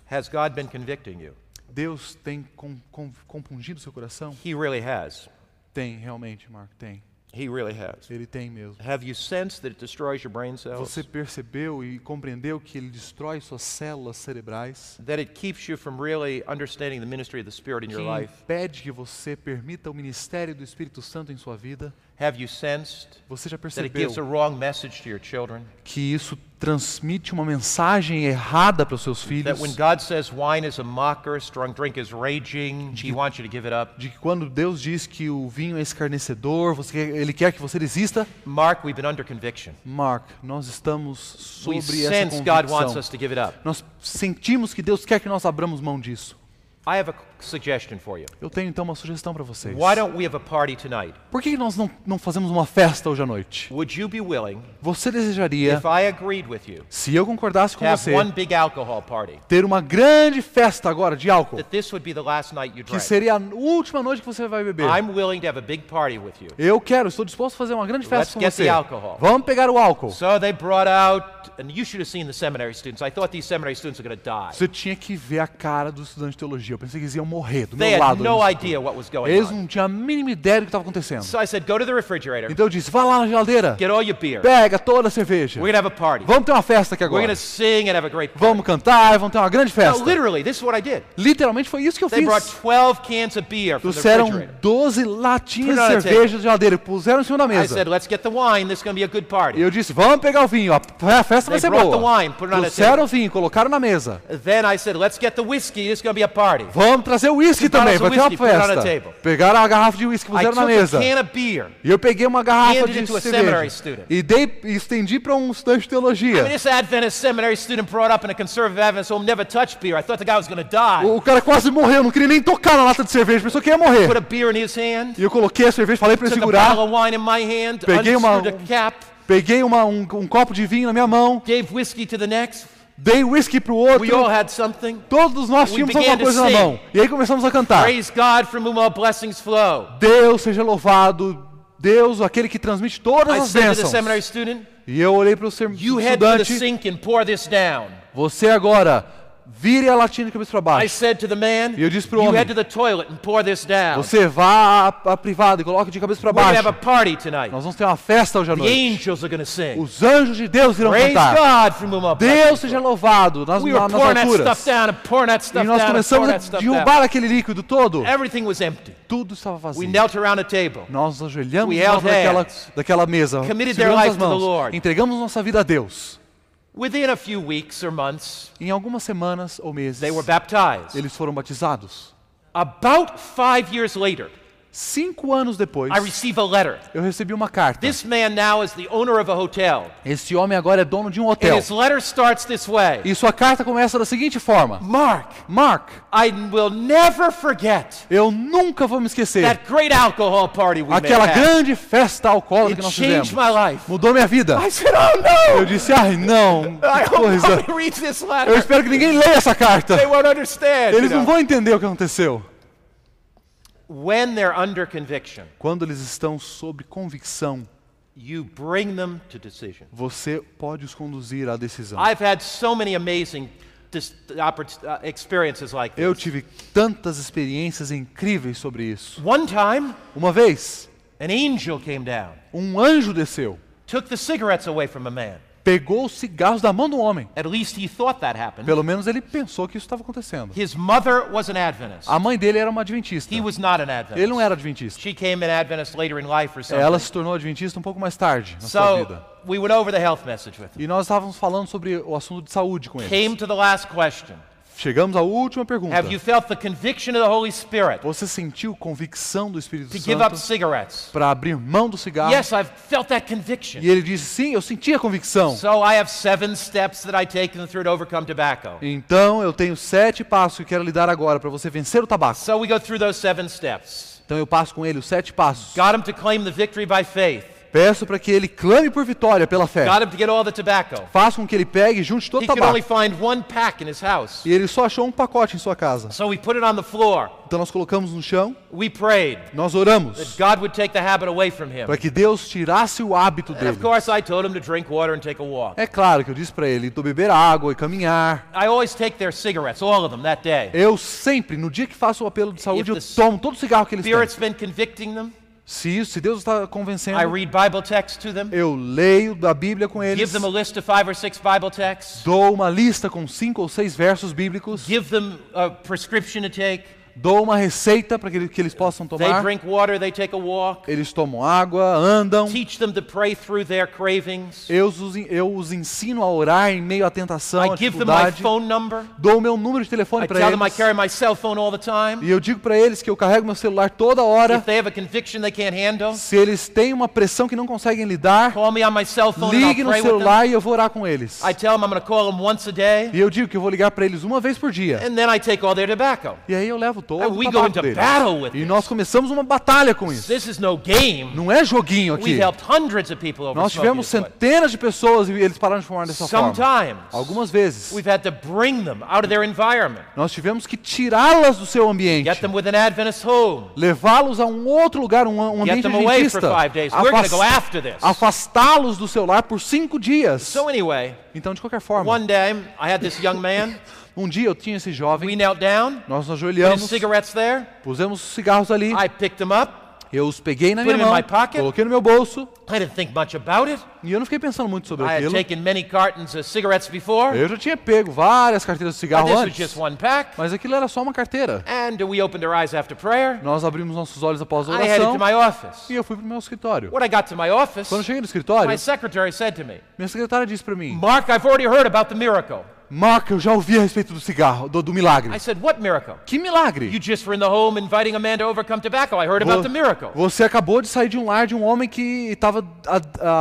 [SPEAKER 2] Has God been convicting you?
[SPEAKER 1] Deus tem com, com, compungido seu coração?
[SPEAKER 2] He really has.
[SPEAKER 1] Tem, realmente, Marco, tem.
[SPEAKER 2] He really has.
[SPEAKER 1] Ele tem mesmo.
[SPEAKER 2] Have you sensed that it destroys your brain cells?
[SPEAKER 1] Você percebeu e compreendeu que ele destrói suas células cerebrais?
[SPEAKER 2] That it keeps you from really understanding the ministry of the Spirit in your life?
[SPEAKER 1] impede que você permita o ministério do Espírito Santo em sua vida?
[SPEAKER 2] Have you sensed
[SPEAKER 1] Você já
[SPEAKER 2] that it
[SPEAKER 1] percebeu
[SPEAKER 2] gives a wrong message to your children?
[SPEAKER 1] que isso transmite uma mensagem errada para os seus filhos? De que quando Deus diz que o vinho é escarnecedor, você ele quer que você desista?
[SPEAKER 2] Mark, we've been under conviction.
[SPEAKER 1] Mark, nós estamos
[SPEAKER 2] We
[SPEAKER 1] sobre essa
[SPEAKER 2] sense God wants
[SPEAKER 1] convicção.
[SPEAKER 2] us to give it up.
[SPEAKER 1] Nós sentimos que Deus quer que nós abramos mão disso.
[SPEAKER 2] I have a suggestion for you.
[SPEAKER 1] Eu tenho então uma sugestão para vocês.
[SPEAKER 2] Why don't we have a party tonight?
[SPEAKER 1] Por que nós não, não fazemos uma festa hoje à noite?
[SPEAKER 2] Would you be willing,
[SPEAKER 1] Você desejaria,
[SPEAKER 2] if I agreed with you,
[SPEAKER 1] se eu concordasse com
[SPEAKER 2] have
[SPEAKER 1] você,
[SPEAKER 2] one big alcohol party?
[SPEAKER 1] ter uma grande festa agora de álcool,
[SPEAKER 2] That this would be the last night you
[SPEAKER 1] que seria a última noite que você vai beber.
[SPEAKER 2] I'm willing to have a big party with you.
[SPEAKER 1] Eu quero, estou disposto a fazer uma grande
[SPEAKER 2] Let's
[SPEAKER 1] festa com
[SPEAKER 2] get
[SPEAKER 1] você.
[SPEAKER 2] the alcohol.
[SPEAKER 1] Vamos pegar o álcool.
[SPEAKER 2] So they brought out, and you should have seen the seminary students. I thought these seminary students were going to die.
[SPEAKER 1] Você tinha que ver a cara dos estudantes de teologia. Eu pensei que eles iam morrer do meu lado.
[SPEAKER 2] no
[SPEAKER 1] ali.
[SPEAKER 2] idea what was going
[SPEAKER 1] Eles não tinham a mínima ideia do que estava acontecendo.
[SPEAKER 2] So I said, go to the refrigerator,
[SPEAKER 1] Então eu disse, vá lá na geladeira, pega toda a cerveja. Vamos ter uma festa aqui agora. Vamos cantar, vamos ter uma grande festa. Literalmente foi isso que eu fiz.
[SPEAKER 2] brought 12 cans of beer from the
[SPEAKER 1] Trouxeram
[SPEAKER 2] refrigerator.
[SPEAKER 1] 12 latinhas de cerveja de geladeira e puseram em cima da mesa.
[SPEAKER 2] said, let's get the wine. This is going to be a good
[SPEAKER 1] E
[SPEAKER 2] party.
[SPEAKER 1] eu disse, vamos pegar o vinho, a festa vai ser boa. Trouxeram o vinho, colocaram na mesa.
[SPEAKER 2] Then I said, let's get the whiskey. This is going to be a party.
[SPEAKER 1] Vamos trazer o uísque também,
[SPEAKER 2] of
[SPEAKER 1] ter uma festa. Pegaram a garrafa de uísque, puseram na mesa. E eu peguei uma garrafa de cerveja e dei, estendi para um estudante de teologia. O, cara quase morreu, não queria nem tocar na lata de cerveja, pensou que ia morrer. E eu coloquei a cerveja, falei para ele segurar. Peguei uma-
[SPEAKER 2] cap.
[SPEAKER 1] peguei uma- um, um copo de vinho na minha mão,
[SPEAKER 2] Gave whiskey to the next.
[SPEAKER 1] Dei whisky pro
[SPEAKER 2] We all
[SPEAKER 1] outro,
[SPEAKER 2] had something.
[SPEAKER 1] todos nós tínhamos alguma coisa na mão. E aí começamos a cantar.
[SPEAKER 2] Praise God from whom all blessings flow.
[SPEAKER 1] Deus seja louvado, Deus, aquele que transmite todas as bênçãos. E eu olhei para o ser-
[SPEAKER 2] you head to the
[SPEAKER 1] estudante,
[SPEAKER 2] sink and pour this down.
[SPEAKER 1] você agora, vire a latinha de cabeça para
[SPEAKER 2] I
[SPEAKER 1] baixo.
[SPEAKER 2] said to the man,
[SPEAKER 1] E eu disse pro
[SPEAKER 2] you
[SPEAKER 1] homem,
[SPEAKER 2] head to the toilet and pour this down.
[SPEAKER 1] Você vá à, à privada e coloque de cabeça para
[SPEAKER 2] We're
[SPEAKER 1] baixo.
[SPEAKER 2] have a party tonight.
[SPEAKER 1] Nós vamos ter uma festa hoje à
[SPEAKER 2] The
[SPEAKER 1] noite.
[SPEAKER 2] angels are sing.
[SPEAKER 1] Os anjos de Deus irão
[SPEAKER 2] Praise
[SPEAKER 1] cantar.
[SPEAKER 2] God from whom
[SPEAKER 1] Deus seja louvado nas,
[SPEAKER 2] We
[SPEAKER 1] na-
[SPEAKER 2] were
[SPEAKER 1] nas
[SPEAKER 2] pouring that
[SPEAKER 1] alturas.
[SPEAKER 2] stuff down and pouring that
[SPEAKER 1] E
[SPEAKER 2] stuff
[SPEAKER 1] nós
[SPEAKER 2] down and
[SPEAKER 1] começamos
[SPEAKER 2] pouring
[SPEAKER 1] a derrubar
[SPEAKER 2] down.
[SPEAKER 1] aquele líquido todo.
[SPEAKER 2] Everything was empty.
[SPEAKER 1] Tudo estava
[SPEAKER 2] We
[SPEAKER 1] vazio.
[SPEAKER 2] knelt around table.
[SPEAKER 1] Nós nos ajoelhamos
[SPEAKER 2] We
[SPEAKER 1] daquela, daquela mesa,
[SPEAKER 2] Committed their life
[SPEAKER 1] as
[SPEAKER 2] to the
[SPEAKER 1] mãos,
[SPEAKER 2] Lord.
[SPEAKER 1] entregamos nossa vida a Deus.
[SPEAKER 2] Within a few weeks or months,
[SPEAKER 1] Em algumas semanas ou meses,
[SPEAKER 2] they were baptized.
[SPEAKER 1] eles foram batizados.
[SPEAKER 2] About five years later,
[SPEAKER 1] Cinco anos depois,
[SPEAKER 2] I received a letter.
[SPEAKER 1] eu recebi uma carta.
[SPEAKER 2] This man now is the owner of a hotel.
[SPEAKER 1] Esse homem agora é dono de um
[SPEAKER 2] And
[SPEAKER 1] hotel.
[SPEAKER 2] his letter starts this way
[SPEAKER 1] E sua carta começa da seguinte forma:
[SPEAKER 2] Mark,
[SPEAKER 1] Mark,
[SPEAKER 2] I will never forget
[SPEAKER 1] eu nunca vou me esquecer
[SPEAKER 2] that great alcohol party we
[SPEAKER 1] aquela grande festa alcoólica que nós fizemos.
[SPEAKER 2] my life.
[SPEAKER 1] Mudou minha vida.
[SPEAKER 2] I said, oh no!
[SPEAKER 1] Eu disse, ai não,
[SPEAKER 2] I hope
[SPEAKER 1] coisa.
[SPEAKER 2] reads this
[SPEAKER 1] Eu
[SPEAKER 2] letter.
[SPEAKER 1] espero que ninguém leia essa carta.
[SPEAKER 2] They won't understand.
[SPEAKER 1] Eles não
[SPEAKER 2] know.
[SPEAKER 1] vão entender o que aconteceu.
[SPEAKER 2] When they're under conviction,
[SPEAKER 1] Quando eles estão sob convicção,
[SPEAKER 2] you bring them to decision.
[SPEAKER 1] você pode os conduzir à decisão.
[SPEAKER 2] I've had so many amazing uh, experiences like
[SPEAKER 1] Eu
[SPEAKER 2] this.
[SPEAKER 1] tive tantas experiências incríveis sobre isso.
[SPEAKER 2] One time,
[SPEAKER 1] Uma vez,
[SPEAKER 2] an angel came down,
[SPEAKER 1] um anjo desceu,
[SPEAKER 2] took the cigarettes away from a man.
[SPEAKER 1] Pegou os cigarros da mão do homem.
[SPEAKER 2] At least he thought that happened.
[SPEAKER 1] Pelo menos ele pensou que isso estava acontecendo.
[SPEAKER 2] His mother was an Adventist.
[SPEAKER 1] A mãe dele era uma adventista.
[SPEAKER 2] He was not an Adventist.
[SPEAKER 1] Ele não era adventista.
[SPEAKER 2] She came an Adventist later in life or something.
[SPEAKER 1] Ela se tornou adventista um pouco mais tarde na sua
[SPEAKER 2] so
[SPEAKER 1] vida.
[SPEAKER 2] we went over the health message with him.
[SPEAKER 1] E nós estávamos falando sobre o assunto de saúde com
[SPEAKER 2] Came
[SPEAKER 1] eles.
[SPEAKER 2] to the last question.
[SPEAKER 1] Chegamos à última pergunta.
[SPEAKER 2] Have you felt the conviction of the Holy Spirit
[SPEAKER 1] Você sentiu convicção do Espírito
[SPEAKER 2] to give up
[SPEAKER 1] Santo
[SPEAKER 2] cigarettes?
[SPEAKER 1] para abrir mão do cigarro?
[SPEAKER 2] Yes, I've felt that conviction.
[SPEAKER 1] E ele disse, sim, eu senti a convicção.
[SPEAKER 2] So I have seven steps that I take through to overcome tobacco.
[SPEAKER 1] Então eu tenho sete passos que quero lhe dar agora para você vencer o tabaco.
[SPEAKER 2] So we go through those seven steps.
[SPEAKER 1] Então eu passo com ele os sete passos.
[SPEAKER 2] Got him to claim the victory by faith.
[SPEAKER 1] Peço para que ele clame por vitória pela fé.
[SPEAKER 2] Got him to get all the tobacco.
[SPEAKER 1] Faça com que ele pegue e junte todo
[SPEAKER 2] He
[SPEAKER 1] o
[SPEAKER 2] could
[SPEAKER 1] tabaco.
[SPEAKER 2] only find one pack in his house.
[SPEAKER 1] E ele só achou um pacote em sua casa.
[SPEAKER 2] So we put it on the floor.
[SPEAKER 1] Então nós colocamos no chão,
[SPEAKER 2] We prayed
[SPEAKER 1] nós oramos
[SPEAKER 2] that God would take the habit away from him.
[SPEAKER 1] para que Deus tirasse o hábito
[SPEAKER 2] And
[SPEAKER 1] dele.
[SPEAKER 2] of course, I told him to drink water and take a walk.
[SPEAKER 1] É claro que eu disse para ele, então beber água e caminhar.
[SPEAKER 2] I always take their cigarettes, all of them, that day.
[SPEAKER 1] Eu sempre, no dia que faço o apelo de saúde, eu
[SPEAKER 2] If the
[SPEAKER 1] tomo todo o cigarro que eles têm.
[SPEAKER 2] Spirit's been convicting them.
[SPEAKER 1] Se, isso, se Deus está convencendo,
[SPEAKER 2] I read Bible texts to them.
[SPEAKER 1] eu leio da Bíblia com
[SPEAKER 2] Give
[SPEAKER 1] eles,
[SPEAKER 2] them a list of five or six Bible texts.
[SPEAKER 1] dou uma lista com cinco ou seis versos bíblicos,
[SPEAKER 2] Give them a prescription to take.
[SPEAKER 1] Dou uma receita para que, ele- que eles possam
[SPEAKER 2] They
[SPEAKER 1] tomar.
[SPEAKER 2] drink water, they take a walk.
[SPEAKER 1] Eles tomam água, andam.
[SPEAKER 2] Teach them to pray through their cravings.
[SPEAKER 1] Eu os, eu os ensino a orar em meio à tentação,
[SPEAKER 2] I
[SPEAKER 1] à
[SPEAKER 2] give them my
[SPEAKER 1] dificuldade.
[SPEAKER 2] phone number.
[SPEAKER 1] Dou o meu número de telefone para
[SPEAKER 2] tell them I
[SPEAKER 1] eles.
[SPEAKER 2] carry my cell phone all the time.
[SPEAKER 1] E eu digo para eles que eu carrego meu celular toda hora.
[SPEAKER 2] If they have a conviction they can't handle,
[SPEAKER 1] Se eles têm uma pressão que não conseguem lidar, ligue no celular e eu vou orar com eles.
[SPEAKER 2] I tell them I'm going to call them once a day,
[SPEAKER 1] E eu digo que eu vou ligar para eles uma vez por dia.
[SPEAKER 2] and then I take all their tobacco.
[SPEAKER 1] E aí eu levo
[SPEAKER 2] And
[SPEAKER 1] o
[SPEAKER 2] battle with
[SPEAKER 1] E
[SPEAKER 2] this.
[SPEAKER 1] nós começamos uma batalha com isso.
[SPEAKER 2] This is no game.
[SPEAKER 1] Não é joguinho aqui. Nós tivemos centenas de pessoas e eles pararam de fumar dessa forma. Algumas vezes.
[SPEAKER 2] we've had to bring them out of their environment,
[SPEAKER 1] Nós tivemos que tirá-las do seu ambiente.
[SPEAKER 2] get them with an Adventist home,
[SPEAKER 1] Levá-los a um outro lugar, um, um ambiente adventista. Afastá-los do seu lar por cinco dias. Então, de qualquer forma,
[SPEAKER 2] one day I had this young man.
[SPEAKER 1] um dia eu tinha esse jovem,
[SPEAKER 2] We knelt down,
[SPEAKER 1] nós nos ajoelhamos,
[SPEAKER 2] cigarettes there.
[SPEAKER 1] pusemos os cigarros ali,
[SPEAKER 2] I picked them up.
[SPEAKER 1] eu os peguei na minha mão,
[SPEAKER 2] my pocket.
[SPEAKER 1] coloquei no meu bolso,
[SPEAKER 2] I didn't think much about it.
[SPEAKER 1] e eu não fiquei pensando muito sobre
[SPEAKER 2] I had
[SPEAKER 1] aquilo.
[SPEAKER 2] taken many cartons of cigarettes before.
[SPEAKER 1] Eu já tinha pego várias carteiras de cigarro antes,
[SPEAKER 2] just one pack.
[SPEAKER 1] mas aquilo era só uma carteira.
[SPEAKER 2] And we opened our eyes after prayer.
[SPEAKER 1] Nós abrimos nossos olhos após a
[SPEAKER 2] I headed
[SPEAKER 1] oração
[SPEAKER 2] to my office.
[SPEAKER 1] e eu fui pro meu escritório.
[SPEAKER 2] When I got to my office,
[SPEAKER 1] Quando eu cheguei no escritório,
[SPEAKER 2] my secretary said to me,
[SPEAKER 1] minha secretária disse para mim:
[SPEAKER 2] Mark, I've already heard about the miracle.
[SPEAKER 1] Mark, eu já ouvi a respeito do cigarro, do, do milagre.
[SPEAKER 2] I said, What miracle?
[SPEAKER 1] Que milagre!
[SPEAKER 2] You just were in the home inviting a man to overcome tobacco. I heard about the miracle.
[SPEAKER 1] Você acabou de sair de um lar de um homem que estava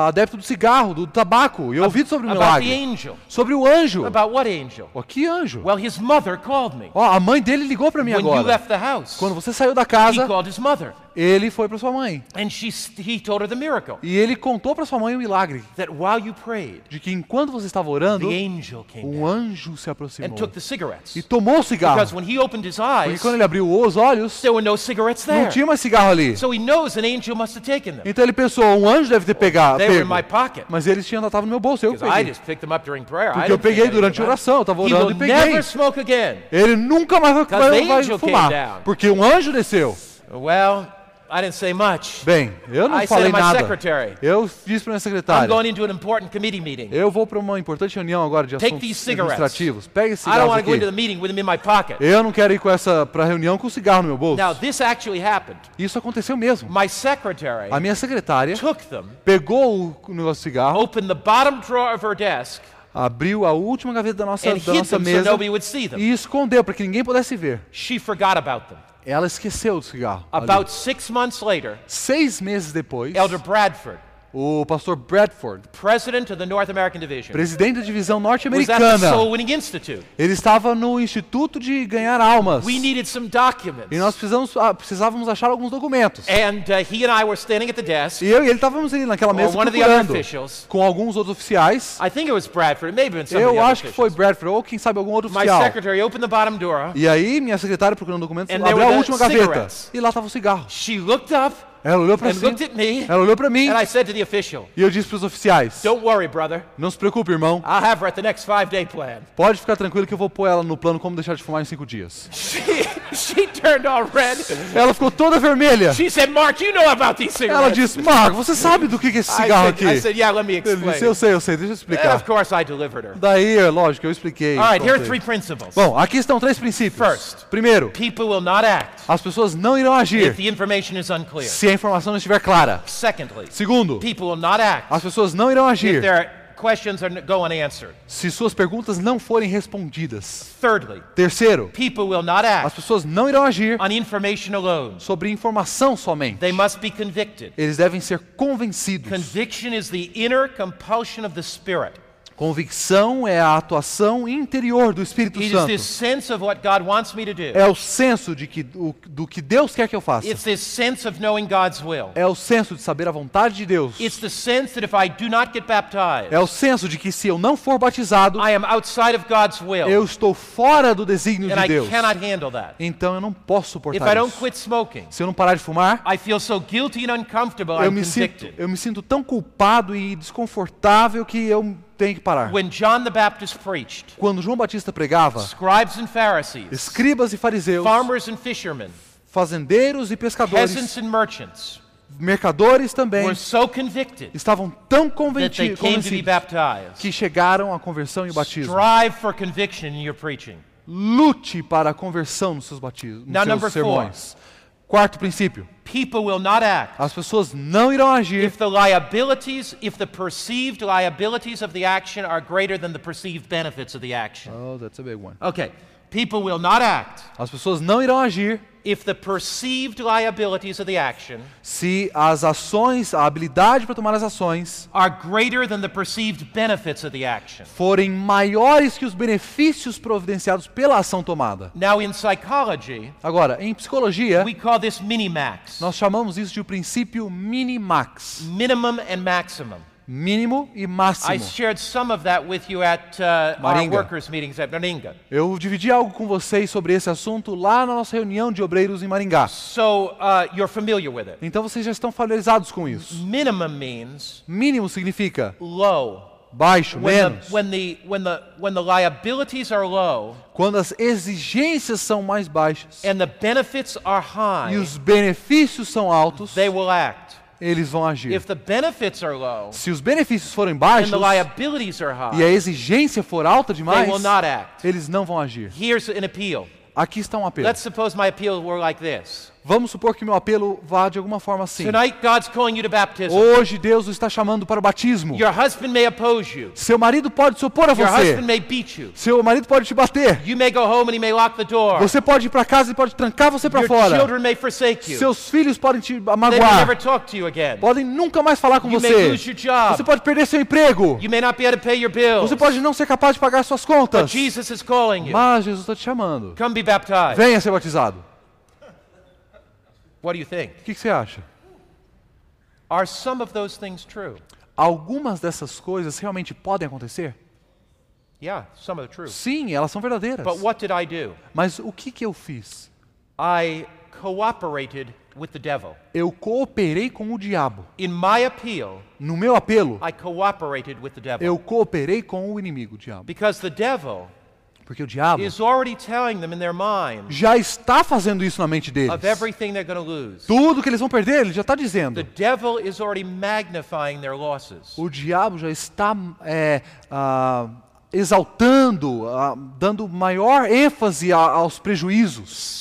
[SPEAKER 1] adepto do cigarro, do tabaco. Eu ouvi sobre o
[SPEAKER 2] About the
[SPEAKER 1] milagre.
[SPEAKER 2] angel.
[SPEAKER 1] Sobre o anjo.
[SPEAKER 2] About what angel?
[SPEAKER 1] Ó, que anjo?
[SPEAKER 2] Well, his mother called me.
[SPEAKER 1] Ó, a mãe dele ligou para mim
[SPEAKER 2] When you
[SPEAKER 1] agora.
[SPEAKER 2] left the house,
[SPEAKER 1] Quando você saiu da
[SPEAKER 2] he
[SPEAKER 1] casa,
[SPEAKER 2] called his mother.
[SPEAKER 1] Ele foi para sua mãe.
[SPEAKER 2] And she, he told her the miracle.
[SPEAKER 1] E ele contou para sua mãe o milagre.
[SPEAKER 2] That while you prayed,
[SPEAKER 1] De que enquanto você estava orando,
[SPEAKER 2] the angel came
[SPEAKER 1] um anjo se
[SPEAKER 2] and
[SPEAKER 1] aproximou.
[SPEAKER 2] took the cigarettes.
[SPEAKER 1] E tomou o cigarro.
[SPEAKER 2] Because when he opened his
[SPEAKER 1] Porque
[SPEAKER 2] eyes,
[SPEAKER 1] quando ele abriu os olhos,
[SPEAKER 2] there were no cigarettes
[SPEAKER 1] não
[SPEAKER 2] there.
[SPEAKER 1] tinha mais cigarro ali.
[SPEAKER 2] So he knows an angel must have taken them.
[SPEAKER 1] Então ele pensou, um anjo deve ter pegado.
[SPEAKER 2] They were in my pocket.
[SPEAKER 1] Mas eles tinham estavam no meu bolso, eu
[SPEAKER 2] Because I
[SPEAKER 1] peguei.
[SPEAKER 2] just picked them up during prayer.
[SPEAKER 1] Porque eu peguei durante a oração, eu estava orando e peguei.
[SPEAKER 2] never smoke again.
[SPEAKER 1] Ele nunca mais vai, vai, fumar, porque um anjo desceu.
[SPEAKER 2] Well, I didn't say much.
[SPEAKER 1] Bem, eu não
[SPEAKER 2] I
[SPEAKER 1] falei nada.
[SPEAKER 2] secretary,
[SPEAKER 1] Eu disse para minha
[SPEAKER 2] I'm
[SPEAKER 1] secretária,
[SPEAKER 2] going into an important committee meeting.
[SPEAKER 1] eu vou para uma importante reunião agora de
[SPEAKER 2] Take
[SPEAKER 1] assuntos administrativos. Pega esses
[SPEAKER 2] I don't
[SPEAKER 1] cigarros aqui.
[SPEAKER 2] the meeting with them in my pocket.
[SPEAKER 1] Eu não quero ir com essa para a reunião com o cigarro no meu bolso.
[SPEAKER 2] Now, this actually happened.
[SPEAKER 1] Isso aconteceu mesmo.
[SPEAKER 2] My secretary
[SPEAKER 1] A minha secretária
[SPEAKER 2] took them,
[SPEAKER 1] pegou o negócio de cigarro,
[SPEAKER 2] opened the bottom drawer of her desk,
[SPEAKER 1] abriu a última gaveta da nossa, da nossa
[SPEAKER 2] so
[SPEAKER 1] mesa
[SPEAKER 2] them.
[SPEAKER 1] e escondeu para que ninguém pudesse ver. Ela esqueceu do cigarro. ali.
[SPEAKER 2] About six months later,
[SPEAKER 1] Seis meses depois,
[SPEAKER 2] Elder Bradford,
[SPEAKER 1] o pastor Bradford,
[SPEAKER 2] president of the North American Division,
[SPEAKER 1] presidente da divisão norte-americana, ele estava no Instituto de Ganhar Almas.
[SPEAKER 2] We needed some documents.
[SPEAKER 1] E nós precisamos, ah, precisávamos achar alguns documentos.
[SPEAKER 2] And uh, he and I were standing at the desk,
[SPEAKER 1] E eu e ele estávamos ali naquela mesa
[SPEAKER 2] one of the other
[SPEAKER 1] procurando
[SPEAKER 2] officials.
[SPEAKER 1] com alguns outros oficiais.
[SPEAKER 2] I think it was Bradford. It may have been some
[SPEAKER 1] Eu acho que foi. Bradford ou quem sabe algum outro
[SPEAKER 2] My
[SPEAKER 1] oficial.
[SPEAKER 2] secretary opened the bottom drawer.
[SPEAKER 1] E aí minha secretária procurando documentos abriu a última gaveta
[SPEAKER 2] cigarettes.
[SPEAKER 1] e lá estava o cigarro.
[SPEAKER 2] She looked up
[SPEAKER 1] Ela olhou para
[SPEAKER 2] and
[SPEAKER 1] cima,
[SPEAKER 2] looked at me,
[SPEAKER 1] ela olhou para mim
[SPEAKER 2] and I said to the official,
[SPEAKER 1] e eu disse para os oficiais:
[SPEAKER 2] Don't worry, brother.
[SPEAKER 1] Não se preocupe, irmão.
[SPEAKER 2] I'll have her at the next five day plan.
[SPEAKER 1] Pode ficar tranquilo que eu vou pôr ela no plano como deixar de fumar em cinco dias.
[SPEAKER 2] She, she turned all red.
[SPEAKER 1] Ela ficou toda vermelha.
[SPEAKER 2] She said, Mark, you know about these
[SPEAKER 1] Ela disse: Marco, você sabe do que é esse
[SPEAKER 2] I
[SPEAKER 1] cigarro
[SPEAKER 2] said,
[SPEAKER 1] aqui?
[SPEAKER 2] I said, Yeah, let me
[SPEAKER 1] Ele disse: Eu
[SPEAKER 2] explain.
[SPEAKER 1] sei, eu sei, deixa eu explicar. Daí, é lógico, eu expliquei.
[SPEAKER 2] Right, here are
[SPEAKER 1] contei.
[SPEAKER 2] three principles.
[SPEAKER 1] Bom, aqui estão três princípios.
[SPEAKER 2] First.
[SPEAKER 1] Primeiro,
[SPEAKER 2] People will not act
[SPEAKER 1] as pessoas não irão
[SPEAKER 2] if
[SPEAKER 1] agir
[SPEAKER 2] the information is unclear.
[SPEAKER 1] se a informação não estiver clara.
[SPEAKER 2] Secondly,
[SPEAKER 1] Segundo,
[SPEAKER 2] people will not act
[SPEAKER 1] as pessoas não irão
[SPEAKER 2] if
[SPEAKER 1] agir
[SPEAKER 2] their questions are, go unanswered.
[SPEAKER 1] se suas perguntas não forem respondidas.
[SPEAKER 2] Thirdly,
[SPEAKER 1] Terceiro,
[SPEAKER 2] people will not
[SPEAKER 1] as pessoas não irão agir
[SPEAKER 2] on information alone.
[SPEAKER 1] sobre informação somente.
[SPEAKER 2] They must be convicted.
[SPEAKER 1] Eles devem ser convencidos.
[SPEAKER 2] Conviction is the inner compulsion of the Spirit.
[SPEAKER 1] Convicção é a atuação interior do Espírito
[SPEAKER 2] It is
[SPEAKER 1] Santo.
[SPEAKER 2] this sense of what God wants me to do.
[SPEAKER 1] É o senso de que, o- do que Deus quer que eu faça.
[SPEAKER 2] It's this sense of knowing God's will.
[SPEAKER 1] É o senso de saber a vontade de Deus.
[SPEAKER 2] It's the sense that if I do not get baptized,
[SPEAKER 1] É o senso de que se eu não for batizado,
[SPEAKER 2] I am outside of God's will.
[SPEAKER 1] eu estou fora do desígnio
[SPEAKER 2] And
[SPEAKER 1] de
[SPEAKER 2] I
[SPEAKER 1] Deus.
[SPEAKER 2] cannot handle that.
[SPEAKER 1] Então eu não posso
[SPEAKER 2] If
[SPEAKER 1] suportar
[SPEAKER 2] I don't
[SPEAKER 1] isso.
[SPEAKER 2] quit smoking,
[SPEAKER 1] Se eu não parar de fumar,
[SPEAKER 2] I feel so guilty and uncomfortable,
[SPEAKER 1] eu
[SPEAKER 2] I'm
[SPEAKER 1] me, sinto, eu me sinto tão culpado e desconfortável que eu tenho que parar.
[SPEAKER 2] When John the Baptist preached,
[SPEAKER 1] Quando João Batista pregava,
[SPEAKER 2] scribes and Pharisees,
[SPEAKER 1] escribas e fariseus,
[SPEAKER 2] farmers and fishermen,
[SPEAKER 1] fazendeiros e pescadores,
[SPEAKER 2] peasants and merchants
[SPEAKER 1] mercadores também,
[SPEAKER 2] were so convicted
[SPEAKER 1] estavam tão
[SPEAKER 2] that they
[SPEAKER 1] conventi-
[SPEAKER 2] came to be
[SPEAKER 1] convencidos
[SPEAKER 2] baptized.
[SPEAKER 1] que chegaram à conversão e o batismo.
[SPEAKER 2] Strive for conviction in your preaching.
[SPEAKER 1] Lute para a conversão nos seus batismos,
[SPEAKER 2] Now,
[SPEAKER 1] nos
[SPEAKER 2] number
[SPEAKER 1] seus sermões. Quarto princípio:
[SPEAKER 2] People will not act
[SPEAKER 1] as pessoas não irão agir
[SPEAKER 2] if the liabilities, if the perceived liabilities of the action are greater than the perceived benefits of the action.
[SPEAKER 1] Oh, that's a big one.
[SPEAKER 2] Okay. People will not act
[SPEAKER 1] As pessoas não irão agir
[SPEAKER 2] if the perceived liabilities of the action
[SPEAKER 1] se as ações, a habilidade para tomar as ações,
[SPEAKER 2] are greater than the perceived benefits of the action.
[SPEAKER 1] forem maiores que os benefícios providenciados pela ação tomada.
[SPEAKER 2] Now, in psychology,
[SPEAKER 1] Agora, em psicologia,
[SPEAKER 2] we call this minimax
[SPEAKER 1] nós chamamos isso de o princípio minimax,
[SPEAKER 2] minimum and maximum.
[SPEAKER 1] Mínimo e
[SPEAKER 2] I
[SPEAKER 1] máximo.
[SPEAKER 2] shared some of that with you at uh, our workers' meetings at Maringa.
[SPEAKER 1] Eu dividi algo com vocês sobre esse assunto lá na nossa reunião de obreiros em Maringá.
[SPEAKER 2] So uh, you're familiar with it.
[SPEAKER 1] Então vocês já estão familiarizados com isso.
[SPEAKER 2] Minimum means
[SPEAKER 1] Mínimo significa
[SPEAKER 2] low.
[SPEAKER 1] baixo,
[SPEAKER 2] When the,
[SPEAKER 1] menos.
[SPEAKER 2] when, the, when, the, when the liabilities are low
[SPEAKER 1] Quando as exigências são mais baixas
[SPEAKER 2] and the benefits are high,
[SPEAKER 1] e os benefícios são altos,
[SPEAKER 2] they will act.
[SPEAKER 1] Eles vão agir.
[SPEAKER 2] If the benefits are low
[SPEAKER 1] Se os benefícios forem baixos
[SPEAKER 2] are
[SPEAKER 1] e a
[SPEAKER 2] high,
[SPEAKER 1] exigência for alta demais, eles não vão agir. Aqui está um apelo.
[SPEAKER 2] Let's suppose my appeal were like this.
[SPEAKER 1] Vamos supor que meu apelo vá de alguma forma assim.
[SPEAKER 2] Tonight, God's calling you to baptism.
[SPEAKER 1] Hoje Deus o está chamando para o batismo.
[SPEAKER 2] Your husband may oppose you.
[SPEAKER 1] Seu marido pode se opor a
[SPEAKER 2] Your
[SPEAKER 1] você.
[SPEAKER 2] husband may beat you.
[SPEAKER 1] Seu marido pode te bater.
[SPEAKER 2] You may go home and he may lock the door.
[SPEAKER 1] Você pode ir para casa e pode trancar você para fora.
[SPEAKER 2] children may forsake you.
[SPEAKER 1] Seus filhos podem te
[SPEAKER 2] may
[SPEAKER 1] magoar.
[SPEAKER 2] never talk to you again.
[SPEAKER 1] Podem nunca mais falar com
[SPEAKER 2] You may
[SPEAKER 1] você.
[SPEAKER 2] lose your job.
[SPEAKER 1] Você pode perder seu emprego.
[SPEAKER 2] You may not be able to pay your bills.
[SPEAKER 1] Você pode não ser capaz de pagar suas
[SPEAKER 2] But
[SPEAKER 1] contas.
[SPEAKER 2] Jesus is calling you.
[SPEAKER 1] Mas Jesus está te chamando.
[SPEAKER 2] Come be baptized.
[SPEAKER 1] Venha ser batizado.
[SPEAKER 2] What do you think?
[SPEAKER 1] O que que você acha?
[SPEAKER 2] Are some of those things true?
[SPEAKER 1] Algumas dessas coisas realmente podem acontecer?
[SPEAKER 2] Yeah, some are true.
[SPEAKER 1] Sim, elas são verdadeiras.
[SPEAKER 2] But what did I do?
[SPEAKER 1] Mas o que, que eu fiz?
[SPEAKER 2] I cooperated with the devil.
[SPEAKER 1] Eu cooperei com o diabo.
[SPEAKER 2] In my appeal,
[SPEAKER 1] No meu apelo,
[SPEAKER 2] I cooperated with the devil.
[SPEAKER 1] eu cooperei com o inimigo, o diabo.
[SPEAKER 2] Because the devil
[SPEAKER 1] Porque o diabo
[SPEAKER 2] is already telling them in their mind
[SPEAKER 1] já está fazendo isso na mente deles. Tudo que eles vão perder, ele já está
[SPEAKER 2] The
[SPEAKER 1] dizendo.
[SPEAKER 2] devil is already magnifying their losses.
[SPEAKER 1] O diabo já está é, ah, exaltando, ah, dando maior ênfase a- aos prejuízos.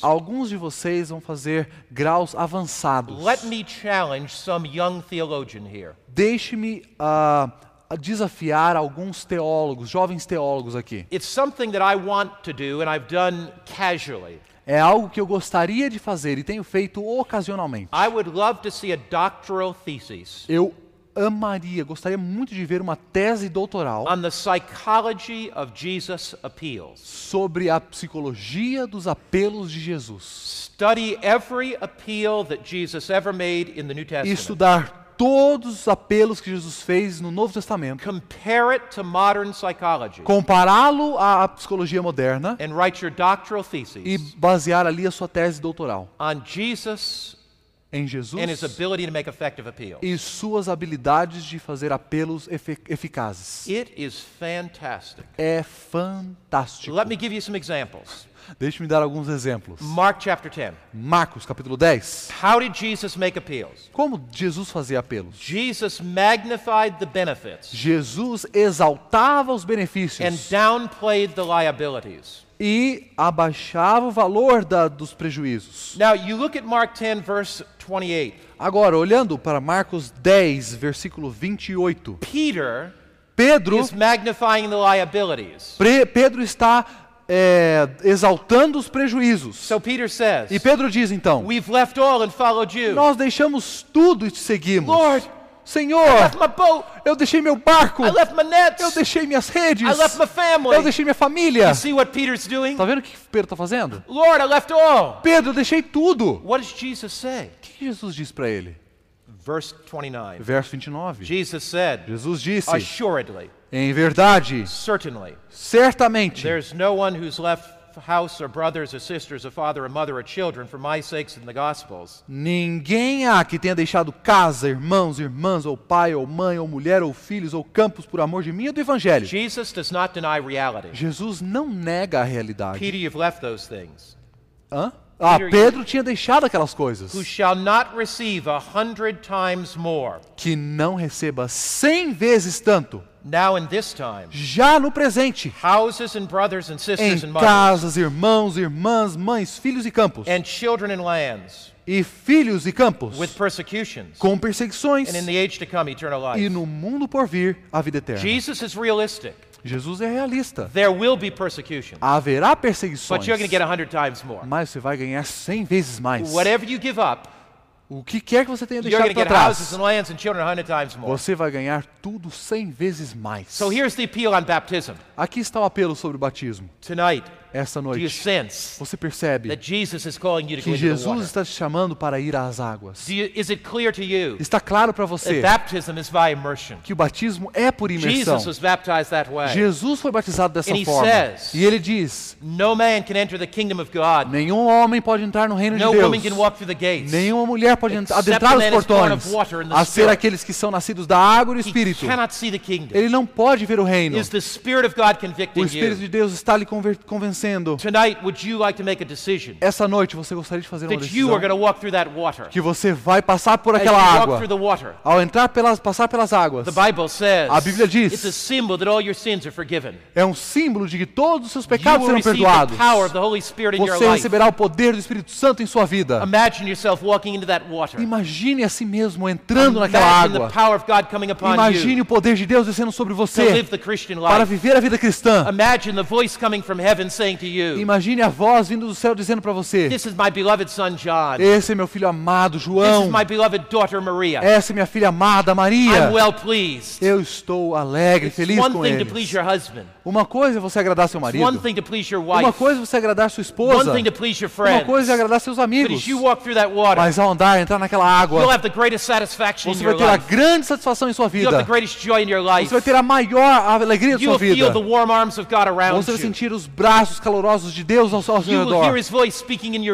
[SPEAKER 1] Alguns de vocês vão fazer graus avançados.
[SPEAKER 2] Let me challenge some young theologian here.
[SPEAKER 1] Deixe-me ah, desafiar alguns teólogos, jovens teólogos aqui.
[SPEAKER 2] It's something that I want to do and I've done casually.
[SPEAKER 1] É algo que eu gostaria de fazer e tenho feito ocasionalmente.
[SPEAKER 2] I would love to see a doctoral thesis
[SPEAKER 1] Eu amaria, gostaria muito de ver uma tese doutoral
[SPEAKER 2] on the psychology of Jesus' appeals.
[SPEAKER 1] sobre a psicologia dos apelos de Jesus.
[SPEAKER 2] Study every appeal that Jesus ever made in the New Testament.
[SPEAKER 1] estudar todos os apelos que Jesus fez no Novo Testamento,
[SPEAKER 2] Compare it to modern psychology
[SPEAKER 1] compará-lo à psicologia moderna
[SPEAKER 2] and write your doctoral
[SPEAKER 1] e basear ali a sua tese doutoral.
[SPEAKER 2] on Jesus
[SPEAKER 1] em
[SPEAKER 2] and his
[SPEAKER 1] Jesus
[SPEAKER 2] ability to make effective appeals.
[SPEAKER 1] e suas habilidades de fazer apelos eficazes.
[SPEAKER 2] It is fantastic.
[SPEAKER 1] É fantástico.
[SPEAKER 2] Let me give you some examples.
[SPEAKER 1] Deixe-me dar alguns exemplos.
[SPEAKER 2] Mark chapter 10.
[SPEAKER 1] Marcos, capítulo 10.
[SPEAKER 2] How did Jesus make appeals?
[SPEAKER 1] Como Jesus fazia apelos?
[SPEAKER 2] Jesus magnified the benefits
[SPEAKER 1] Jesus exaltava os
[SPEAKER 2] and
[SPEAKER 1] benefícios
[SPEAKER 2] downplayed the liabilities.
[SPEAKER 1] e abaixava o valor da- dos prejuízos.
[SPEAKER 2] Now, you look at Mark 10, verse 28.
[SPEAKER 1] Agora, olhando para Marcos 10, versículo 28,
[SPEAKER 2] Peter
[SPEAKER 1] Pedro,
[SPEAKER 2] is magnifying the liabilities.
[SPEAKER 1] Pedro está é, exaltando os prejuízos.
[SPEAKER 2] So Peter says,
[SPEAKER 1] E Pedro diz então:
[SPEAKER 2] We've left all and followed you.
[SPEAKER 1] Nós deixamos tudo e te seguimos.
[SPEAKER 2] Lord,
[SPEAKER 1] Senhor,
[SPEAKER 2] I left my boat.
[SPEAKER 1] eu deixei meu barco, eu deixei minhas redes,
[SPEAKER 2] I left my family.
[SPEAKER 1] eu deixei minha família.
[SPEAKER 2] You see what Peter's doing?
[SPEAKER 1] Tá vendo o que Pedro está fazendo?
[SPEAKER 2] Lord, I left all.
[SPEAKER 1] Pedro, eu deixei tudo.
[SPEAKER 2] What does Jesus say?
[SPEAKER 1] O que Jesus diz para ele?
[SPEAKER 2] Verse 29.
[SPEAKER 1] Verso 29.
[SPEAKER 2] Jesus said,
[SPEAKER 1] Jesus disse:
[SPEAKER 2] Assuredly,
[SPEAKER 1] Em verdade,
[SPEAKER 2] certainly,
[SPEAKER 1] certamente,
[SPEAKER 2] there's no one who's left house or brothers or sisters or father or mother or children for my sakes in the Gospels,
[SPEAKER 1] ninguém há que tenha deixado casa, irmãos, irmãs, ou pai, ou mãe, ou mulher, ou filhos, ou campos por amor de mim e do Evangelho.
[SPEAKER 2] Jesus does not deny reality.
[SPEAKER 1] Jesus não nega a realidade.
[SPEAKER 2] Peter, you've left those things.
[SPEAKER 1] Hã? Ah, Pedro tinha deixado aquelas coisas.
[SPEAKER 2] Who shall not receive a hundred times more
[SPEAKER 1] Que não receba cem vezes tanto,
[SPEAKER 2] now in this time
[SPEAKER 1] já no presente,
[SPEAKER 2] houses and brothers and sisters and
[SPEAKER 1] em
[SPEAKER 2] mothers,
[SPEAKER 1] casas, irmãos, irmãs, mães, filhos e campos.
[SPEAKER 2] and children and lands,
[SPEAKER 1] E filhos e campos,
[SPEAKER 2] with persecutions,
[SPEAKER 1] com perseguições,
[SPEAKER 2] and in the age to come, eternal
[SPEAKER 1] e no mundo por vir, a vida eterna.
[SPEAKER 2] Jesus is realistic.
[SPEAKER 1] Jesus é realista.
[SPEAKER 2] There will be persecution,
[SPEAKER 1] Haverá perseguições,
[SPEAKER 2] but you're going to get 100 times more.
[SPEAKER 1] mas você vai ganhar 100 vezes mais.
[SPEAKER 2] Whatever you give up,
[SPEAKER 1] O que quer que você tenha deixado para trás,
[SPEAKER 2] and lands and children 100 times more.
[SPEAKER 1] você vai ganhar tudo 100 vezes mais.
[SPEAKER 2] So here's the appeal on baptism.
[SPEAKER 1] Aqui está o apelo sobre o batismo.
[SPEAKER 2] Tonight,
[SPEAKER 1] Essa noite, você percebe
[SPEAKER 2] that Jesus is calling you to go
[SPEAKER 1] que Jesus está te chamando para ir às águas.
[SPEAKER 2] Do you, is it clear to you
[SPEAKER 1] Está claro para você
[SPEAKER 2] baptism is by immersion?
[SPEAKER 1] que o batismo é por imersão.
[SPEAKER 2] Jesus was baptized that way.
[SPEAKER 1] Jesus foi batizado dessa forma. E ele diz: nenhum homem pode entrar no reino
[SPEAKER 2] No
[SPEAKER 1] de
[SPEAKER 2] woman can
[SPEAKER 1] Deus.
[SPEAKER 2] walk through the gates.
[SPEAKER 1] Nenhuma mulher pode adentrar os portões, a ser aqueles que são nascidos da água e do Espírito. Ele não pode ver o reino. O Espírito de Deus está lhe convencendo.
[SPEAKER 2] Tonight, would you like to make a decision
[SPEAKER 1] Essa noite você gostaria de fazer uma
[SPEAKER 2] that you are
[SPEAKER 1] decisão
[SPEAKER 2] going to walk through that water?
[SPEAKER 1] que você vai passar por aquela
[SPEAKER 2] walk
[SPEAKER 1] água.
[SPEAKER 2] through the water,
[SPEAKER 1] Ao entrar pelas, passar pelas águas,
[SPEAKER 2] the Bible says
[SPEAKER 1] A Bíblia diz-
[SPEAKER 2] it's a symbol that all your sins are forgiven.
[SPEAKER 1] é um símbolo de que todos os seus pecados serão perdoados.
[SPEAKER 2] power of the Holy Spirit in your
[SPEAKER 1] Você receberá o poder do Espírito Santo em sua vida.
[SPEAKER 2] Imagine yourself walking into that water.
[SPEAKER 1] Imagine a si mesmo entrando naquela água.
[SPEAKER 2] power of God coming upon
[SPEAKER 1] Imagine
[SPEAKER 2] you
[SPEAKER 1] o poder de Deus descendo sobre você para viver a vida cristã.
[SPEAKER 2] Imagine the voice coming from heaven saying to you,
[SPEAKER 1] Imagine a voz vindo do céu dizendo para você:
[SPEAKER 2] This is my beloved son John.
[SPEAKER 1] Esse é meu filho amado
[SPEAKER 2] This
[SPEAKER 1] João.
[SPEAKER 2] is my beloved daughter Maria.
[SPEAKER 1] Essa é minha filha amada Maria.
[SPEAKER 2] I'm well pleased.
[SPEAKER 1] Eu estou alegre,
[SPEAKER 2] It's
[SPEAKER 1] feliz
[SPEAKER 2] one
[SPEAKER 1] com
[SPEAKER 2] thing to
[SPEAKER 1] eles.
[SPEAKER 2] please your husband.
[SPEAKER 1] Uma coisa é você agradar seu marido.
[SPEAKER 2] one thing to please your
[SPEAKER 1] Uma coisa é você agradar sua
[SPEAKER 2] One
[SPEAKER 1] esposa.
[SPEAKER 2] thing to please your
[SPEAKER 1] Uma coisa é agradar seus amigos.
[SPEAKER 2] as you walk through that water,
[SPEAKER 1] Mas ao andar, entrar naquela água, você vai
[SPEAKER 2] your
[SPEAKER 1] ter a grande satisfação em sua vida. Você vai ter a maior alegria
[SPEAKER 2] You'll
[SPEAKER 1] sua vida.
[SPEAKER 2] feel the warm arms of God around
[SPEAKER 1] Você vai sentir os braços calorosos de Deus ao seu redor.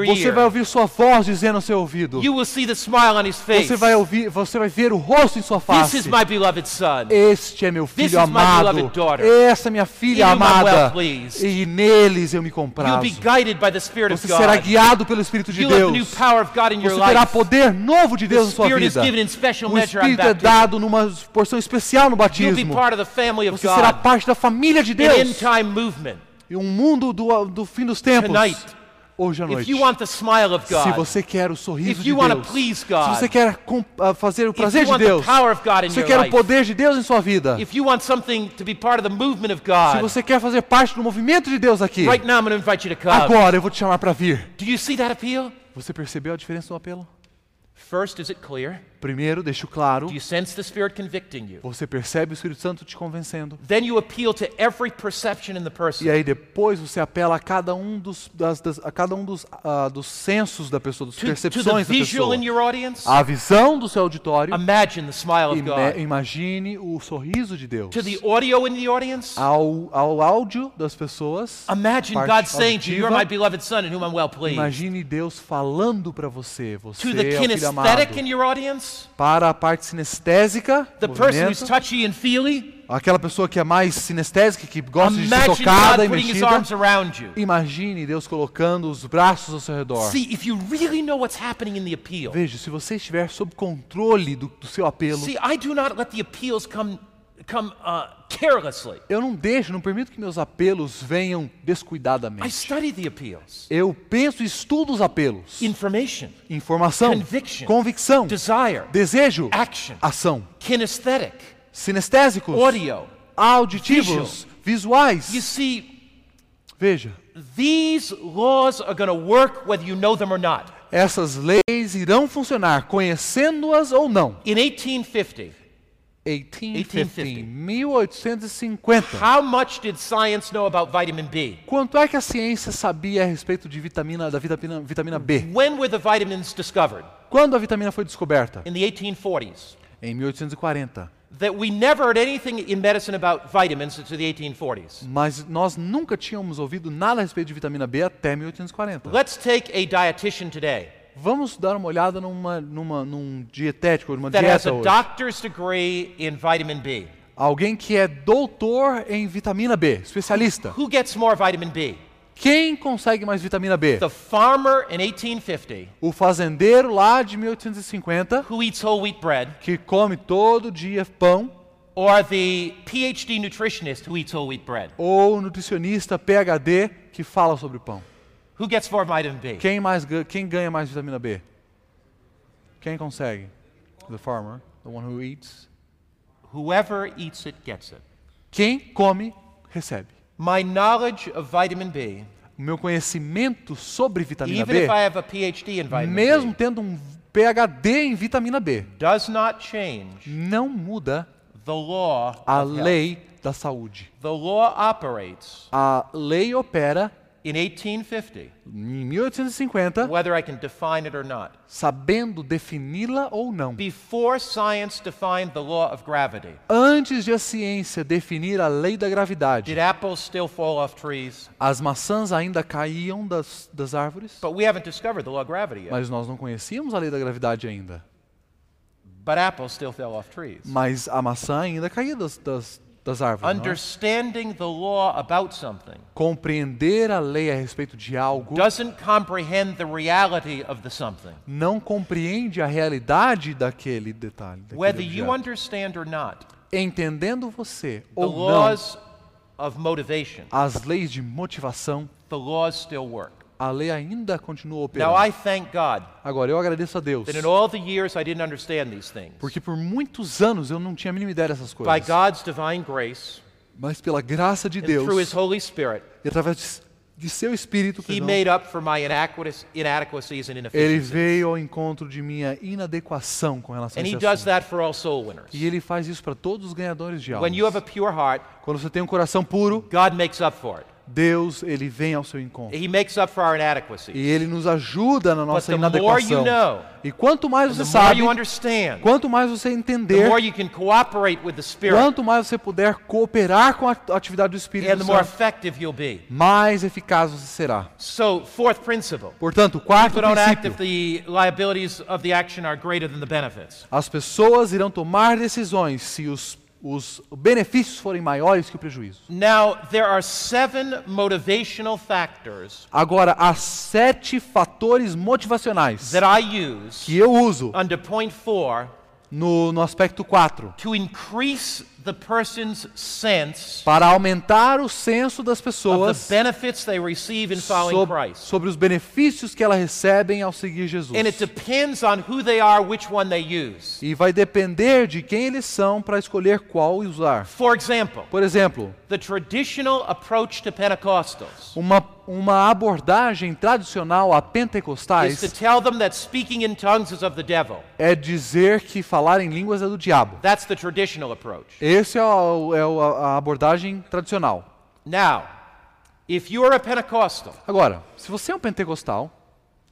[SPEAKER 1] Você vai ouvir sua voz dizendo ao seu ouvido.
[SPEAKER 2] You will see the smile on His face.
[SPEAKER 1] Você vai ouvir, você vai ver o rosto em sua
[SPEAKER 2] This
[SPEAKER 1] face.
[SPEAKER 2] is my beloved son.
[SPEAKER 1] Este é meu filho amado. Essa é minha filha
[SPEAKER 2] In well
[SPEAKER 1] amada. E neles eu me comprazo. Você será guiado pelo Espírito de Deus. Você terá poder novo de Deus na sua vida. O Espírito é dado numa porção especial no batismo. Você será parte da família de Deus. E um mundo do, do fim dos tempos.
[SPEAKER 2] Tonight,
[SPEAKER 1] Hoje à
[SPEAKER 2] If
[SPEAKER 1] noite.
[SPEAKER 2] you want the smile of
[SPEAKER 1] Se você quer o sorriso
[SPEAKER 2] if
[SPEAKER 1] de Deus. Se você quer ah, fazer o
[SPEAKER 2] if
[SPEAKER 1] prazer
[SPEAKER 2] you
[SPEAKER 1] de Deus. Se você quer o poder de Deus em sua vida. Se você quer fazer parte do movimento de Deus aqui.
[SPEAKER 2] right now I'm going to invite you to come.
[SPEAKER 1] Agora eu vou te chamar para vir. Você percebeu a diferença do apelo?
[SPEAKER 2] First, is it clear?
[SPEAKER 1] Primeiro, deixo claro.
[SPEAKER 2] Do you sense the Spirit convicting you?
[SPEAKER 1] Você percebe o Espírito Santo te convencendo.
[SPEAKER 2] Then you appeal to every perception in the person.
[SPEAKER 1] E aí depois você apela a cada um dos, das, das- a cada um dos, ah, dos sensos da pessoa, das
[SPEAKER 2] To, to the
[SPEAKER 1] percepções da
[SPEAKER 2] visual
[SPEAKER 1] pessoa.
[SPEAKER 2] audience,
[SPEAKER 1] A visão do seu auditório.
[SPEAKER 2] imagine the smile of
[SPEAKER 1] Ime-
[SPEAKER 2] God.
[SPEAKER 1] imagine o sorriso de Deus.
[SPEAKER 2] To the audio in the audience,
[SPEAKER 1] Ao, ao áudio das pessoas.
[SPEAKER 2] imagine God saying to you, You're my beloved son in whom I'm well pleased.
[SPEAKER 1] Imagine Deus falando para você. Você
[SPEAKER 2] To the
[SPEAKER 1] é o filho amado.
[SPEAKER 2] kinesthetic in your audience,
[SPEAKER 1] Para a parte sinestésica,
[SPEAKER 2] the person who's
[SPEAKER 1] movimento,
[SPEAKER 2] touchy and feely,
[SPEAKER 1] aquela pessoa que é mais sinestésica, que gosta de ser tocada e mexida.
[SPEAKER 2] arms around you.
[SPEAKER 1] Imagine Deus colocando os braços ao seu redor.
[SPEAKER 2] See, if you really know what's happening in the appeal,
[SPEAKER 1] Veja, se você estiver sob controle do, do seu apelo,
[SPEAKER 2] see, I do not let the appeals come, come uh, carelessly.
[SPEAKER 1] eu não deixo, não permito que meus apelos venham
[SPEAKER 2] I
[SPEAKER 1] descuidadamente.
[SPEAKER 2] study the appeals.
[SPEAKER 1] Eu penso e estudo os apelos.
[SPEAKER 2] Information,
[SPEAKER 1] Informação,
[SPEAKER 2] Conviction.
[SPEAKER 1] convicção,
[SPEAKER 2] desire,
[SPEAKER 1] desejo,
[SPEAKER 2] action,
[SPEAKER 1] ação.
[SPEAKER 2] kinesthetic,
[SPEAKER 1] Sinestésicos,
[SPEAKER 2] audio.
[SPEAKER 1] auditivos, visuais.
[SPEAKER 2] You see,
[SPEAKER 1] Veja,
[SPEAKER 2] these laws are going to work whether you know them or not.
[SPEAKER 1] essas leis irão funcionar, conhecendo-as ou não.
[SPEAKER 2] In 1850,
[SPEAKER 1] 1850, 1850.
[SPEAKER 2] how much did science know about vitamin B?
[SPEAKER 1] Quanto é que a ciência sabia a respeito de vitamina, da vitamina, vitamina B?
[SPEAKER 2] When were the vitamins discovered?
[SPEAKER 1] Quando a vitamina foi descoberta?
[SPEAKER 2] In the 1840s.
[SPEAKER 1] Em 1840.
[SPEAKER 2] That we never heard anything in medicine about vitamins until the 1840s.
[SPEAKER 1] Mas nós nunca tínhamos ouvido nada a respeito de vitamina B até 1840.
[SPEAKER 2] Let's take a dietitian today
[SPEAKER 1] Vamos dar uma olhada numa, numa, num dietético, numa
[SPEAKER 2] that has
[SPEAKER 1] dieta
[SPEAKER 2] a
[SPEAKER 1] hoje.
[SPEAKER 2] doctor's degree in vitamin B.
[SPEAKER 1] Alguém que é doutor em vitamina B, especialista.
[SPEAKER 2] Who gets more vitamin B?
[SPEAKER 1] Quem consegue mais vitamina B?
[SPEAKER 2] The farmer in 1850
[SPEAKER 1] O fazendeiro lá de 1850,
[SPEAKER 2] who eats whole wheat bread,
[SPEAKER 1] que come todo dia pão,
[SPEAKER 2] or the PhD nutritionist who eats whole wheat bread?
[SPEAKER 1] ou o nutricionista PhD que fala sobre pão.
[SPEAKER 2] Who gets more vitamin B?
[SPEAKER 1] Quem, mais, quem ganha mais vitamina B? Quem consegue? The farmer, the one who eats.
[SPEAKER 2] Whoever eats it gets it.
[SPEAKER 1] Quem come recebe.
[SPEAKER 2] My knowledge of vitamin B,
[SPEAKER 1] O meu conhecimento sobre vitamina
[SPEAKER 2] even
[SPEAKER 1] B,
[SPEAKER 2] if I have a PhD in vitamin
[SPEAKER 1] mesmo
[SPEAKER 2] B,
[SPEAKER 1] tendo um PhD em vitamina B,
[SPEAKER 2] does not change
[SPEAKER 1] não muda
[SPEAKER 2] the law
[SPEAKER 1] a
[SPEAKER 2] of health.
[SPEAKER 1] lei da saúde.
[SPEAKER 2] The law operates
[SPEAKER 1] A lei opera
[SPEAKER 2] in 1850,
[SPEAKER 1] em 1850,
[SPEAKER 2] whether I can define it or not.
[SPEAKER 1] sabendo defini-la ou não.
[SPEAKER 2] Before science defined the law of gravity,
[SPEAKER 1] Antes de a ciência definir a lei da gravidade,
[SPEAKER 2] did apples still fall off trees?
[SPEAKER 1] as maçãs ainda caíam das, das árvores,
[SPEAKER 2] But we haven't discovered the law of gravity yet.
[SPEAKER 1] mas nós não conhecíamos a lei da gravidade ainda.
[SPEAKER 2] But apples still fell off trees.
[SPEAKER 1] Mas a maçã ainda caía das, das, das árvores. é?
[SPEAKER 2] Understanding the law about something
[SPEAKER 1] Compreender a lei a respeito de algo
[SPEAKER 2] doesn't comprehend the reality of the something.
[SPEAKER 1] não compreende a realidade daquele detalhe. daquele
[SPEAKER 2] Whether you
[SPEAKER 1] objeto.
[SPEAKER 2] understand or not,
[SPEAKER 1] Entendendo você
[SPEAKER 2] the
[SPEAKER 1] ou não
[SPEAKER 2] laws of motivation,
[SPEAKER 1] as leis de motivação,
[SPEAKER 2] the laws still work.
[SPEAKER 1] A lei ainda continua
[SPEAKER 2] Now
[SPEAKER 1] operando.
[SPEAKER 2] I thank God
[SPEAKER 1] Agora, eu agradeço a Deus,
[SPEAKER 2] that in all the years I didn't understand these things.
[SPEAKER 1] porque por muitos anos eu não tinha a mínima ideia dessas
[SPEAKER 2] By
[SPEAKER 1] coisas.
[SPEAKER 2] God's divine grace
[SPEAKER 1] Mas pela graça de
[SPEAKER 2] and through His
[SPEAKER 1] Deus,
[SPEAKER 2] Holy Spirit,
[SPEAKER 1] e através de seu Espírito,
[SPEAKER 2] He
[SPEAKER 1] perdão,
[SPEAKER 2] made up for my inadequacies inadequacies and
[SPEAKER 1] ele veio ao encontro de minha inadequação com relação a
[SPEAKER 2] And He
[SPEAKER 1] esse
[SPEAKER 2] does
[SPEAKER 1] assunto.
[SPEAKER 2] that for all soul winners.
[SPEAKER 1] E ele faz isso para todos os ganhadores de
[SPEAKER 2] When you have a
[SPEAKER 1] almas.
[SPEAKER 2] pure heart,
[SPEAKER 1] Quando você tem um coração puro,
[SPEAKER 2] God makes up for it.
[SPEAKER 1] Deus, ele vem ao seu encontro.
[SPEAKER 2] He makes up for our inadequacies.
[SPEAKER 1] E ele nos ajuda na nossa
[SPEAKER 2] more you
[SPEAKER 1] inadequação.
[SPEAKER 2] know,
[SPEAKER 1] E quanto mais você sabe, quanto mais você
[SPEAKER 2] the
[SPEAKER 1] entender,
[SPEAKER 2] more you can cooperate with the Spirit,
[SPEAKER 1] quanto mais você puder cooperar com a atividade do
[SPEAKER 2] and
[SPEAKER 1] Espírito
[SPEAKER 2] the more
[SPEAKER 1] Santo,
[SPEAKER 2] effective you'll be.
[SPEAKER 1] mais eficaz você será.
[SPEAKER 2] So, fourth principle.
[SPEAKER 1] Portanto, quarto princípio.
[SPEAKER 2] the liabilities of the action are greater than the benefits.
[SPEAKER 1] As pessoas irão tomar decisões se os, os benefícios forem maiores que o prejuízo.
[SPEAKER 2] Now, there are seven motivational factors
[SPEAKER 1] Agora, há sete fatores motivacionais
[SPEAKER 2] that I use
[SPEAKER 1] que eu uso
[SPEAKER 2] under point four
[SPEAKER 1] no, no aspecto 4
[SPEAKER 2] to increase the person's sense
[SPEAKER 1] para aumentar o senso das
[SPEAKER 2] of
[SPEAKER 1] pessoas
[SPEAKER 2] the benefits they receive in following
[SPEAKER 1] sob-
[SPEAKER 2] Christ.
[SPEAKER 1] sobre os benefícios que elas recebem ao seguir Jesus.
[SPEAKER 2] And it depends on who they are, which one they use.
[SPEAKER 1] E vai depender de quem eles são para escolher qual usar.
[SPEAKER 2] For example,
[SPEAKER 1] Por exemplo,
[SPEAKER 2] the traditional approach to Pentecostals
[SPEAKER 1] uma, uma abordagem tradicional a pentecostais
[SPEAKER 2] tell them that speaking in tongues is of the devil.
[SPEAKER 1] é dizer que falar em línguas é do diabo.
[SPEAKER 2] That's the traditional approach.
[SPEAKER 1] Essa é, a, é a abordagem tradicional.
[SPEAKER 2] Now, if you're a Pentecostal
[SPEAKER 1] Agora, se você é um pentecostal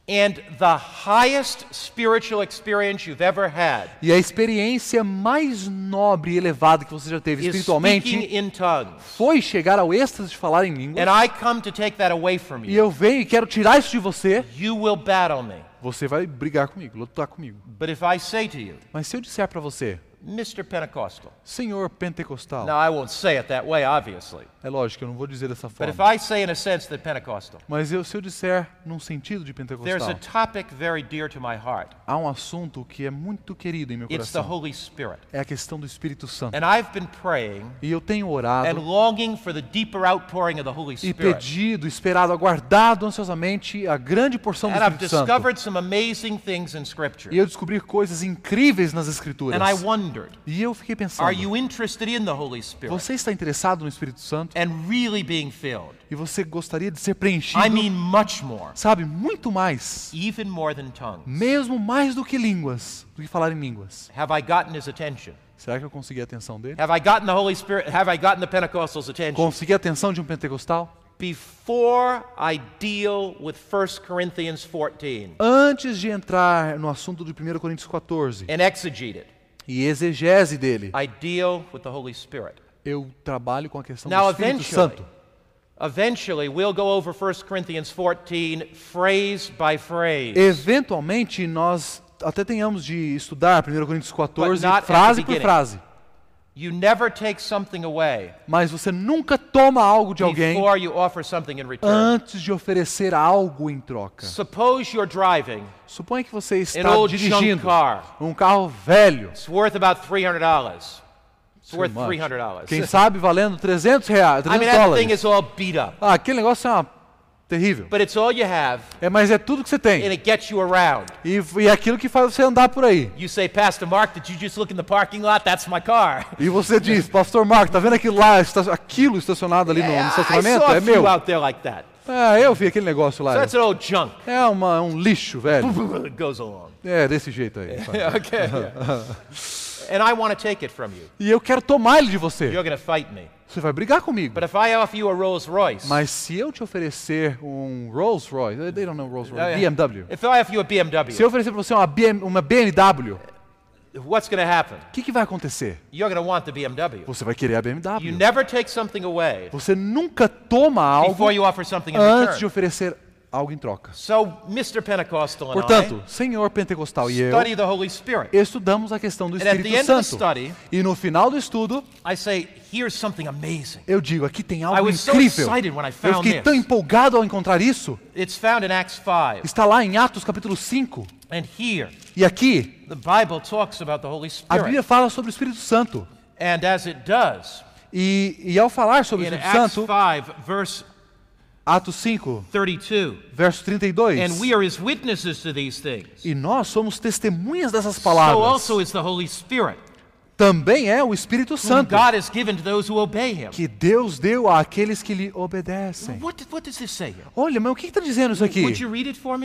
[SPEAKER 2] and the highest spiritual experience you've ever had
[SPEAKER 1] e a experiência mais nobre e elevada que você já teve
[SPEAKER 2] is
[SPEAKER 1] espiritualmente
[SPEAKER 2] in tongues,
[SPEAKER 1] foi chegar ao êxtase de falar em línguas,
[SPEAKER 2] and I come to take that away from
[SPEAKER 1] e
[SPEAKER 2] you,
[SPEAKER 1] eu venho e quero tirar isso de você,
[SPEAKER 2] you will battle me.
[SPEAKER 1] você vai brigar comigo, lutar comigo.
[SPEAKER 2] But if I say to you,
[SPEAKER 1] Mas se eu disser para você,
[SPEAKER 2] Mr. Pentecostal,
[SPEAKER 1] Senhor pentecostal,
[SPEAKER 2] now I won't say it that way, obviously,
[SPEAKER 1] é lógico, eu não vou dizer dessa
[SPEAKER 2] but if
[SPEAKER 1] forma.
[SPEAKER 2] I say in a sense that Pentecostal,
[SPEAKER 1] Mas eu, se eu disser num sentido de
[SPEAKER 2] there's
[SPEAKER 1] pentecostal,
[SPEAKER 2] a topic very dear to my heart.
[SPEAKER 1] há um assunto que é muito querido em meu
[SPEAKER 2] It's the
[SPEAKER 1] coração.
[SPEAKER 2] Holy Spirit.
[SPEAKER 1] É a questão do Espírito Santo.
[SPEAKER 2] And I've been praying
[SPEAKER 1] E eu tenho
[SPEAKER 2] and
[SPEAKER 1] orado
[SPEAKER 2] longing for the deeper outpouring of the Holy
[SPEAKER 1] e
[SPEAKER 2] Spirit.
[SPEAKER 1] pedido, esperado, aguardado ansiosamente a grande porção do
[SPEAKER 2] And I've
[SPEAKER 1] Espírito Santo.
[SPEAKER 2] discovered some amazing things in Scripture.
[SPEAKER 1] E eu descobri coisas incríveis nas Escrituras.
[SPEAKER 2] And I wondered,
[SPEAKER 1] E eu fiquei pensando,
[SPEAKER 2] are you interested in the Holy Spirit
[SPEAKER 1] você está interessado no Espírito Santo?
[SPEAKER 2] and really being filled?
[SPEAKER 1] E você gostaria de ser preenchido,
[SPEAKER 2] I mean, much more,
[SPEAKER 1] sabe, muito mais,
[SPEAKER 2] even more than tongues.
[SPEAKER 1] mesmo mais do que línguas, do que falar em línguas.
[SPEAKER 2] Have I gotten his attention?
[SPEAKER 1] Será que eu consegui a atenção dele?
[SPEAKER 2] Have I gotten the Holy Spirit? Have I gotten the Pentecostals' attention?
[SPEAKER 1] Consegui a atenção de um pentecostal?
[SPEAKER 2] Before I deal with 1 Corinthians 14
[SPEAKER 1] Antes de entrar no assunto de 1 Coríntios 14
[SPEAKER 2] and exegete it,
[SPEAKER 1] e exegese dele,
[SPEAKER 2] I deal with the Holy Spirit.
[SPEAKER 1] eu trabalho com a questão
[SPEAKER 2] Now,
[SPEAKER 1] do Espírito Santo.
[SPEAKER 2] eventually, we'll go over 1 Corinthians 14 phrase by phrase.
[SPEAKER 1] Eventualmente, nós até tenhamos de estudar 1 Coríntios 14
[SPEAKER 2] But not at the
[SPEAKER 1] frase por frase. Mas você nunca toma algo de alguém
[SPEAKER 2] before you offer something in return.
[SPEAKER 1] antes de oferecer algo em troca.
[SPEAKER 2] Suppose you're driving
[SPEAKER 1] Suponha que você
[SPEAKER 2] an
[SPEAKER 1] está dirigindo
[SPEAKER 2] car.
[SPEAKER 1] um carro velho.
[SPEAKER 2] It's worth about $300. It's
[SPEAKER 1] Too
[SPEAKER 2] worth
[SPEAKER 1] much.
[SPEAKER 2] $300.
[SPEAKER 1] Quem sabe valendo 300 reais,
[SPEAKER 2] I mean,
[SPEAKER 1] 300
[SPEAKER 2] that thing
[SPEAKER 1] dólares.
[SPEAKER 2] is all beat up.
[SPEAKER 1] Ah, aquele negócio é uma Terrível.
[SPEAKER 2] but it's all you have,
[SPEAKER 1] É, mas é tudo que você
[SPEAKER 2] and
[SPEAKER 1] tem.
[SPEAKER 2] it gets you around.
[SPEAKER 1] E, e é aquilo que faz você andar por aí.
[SPEAKER 2] You say, Pastor Mark, did you just look in the parking lot? That's my car.
[SPEAKER 1] E você diz, Pastor Marco, tá vendo aquilo lá, aquilo estacionado ali no, no
[SPEAKER 2] I
[SPEAKER 1] estacionamento?
[SPEAKER 2] saw
[SPEAKER 1] É meu.
[SPEAKER 2] out there like that.
[SPEAKER 1] É, eu vi aquele negócio lá.
[SPEAKER 2] So that's an old junk.
[SPEAKER 1] É uma, um lixo, velho.
[SPEAKER 2] it goes along.
[SPEAKER 1] É, desse jeito aí.
[SPEAKER 2] okay. And I want to take it from you.
[SPEAKER 1] E eu quero tomar ele de você.
[SPEAKER 2] You're going to fight me.
[SPEAKER 1] Você vai brigar comigo.
[SPEAKER 2] But if I offer you a Rolls Royce,
[SPEAKER 1] Mas se eu te oferecer um Rolls Royce, they don't know Rolls Royce,
[SPEAKER 2] yeah.
[SPEAKER 1] BMW.
[SPEAKER 2] if I offer you a BMW,
[SPEAKER 1] Se eu oferecer para você uma, BM, uma BMW,
[SPEAKER 2] what's going to happen?
[SPEAKER 1] o que, que vai acontecer?
[SPEAKER 2] You're going to want the BMW.
[SPEAKER 1] Você vai querer a
[SPEAKER 2] You
[SPEAKER 1] BMW.
[SPEAKER 2] never take something away
[SPEAKER 1] Você nunca toma algo
[SPEAKER 2] before you offer something in
[SPEAKER 1] antes de oferecer algo em troca.
[SPEAKER 2] So, Mr. Pentecostal and
[SPEAKER 1] Portanto, Senhor Pentecostal e eu estudamos a questão do
[SPEAKER 2] And at the
[SPEAKER 1] Espírito
[SPEAKER 2] end of the
[SPEAKER 1] Santo.
[SPEAKER 2] study,
[SPEAKER 1] E no final do estudo,
[SPEAKER 2] I say, here's something amazing.
[SPEAKER 1] eu digo, aqui tem
[SPEAKER 2] I
[SPEAKER 1] algo
[SPEAKER 2] was so
[SPEAKER 1] incrível.
[SPEAKER 2] excited when I
[SPEAKER 1] Eu
[SPEAKER 2] found
[SPEAKER 1] fiquei
[SPEAKER 2] this.
[SPEAKER 1] tão empolgado ao encontrar isso.
[SPEAKER 2] It's found in Acts 5.
[SPEAKER 1] Está lá em Atos capítulo 5.
[SPEAKER 2] And here,
[SPEAKER 1] E aqui,
[SPEAKER 2] the Bible talks about the Holy
[SPEAKER 1] a Bíblia
[SPEAKER 2] Spirit.
[SPEAKER 1] fala sobre o Espírito Santo.
[SPEAKER 2] And as it does,
[SPEAKER 1] E, e ao falar sobre o Espírito Santo,
[SPEAKER 2] 5, verse
[SPEAKER 1] Atos 5,
[SPEAKER 2] 32,
[SPEAKER 1] verso 32.
[SPEAKER 2] and we are his witnesses to these things.
[SPEAKER 1] E nós somos testemunhas dessas
[SPEAKER 2] So
[SPEAKER 1] palavras.
[SPEAKER 2] also is the Holy Spirit,
[SPEAKER 1] Também é o Espírito Santo que Deus deu àqueles que lhe obedecem. Olha, mas o que está dizendo isso aqui?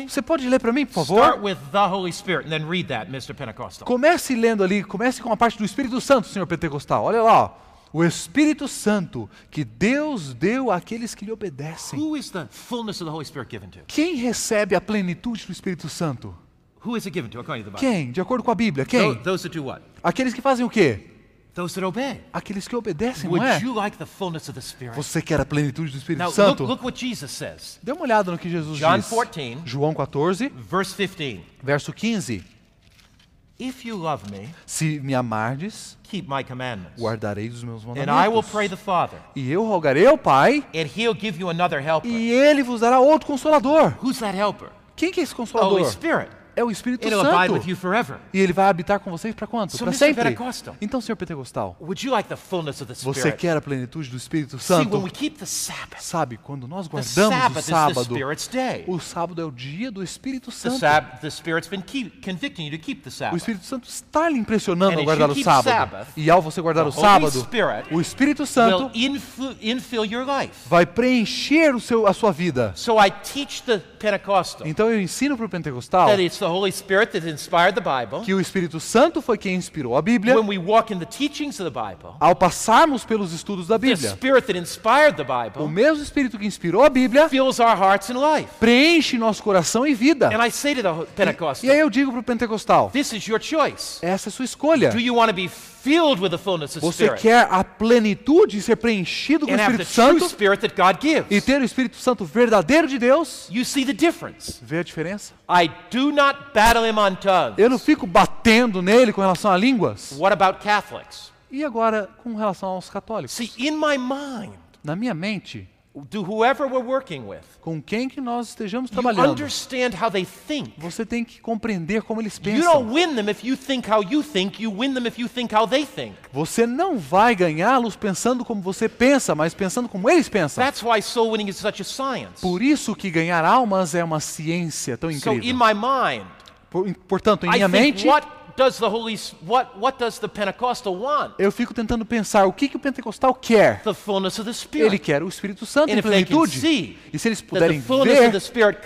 [SPEAKER 1] Você pode ler para mim, por
[SPEAKER 2] Start
[SPEAKER 1] favor?
[SPEAKER 2] with the Holy Spirit and then read that, Mr. Pentecostal.
[SPEAKER 1] Comece lendo ali, comece com a parte do Espírito Santo, Senhor Pentecostal. Olha lá, ó. O Espírito Santo que Deus deu àqueles que lhe obedecem.
[SPEAKER 2] Who is the fullness of the Holy Spirit given to?
[SPEAKER 1] Quem recebe a plenitude do Espírito Santo?
[SPEAKER 2] Who is it given to according to the Bible?
[SPEAKER 1] Quem? De acordo com a Bíblia, quem?
[SPEAKER 2] Those that do what?
[SPEAKER 1] Aqueles que fazem o quê?
[SPEAKER 2] Those that obey.
[SPEAKER 1] Aqueles que obedecem, não
[SPEAKER 2] Would
[SPEAKER 1] é?
[SPEAKER 2] you like the fullness of the Spirit?
[SPEAKER 1] Você quer a plenitude do Espírito
[SPEAKER 2] Now look,
[SPEAKER 1] Santo?
[SPEAKER 2] look what Jesus says.
[SPEAKER 1] Dê uma olhada no que Jesus
[SPEAKER 2] John
[SPEAKER 1] diz.
[SPEAKER 2] 14.
[SPEAKER 1] João 14,
[SPEAKER 2] Verse 15.
[SPEAKER 1] verso 15.
[SPEAKER 2] If you love me,
[SPEAKER 1] Se me amardes,
[SPEAKER 2] keep my commandments.
[SPEAKER 1] guardareis os meus
[SPEAKER 2] And I will
[SPEAKER 1] mandamentos.
[SPEAKER 2] pray the Father,
[SPEAKER 1] E eu rogarei ao Pai,
[SPEAKER 2] and he'll give you another helper.
[SPEAKER 1] e Ele vos dará outro consolador.
[SPEAKER 2] Who's that helper?
[SPEAKER 1] Quem que é esse
[SPEAKER 2] The Holy
[SPEAKER 1] consolador?
[SPEAKER 2] Spirit.
[SPEAKER 1] É o Espírito
[SPEAKER 2] It'll abide
[SPEAKER 1] Santo.
[SPEAKER 2] with you forever.
[SPEAKER 1] E Ele vai habitar com vocês para quanto?
[SPEAKER 2] So,
[SPEAKER 1] Para sempre.
[SPEAKER 2] Pentecostal.
[SPEAKER 1] Então, Senhor Pentecostal,
[SPEAKER 2] Would you like the fullness of the
[SPEAKER 1] você
[SPEAKER 2] Spirit?
[SPEAKER 1] quer a plenitude do Espírito
[SPEAKER 2] See,
[SPEAKER 1] Santo?
[SPEAKER 2] when we keep the Sabbath,
[SPEAKER 1] Sabe, quando nós
[SPEAKER 2] the
[SPEAKER 1] guardamos o
[SPEAKER 2] Sabbath is the
[SPEAKER 1] sábado, o sábado é o dia do Espírito Santo.
[SPEAKER 2] The Spirit's been keep, convicting you to keep the
[SPEAKER 1] O
[SPEAKER 2] Sabbath.
[SPEAKER 1] Espírito Santo está lhe impressionando
[SPEAKER 2] And as
[SPEAKER 1] guardar o sábado.
[SPEAKER 2] Sabbath,
[SPEAKER 1] E ao você guardar o sábado,
[SPEAKER 2] Spirit
[SPEAKER 1] o Espírito
[SPEAKER 2] Will
[SPEAKER 1] Santo
[SPEAKER 2] influ- infill your life.
[SPEAKER 1] vai preencher o seu, a sua vida.
[SPEAKER 2] So I teach the Pentecostal
[SPEAKER 1] Então eu ensino para o Pentecostal
[SPEAKER 2] that it's the Holy Spirit that inspired the Bible.
[SPEAKER 1] que o Espírito Santo foi quem inspirou a Bíblia.
[SPEAKER 2] When we walk in the teachings of the Bible,
[SPEAKER 1] Ao passarmos pelos estudos da
[SPEAKER 2] the
[SPEAKER 1] Bíblia,
[SPEAKER 2] Spirit that inspired the
[SPEAKER 1] o
[SPEAKER 2] Bible
[SPEAKER 1] mesmo Espírito que inspirou a Bíblia
[SPEAKER 2] fills our hearts and life.
[SPEAKER 1] preenche nosso coração e vida.
[SPEAKER 2] And I say to the
[SPEAKER 1] E
[SPEAKER 2] Pentecostal,
[SPEAKER 1] aí eu digo para o Pentecostal,
[SPEAKER 2] this is your choice.
[SPEAKER 1] essa é a sua escolha.
[SPEAKER 2] Do you want to be filled with the fullness of
[SPEAKER 1] Você
[SPEAKER 2] Spirit
[SPEAKER 1] quer a plenitude de ser preenchido com o
[SPEAKER 2] and have the
[SPEAKER 1] Espírito
[SPEAKER 2] true
[SPEAKER 1] Santo
[SPEAKER 2] Spirit that God
[SPEAKER 1] e
[SPEAKER 2] gives?
[SPEAKER 1] ter o Espírito Santo verdadeiro de Deus?
[SPEAKER 2] You see the difference.
[SPEAKER 1] Vê a diferença?
[SPEAKER 2] I do not battle him on tongues.
[SPEAKER 1] Eu não fico batendo nele com relação a línguas.
[SPEAKER 2] What about Catholics?
[SPEAKER 1] E agora com relação aos católicos?
[SPEAKER 2] See, in my mind,
[SPEAKER 1] Na minha mente,
[SPEAKER 2] do whoever we're working with,
[SPEAKER 1] com quem que nós estejamos
[SPEAKER 2] you
[SPEAKER 1] trabalhando,
[SPEAKER 2] understand how they think.
[SPEAKER 1] você tem que compreender como eles
[SPEAKER 2] You don't
[SPEAKER 1] pensam.
[SPEAKER 2] win them if you think how you think, you win them if you think how they think.
[SPEAKER 1] Você não vai ganhá-los pensando como você pensa, mas pensando como eles pensam.
[SPEAKER 2] That's why soul winning is such a science.
[SPEAKER 1] Por isso que ganhar almas é uma ciência tão
[SPEAKER 2] So in
[SPEAKER 1] incrível.
[SPEAKER 2] my mind,
[SPEAKER 1] Por- Portanto, em
[SPEAKER 2] I
[SPEAKER 1] minha
[SPEAKER 2] think
[SPEAKER 1] mente,
[SPEAKER 2] what does the Holy what what does the Pentecostal want?
[SPEAKER 1] eu fico tentando pensar o que, que o pentecostal quer.
[SPEAKER 2] The fullness of the
[SPEAKER 1] Ele
[SPEAKER 2] Spirit.
[SPEAKER 1] quer o Espírito Santo
[SPEAKER 2] And
[SPEAKER 1] em
[SPEAKER 2] if they can
[SPEAKER 1] plenitude.
[SPEAKER 2] see
[SPEAKER 1] E se eles puderem
[SPEAKER 2] fullness of the
[SPEAKER 1] ver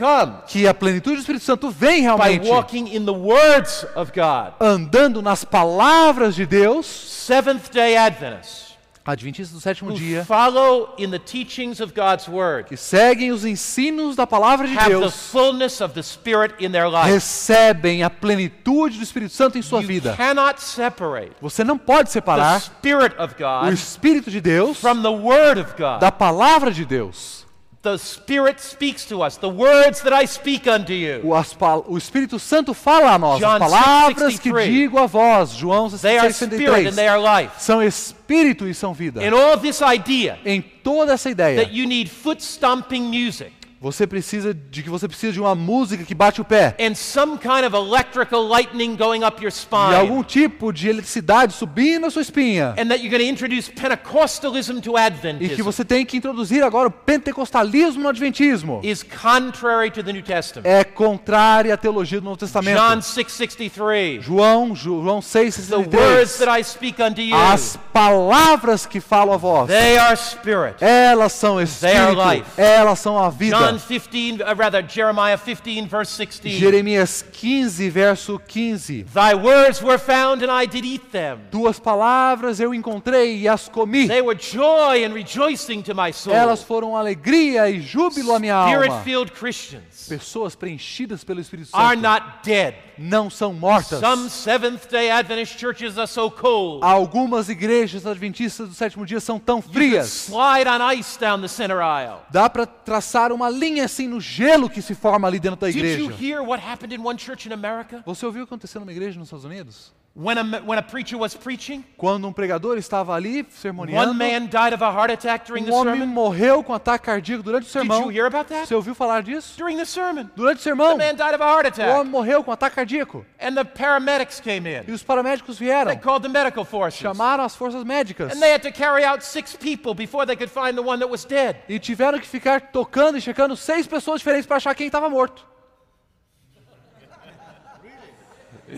[SPEAKER 1] que a plenitude do Espírito Santo vem
[SPEAKER 2] by
[SPEAKER 1] realmente
[SPEAKER 2] walking in the words of God.
[SPEAKER 1] andando nas palavras de Deus,
[SPEAKER 2] Seventh day Adventists
[SPEAKER 1] adventistas do sétimo
[SPEAKER 2] who
[SPEAKER 1] dia,
[SPEAKER 2] follow in the teachings of God's Word
[SPEAKER 1] que seguem os ensinos da palavra de
[SPEAKER 2] have the
[SPEAKER 1] Deus,
[SPEAKER 2] fullness of the Spirit in their life.
[SPEAKER 1] recebem a plenitude do Espírito Santo em sua
[SPEAKER 2] You
[SPEAKER 1] vida.
[SPEAKER 2] cannot separate
[SPEAKER 1] Você não pode
[SPEAKER 2] the
[SPEAKER 1] separar
[SPEAKER 2] Spirit of
[SPEAKER 1] o
[SPEAKER 2] God
[SPEAKER 1] Espírito de Deus
[SPEAKER 2] from the Word of God.
[SPEAKER 1] da palavra de Deus.
[SPEAKER 2] The Spirit speaks to us, the words that I speak unto you.
[SPEAKER 1] O, o Espírito Santo fala a nós,
[SPEAKER 2] John
[SPEAKER 1] as palavras que
[SPEAKER 2] 6:63.
[SPEAKER 1] digo a vós, João
[SPEAKER 2] They are Spirit and
[SPEAKER 1] 16:63,
[SPEAKER 2] they are life.
[SPEAKER 1] são Espírito e são vida.
[SPEAKER 2] And all this idea
[SPEAKER 1] Em toda essa ideia
[SPEAKER 2] that you need foot stomping music
[SPEAKER 1] Você precisa de que você precisa de uma música que bate o pé.
[SPEAKER 2] and some kind of electrical lightning going up your spine.
[SPEAKER 1] algum tipo de eletricidade subindo na sua espinha.
[SPEAKER 2] And that you're going to introduce Pentecostalism to
[SPEAKER 1] E que
[SPEAKER 2] Adventism
[SPEAKER 1] você tem que introduzir agora o pentecostalismo no adventismo.
[SPEAKER 2] is contrary to the New Testament.
[SPEAKER 1] É contrária à teologia do Novo Testamento.
[SPEAKER 2] John 6:63.
[SPEAKER 1] João, João
[SPEAKER 2] The words
[SPEAKER 1] 6,63.
[SPEAKER 2] that I speak unto you,
[SPEAKER 1] As palavras que falo a vós,
[SPEAKER 2] they are spirit.
[SPEAKER 1] elas são
[SPEAKER 2] They are
[SPEAKER 1] espírito,
[SPEAKER 2] life.
[SPEAKER 1] elas são a vida.
[SPEAKER 2] John 15, uh, rather Jeremiah 15 verse 16.
[SPEAKER 1] Jeremias 15, verso 15.
[SPEAKER 2] Thy words were found and I did eat them.
[SPEAKER 1] Tuas palavras eu encontrei e as comi.
[SPEAKER 2] They were joy and rejoicing to my soul.
[SPEAKER 1] Elas foram alegria e júbilo à minha alma.
[SPEAKER 2] Spirit-filled Christians
[SPEAKER 1] Pessoas preenchidas pelo Espírito
[SPEAKER 2] are
[SPEAKER 1] Santo
[SPEAKER 2] not dead.
[SPEAKER 1] não são mortas.
[SPEAKER 2] Some Seventh-day Adventist churches are so cold.
[SPEAKER 1] Algumas igrejas adventistas do sétimo dia são tão frias.
[SPEAKER 2] slide on ice down the center aisle.
[SPEAKER 1] Dá para traçar uma linha assim no gelo que se forma ali dentro da
[SPEAKER 2] Did you
[SPEAKER 1] igreja.
[SPEAKER 2] hear what happened in one church in America?
[SPEAKER 1] Você ouviu o que aconteceu numa igreja nos Estados Unidos?
[SPEAKER 2] When a, when a preacher was preaching,
[SPEAKER 1] Quando um pregador estava ali
[SPEAKER 2] one
[SPEAKER 1] sermoneando,
[SPEAKER 2] man died of a heart attack during the
[SPEAKER 1] um homem
[SPEAKER 2] sermon.
[SPEAKER 1] morreu com ataque cardíaco durante o
[SPEAKER 2] Did
[SPEAKER 1] sermão.
[SPEAKER 2] you hear about that?
[SPEAKER 1] Você ouviu falar disso?
[SPEAKER 2] During the sermon.
[SPEAKER 1] Durante o
[SPEAKER 2] The
[SPEAKER 1] sermão,
[SPEAKER 2] man died of a heart
[SPEAKER 1] o homem morreu com ataque cardíaco.
[SPEAKER 2] And the paramedics came
[SPEAKER 1] E
[SPEAKER 2] in.
[SPEAKER 1] os paramédicos
[SPEAKER 2] They
[SPEAKER 1] vieram,
[SPEAKER 2] called the medical forces.
[SPEAKER 1] chamaram as forças médicas
[SPEAKER 2] And they had to carry out six people before they could find the one that was dead.
[SPEAKER 1] e tiveram que ficar tocando e checando seis pessoas diferentes para achar quem estava morto.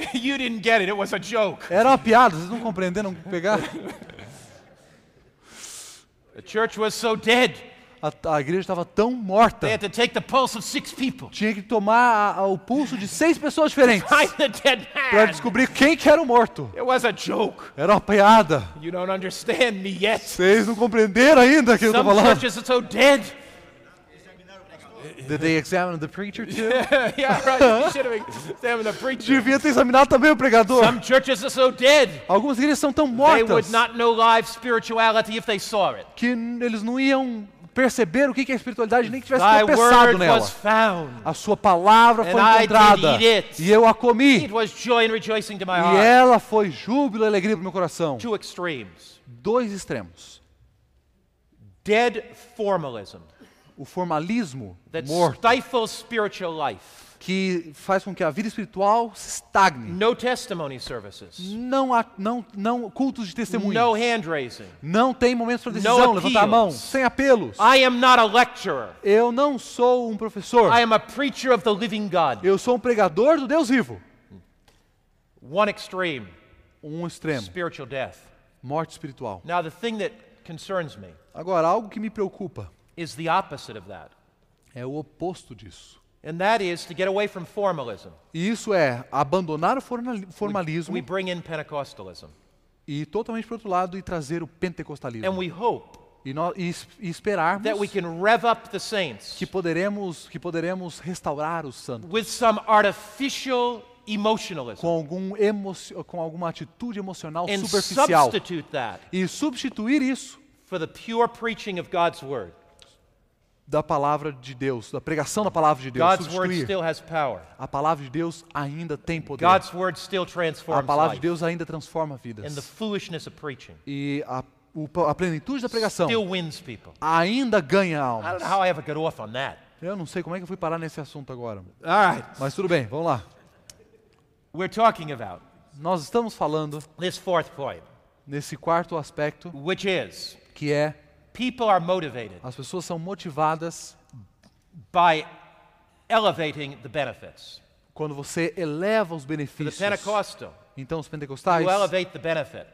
[SPEAKER 2] you didn't get it, it was a joke.
[SPEAKER 1] Era uma piada, vocês não compreenderam pegar?
[SPEAKER 2] The church was so dead,
[SPEAKER 1] A, a igreja estava tão morta,
[SPEAKER 2] they had to take the pulse of six people.
[SPEAKER 1] tinha que tomar a- a- o pulso de seis pessoas diferentes para descobrir quem que era o morto.
[SPEAKER 2] It was a joke.
[SPEAKER 1] Era uma piada.
[SPEAKER 2] You don't understand me yet.
[SPEAKER 1] Vocês não compreenderam ainda o que eu estou
[SPEAKER 2] Some
[SPEAKER 1] falando.
[SPEAKER 2] churches are so dead.
[SPEAKER 1] Did they examine the preacher too?
[SPEAKER 2] yeah, right. You should have examined the preacher.
[SPEAKER 1] Devia ter examinado também o pregador.
[SPEAKER 2] Some churches are so dead.
[SPEAKER 1] Algumas igrejas são tão
[SPEAKER 2] They
[SPEAKER 1] mortas
[SPEAKER 2] would not know live spirituality if they saw it.
[SPEAKER 1] que eles não iam perceber o que é espiritualidade nem que tivesse
[SPEAKER 2] Thy
[SPEAKER 1] tropeçado nela. A sua palavra foi encontrada e eu a comi. E ela foi júbilo e alegria para o meu coração. Dois extremos.
[SPEAKER 2] Dead formalism
[SPEAKER 1] O formalismo
[SPEAKER 2] that
[SPEAKER 1] morto,
[SPEAKER 2] stifles spiritual life.
[SPEAKER 1] que faz com que a vida espiritual se estagne.
[SPEAKER 2] No testimony services.
[SPEAKER 1] Não há não, não cultos de testemunho.
[SPEAKER 2] No hand raising.
[SPEAKER 1] Não tem momentos para
[SPEAKER 2] No
[SPEAKER 1] decisão, levantar a mão,
[SPEAKER 2] appeals.
[SPEAKER 1] sem apelos.
[SPEAKER 2] I am not a lecturer.
[SPEAKER 1] Eu não sou um professor.
[SPEAKER 2] I am a preacher of the living God.
[SPEAKER 1] Eu sou um pregador do Deus vivo.
[SPEAKER 2] One extreme,
[SPEAKER 1] Um extremo,
[SPEAKER 2] spiritual death.
[SPEAKER 1] morte espiritual.
[SPEAKER 2] Now, the thing that concerns me
[SPEAKER 1] Agora, algo que me preocupa
[SPEAKER 2] is the opposite of that.
[SPEAKER 1] é o oposto disso.
[SPEAKER 2] And that is to get away from formalism.
[SPEAKER 1] E isso é abandonar o formalismo
[SPEAKER 2] We bring in Pentecostalism.
[SPEAKER 1] e totalmente para outro lado e trazer o pentecostalismo.
[SPEAKER 2] And we hope
[SPEAKER 1] E, nós, e, e esperarmos
[SPEAKER 2] that we can rev up the saints
[SPEAKER 1] que poderemos, que poderemos restaurar os santos
[SPEAKER 2] with some artificial emotionalism
[SPEAKER 1] com, algum emocio, com alguma atitude emocional
[SPEAKER 2] and
[SPEAKER 1] superficial
[SPEAKER 2] substitute that
[SPEAKER 1] e substituir isso
[SPEAKER 2] for the pure preaching of God's word.
[SPEAKER 1] Da palavra de Deus, da pregação da palavra de Deus.
[SPEAKER 2] God's word still has power.
[SPEAKER 1] A palavra de Deus ainda tem poder.
[SPEAKER 2] God's word still
[SPEAKER 1] A
[SPEAKER 2] transforms
[SPEAKER 1] palavra de. Deus ainda transforma
[SPEAKER 2] And the
[SPEAKER 1] vidas.
[SPEAKER 2] foolishness of preaching
[SPEAKER 1] E a, o- a plenitude da pregação
[SPEAKER 2] still wins people.
[SPEAKER 1] ainda ganha
[SPEAKER 2] I don't
[SPEAKER 1] almas.
[SPEAKER 2] know how I ever got off on that.
[SPEAKER 1] Eu não sei como é que eu fui parar nesse assunto agora.
[SPEAKER 2] All right.
[SPEAKER 1] Mas tudo bem, vamos lá.
[SPEAKER 2] We're talking about
[SPEAKER 1] Nós estamos falando
[SPEAKER 2] this fourth point,
[SPEAKER 1] nesse quarto aspecto,
[SPEAKER 2] which is
[SPEAKER 1] que é
[SPEAKER 2] people are motivated
[SPEAKER 1] as pessoas são motivadas
[SPEAKER 2] by elevating the benefits.
[SPEAKER 1] quando você eleva os
[SPEAKER 2] the
[SPEAKER 1] benefícios.
[SPEAKER 2] Pentecostal,
[SPEAKER 1] Então, os pentecostais,
[SPEAKER 2] you elevate the benefit.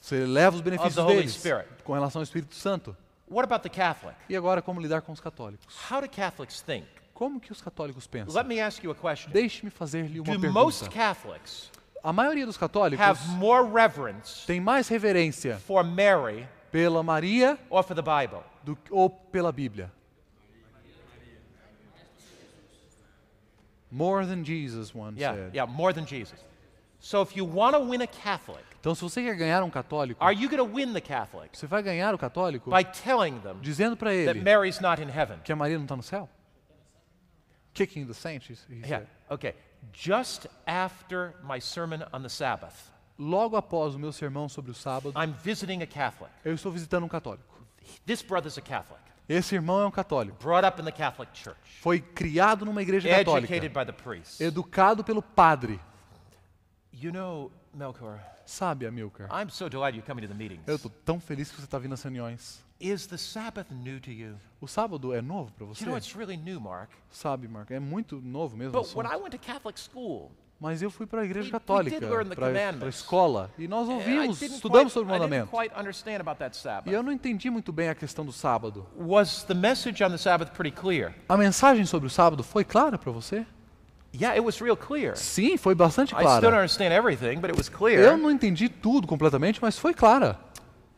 [SPEAKER 1] você eleva os
[SPEAKER 2] of the
[SPEAKER 1] benefícios
[SPEAKER 2] Holy
[SPEAKER 1] deles
[SPEAKER 2] Spirit.
[SPEAKER 1] com relação ao Espírito Santo.
[SPEAKER 2] What about the Catholic?
[SPEAKER 1] E agora, como lidar com os católicos?
[SPEAKER 2] How do Catholics think?
[SPEAKER 1] Como que os católicos pensam?
[SPEAKER 2] Let me ask you a question.
[SPEAKER 1] Deixe-me fazer-lhe uma
[SPEAKER 2] Do most
[SPEAKER 1] pergunta.
[SPEAKER 2] Catholics
[SPEAKER 1] A maioria dos católicos
[SPEAKER 2] have more reverence
[SPEAKER 1] tem mais reverência
[SPEAKER 2] for Mary
[SPEAKER 1] pela Maria
[SPEAKER 2] or for the Bible?
[SPEAKER 1] do, ou pela Bíblia? More than Jesus, once
[SPEAKER 2] Yeah,
[SPEAKER 1] said.
[SPEAKER 2] yeah, more than Jesus. So if you want to win a Catholic,
[SPEAKER 1] Então, se você quer ganhar um católico,
[SPEAKER 2] are you going to win the Catholic
[SPEAKER 1] você vai ganhar o católico
[SPEAKER 2] by telling them
[SPEAKER 1] dizendo para
[SPEAKER 2] that
[SPEAKER 1] ele
[SPEAKER 2] Mary's not in heaven?
[SPEAKER 1] que a Maria não está no céu? Kicking the saints, he
[SPEAKER 2] Yeah,
[SPEAKER 1] said.
[SPEAKER 2] okay. Just after my sermon on the Sabbath,
[SPEAKER 1] Logo após o meu sermão sobre o sábado,
[SPEAKER 2] I'm visiting a Catholic.
[SPEAKER 1] eu estou visitando um católico.
[SPEAKER 2] This brother's a Catholic.
[SPEAKER 1] Esse irmão é um católico.
[SPEAKER 2] brought up in the Catholic Church,
[SPEAKER 1] Foi criado numa igreja católica,
[SPEAKER 2] educated by the priests.
[SPEAKER 1] educado pelo padre.
[SPEAKER 2] You know, Melchior,
[SPEAKER 1] Sabe, Amilcar?
[SPEAKER 2] I'm so delighted you're coming to the meetings.
[SPEAKER 1] Eu tô tão feliz que você está vindo nas reuniões.
[SPEAKER 2] Is the Sabbath new to you?
[SPEAKER 1] O sábado é novo para você?
[SPEAKER 2] You know, it's really new, Mark.
[SPEAKER 1] Sabe, Marco, é muito novo mesmo. o
[SPEAKER 2] But when
[SPEAKER 1] assunto.
[SPEAKER 2] I went to Catholic school,
[SPEAKER 1] Mas eu fui para a igreja católica, para a escola, e nós ouvimos, estudamos sobre o mandamento. E eu não entendi muito bem a questão do sábado.
[SPEAKER 2] Was the message on the Sabbath pretty clear?
[SPEAKER 1] A mensagem sobre o sábado foi clara para você?
[SPEAKER 2] Yeah, it was real clear.
[SPEAKER 1] Sim, foi bastante
[SPEAKER 2] I still don't
[SPEAKER 1] clara.
[SPEAKER 2] understand everything, but it was
[SPEAKER 1] Eu
[SPEAKER 2] clear.
[SPEAKER 1] não entendi tudo completamente, mas foi clara.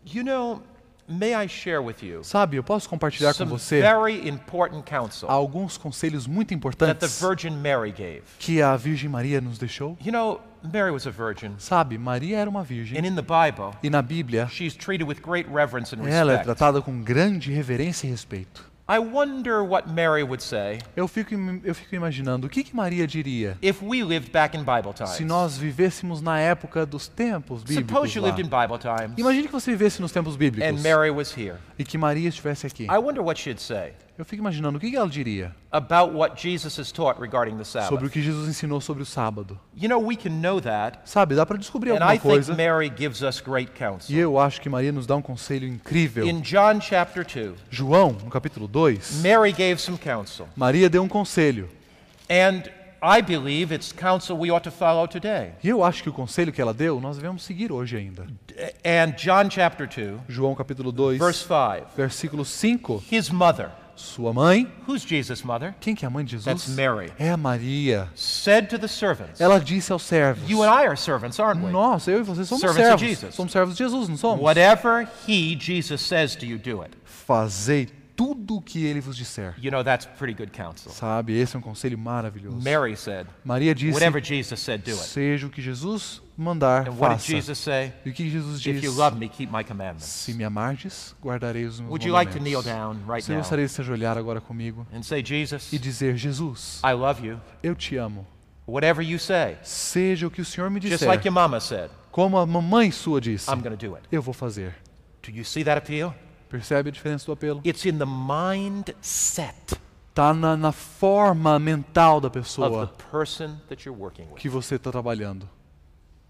[SPEAKER 2] You know, may I share with you
[SPEAKER 1] Sabe, eu posso compartilhar com você
[SPEAKER 2] very important counsel
[SPEAKER 1] alguns conselhos muito
[SPEAKER 2] that the
[SPEAKER 1] importantes
[SPEAKER 2] Virgin Mary gave.
[SPEAKER 1] que a Virgem Maria nos deixou.
[SPEAKER 2] You know, Mary was a virgin,
[SPEAKER 1] Sabe, Maria era uma virgem
[SPEAKER 2] and in the Bible,
[SPEAKER 1] e na Bíblia
[SPEAKER 2] she's treated with great reverence and
[SPEAKER 1] ela é
[SPEAKER 2] respect.
[SPEAKER 1] tratada com grande reverência e respeito.
[SPEAKER 2] I wonder what Mary would say
[SPEAKER 1] Eu fico, eu fico imaginando o que, que Maria diria
[SPEAKER 2] if we lived back in Bible times.
[SPEAKER 1] se nós vivêssemos na época dos tempos bíblicos.
[SPEAKER 2] Suppose you
[SPEAKER 1] lá.
[SPEAKER 2] lived in Bible times
[SPEAKER 1] Imagine que você vivesse nos tempos bíblicos
[SPEAKER 2] and Mary was here.
[SPEAKER 1] e que Maria estivesse aqui.
[SPEAKER 2] I wonder what she'd say
[SPEAKER 1] Eu fico imaginando o que, ela diria
[SPEAKER 2] about what Jesus has taught regarding the
[SPEAKER 1] sobre o
[SPEAKER 2] Sabbath.
[SPEAKER 1] que Jesus ensinou sobre o sábado.
[SPEAKER 2] You know, we can know that,
[SPEAKER 1] Sabe, dá para descobrir
[SPEAKER 2] and
[SPEAKER 1] alguma
[SPEAKER 2] I think
[SPEAKER 1] coisa.
[SPEAKER 2] Mary gives us great
[SPEAKER 1] E
[SPEAKER 2] counsel.
[SPEAKER 1] eu acho que Maria nos dá um conselho incrível.
[SPEAKER 2] In John chapter 2,
[SPEAKER 1] João, no capítulo 2,
[SPEAKER 2] Mary gave some counsel,
[SPEAKER 1] Maria deu um conselho.
[SPEAKER 2] and I believe it's counsel we ought to follow today.
[SPEAKER 1] E eu acho que o conselho que ela deu, nós devemos seguir hoje ainda.
[SPEAKER 2] And John chapter 2,
[SPEAKER 1] João capítulo 2,
[SPEAKER 2] verse 5,
[SPEAKER 1] versículo 5.
[SPEAKER 2] his mother,
[SPEAKER 1] Sua mãe,
[SPEAKER 2] who's Jesus' mother,
[SPEAKER 1] quem que é a mãe de Jesus?
[SPEAKER 2] That's Mary.
[SPEAKER 1] É a Maria.
[SPEAKER 2] said to the servants,
[SPEAKER 1] Ela disse aos servos.
[SPEAKER 2] You and I are servants, aren't we?
[SPEAKER 1] Nossa, eu e você somos
[SPEAKER 2] Servants of
[SPEAKER 1] servos.
[SPEAKER 2] Jesus.
[SPEAKER 1] Somos servos de Jesus, não somos?
[SPEAKER 2] Whatever he, Jesus, says to you, do it.
[SPEAKER 1] Fazei tudo o que ele vos disser.
[SPEAKER 2] You know, that's pretty good counsel.
[SPEAKER 1] Sabe, esse é um conselho maravilhoso.
[SPEAKER 2] Mary said,
[SPEAKER 1] Maria disse,
[SPEAKER 2] Whatever Jesus said, do it.
[SPEAKER 1] seja o que Jesus mandar,
[SPEAKER 2] And what did
[SPEAKER 1] faça.
[SPEAKER 2] Jesus say?
[SPEAKER 1] E o que Jesus
[SPEAKER 2] If
[SPEAKER 1] diz?
[SPEAKER 2] you love me, keep my commandments.
[SPEAKER 1] Se me amardes, guardarei os meus
[SPEAKER 2] Would you like to kneel
[SPEAKER 1] mandamentos.
[SPEAKER 2] down right
[SPEAKER 1] Você
[SPEAKER 2] now
[SPEAKER 1] gostaria de se ajoelhar agora comigo
[SPEAKER 2] and say, Jesus,
[SPEAKER 1] e dizer, Jesus,
[SPEAKER 2] I love you.
[SPEAKER 1] eu te amo.
[SPEAKER 2] Whatever you say,
[SPEAKER 1] Seja o que o Senhor me
[SPEAKER 2] just
[SPEAKER 1] disser,
[SPEAKER 2] like your mama said,
[SPEAKER 1] como a mamãe sua disse,
[SPEAKER 2] I'm going to do it.
[SPEAKER 1] eu vou fazer.
[SPEAKER 2] Do you see that appeal?
[SPEAKER 1] Percebe a diferença do apelo?
[SPEAKER 2] It's in the mindset
[SPEAKER 1] Está na, na forma mental da
[SPEAKER 2] of the
[SPEAKER 1] pessoa
[SPEAKER 2] person that you're working with,
[SPEAKER 1] que você está trabalhando.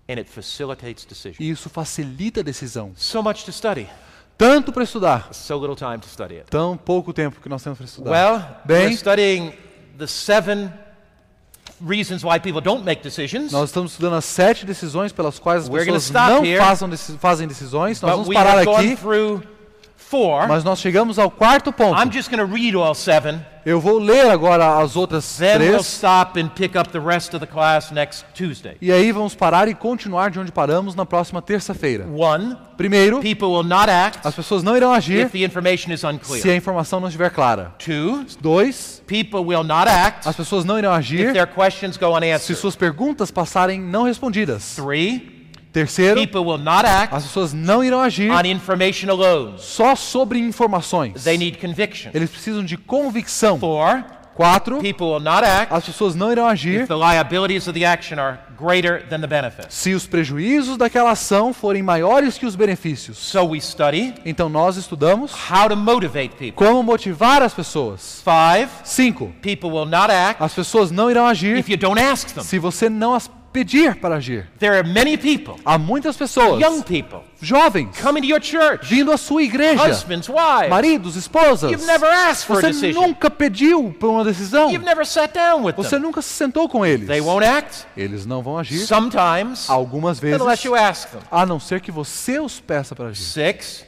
[SPEAKER 2] And it facilitates decision.
[SPEAKER 1] E isso facilita a decisão.
[SPEAKER 2] So much to study,
[SPEAKER 1] Tanto para estudar,
[SPEAKER 2] so little time to study it.
[SPEAKER 1] tão pouco tempo que nós temos para estudar.
[SPEAKER 2] Well,
[SPEAKER 1] Bem-
[SPEAKER 2] we're studying the seven reasons why people don't make decisions,
[SPEAKER 1] Nós estamos estudando as sete decisões pelas quais as
[SPEAKER 2] We're
[SPEAKER 1] pessoas não
[SPEAKER 2] here.
[SPEAKER 1] fazem decisões. Nós vamos parar aqui,
[SPEAKER 2] four.
[SPEAKER 1] mas nós chegamos ao quarto ponto.
[SPEAKER 2] I'm just going to read all seven.
[SPEAKER 1] Eu vou ler agora as outras
[SPEAKER 2] Then we'll
[SPEAKER 1] três.
[SPEAKER 2] stop and pick up the rest of the class next Tuesday.
[SPEAKER 1] E aí vamos parar e continuar de onde paramos na próxima terça-feira.
[SPEAKER 2] One,
[SPEAKER 1] Primeiro,
[SPEAKER 2] people will not act
[SPEAKER 1] as pessoas não irão agir
[SPEAKER 2] if the information is
[SPEAKER 1] se
[SPEAKER 2] unclear.
[SPEAKER 1] a informação não estiver clara.
[SPEAKER 2] Two,
[SPEAKER 1] Dois,
[SPEAKER 2] people will not act
[SPEAKER 1] as pessoas não irão
[SPEAKER 2] if
[SPEAKER 1] agir
[SPEAKER 2] their questions go
[SPEAKER 1] se
[SPEAKER 2] unanswered.
[SPEAKER 1] suas perguntas passarem não respondidas.
[SPEAKER 2] Three,
[SPEAKER 1] Terceiro,
[SPEAKER 2] people will not act
[SPEAKER 1] as pessoas não irão agir
[SPEAKER 2] on information alone.
[SPEAKER 1] só sobre informações.
[SPEAKER 2] They need conviction.
[SPEAKER 1] Eles precisam de convicção.
[SPEAKER 2] Four,
[SPEAKER 1] Quatro,
[SPEAKER 2] people will not act
[SPEAKER 1] as pessoas não irão agir
[SPEAKER 2] if the liabilities of the action are greater than the benefits.
[SPEAKER 1] se os prejuízos daquela ação forem maiores que os benefícios.
[SPEAKER 2] So we study
[SPEAKER 1] Então nós estudamos
[SPEAKER 2] how to motivate people.
[SPEAKER 1] como motivar as pessoas.
[SPEAKER 2] Five,
[SPEAKER 1] Cinco,
[SPEAKER 2] people will not act
[SPEAKER 1] as pessoas não irão agir
[SPEAKER 2] if you don't ask them.
[SPEAKER 1] se você não as pedir para agir.
[SPEAKER 2] There are many people,
[SPEAKER 1] Há muitas pessoas,
[SPEAKER 2] young people,
[SPEAKER 1] jovens,
[SPEAKER 2] coming to your church,
[SPEAKER 1] vindo à sua igreja,
[SPEAKER 2] husbands, wives.
[SPEAKER 1] maridos, esposas.
[SPEAKER 2] You've never asked for a
[SPEAKER 1] Você
[SPEAKER 2] decision.
[SPEAKER 1] nunca pediu por uma decisão.
[SPEAKER 2] You've never sat down with
[SPEAKER 1] Você
[SPEAKER 2] them.
[SPEAKER 1] nunca se sentou com eles.
[SPEAKER 2] They won't act
[SPEAKER 1] Eles não vão agir
[SPEAKER 2] sometimes
[SPEAKER 1] algumas vezes,
[SPEAKER 2] unless you ask them.
[SPEAKER 1] a não ser que você os peça para agir.
[SPEAKER 2] Six,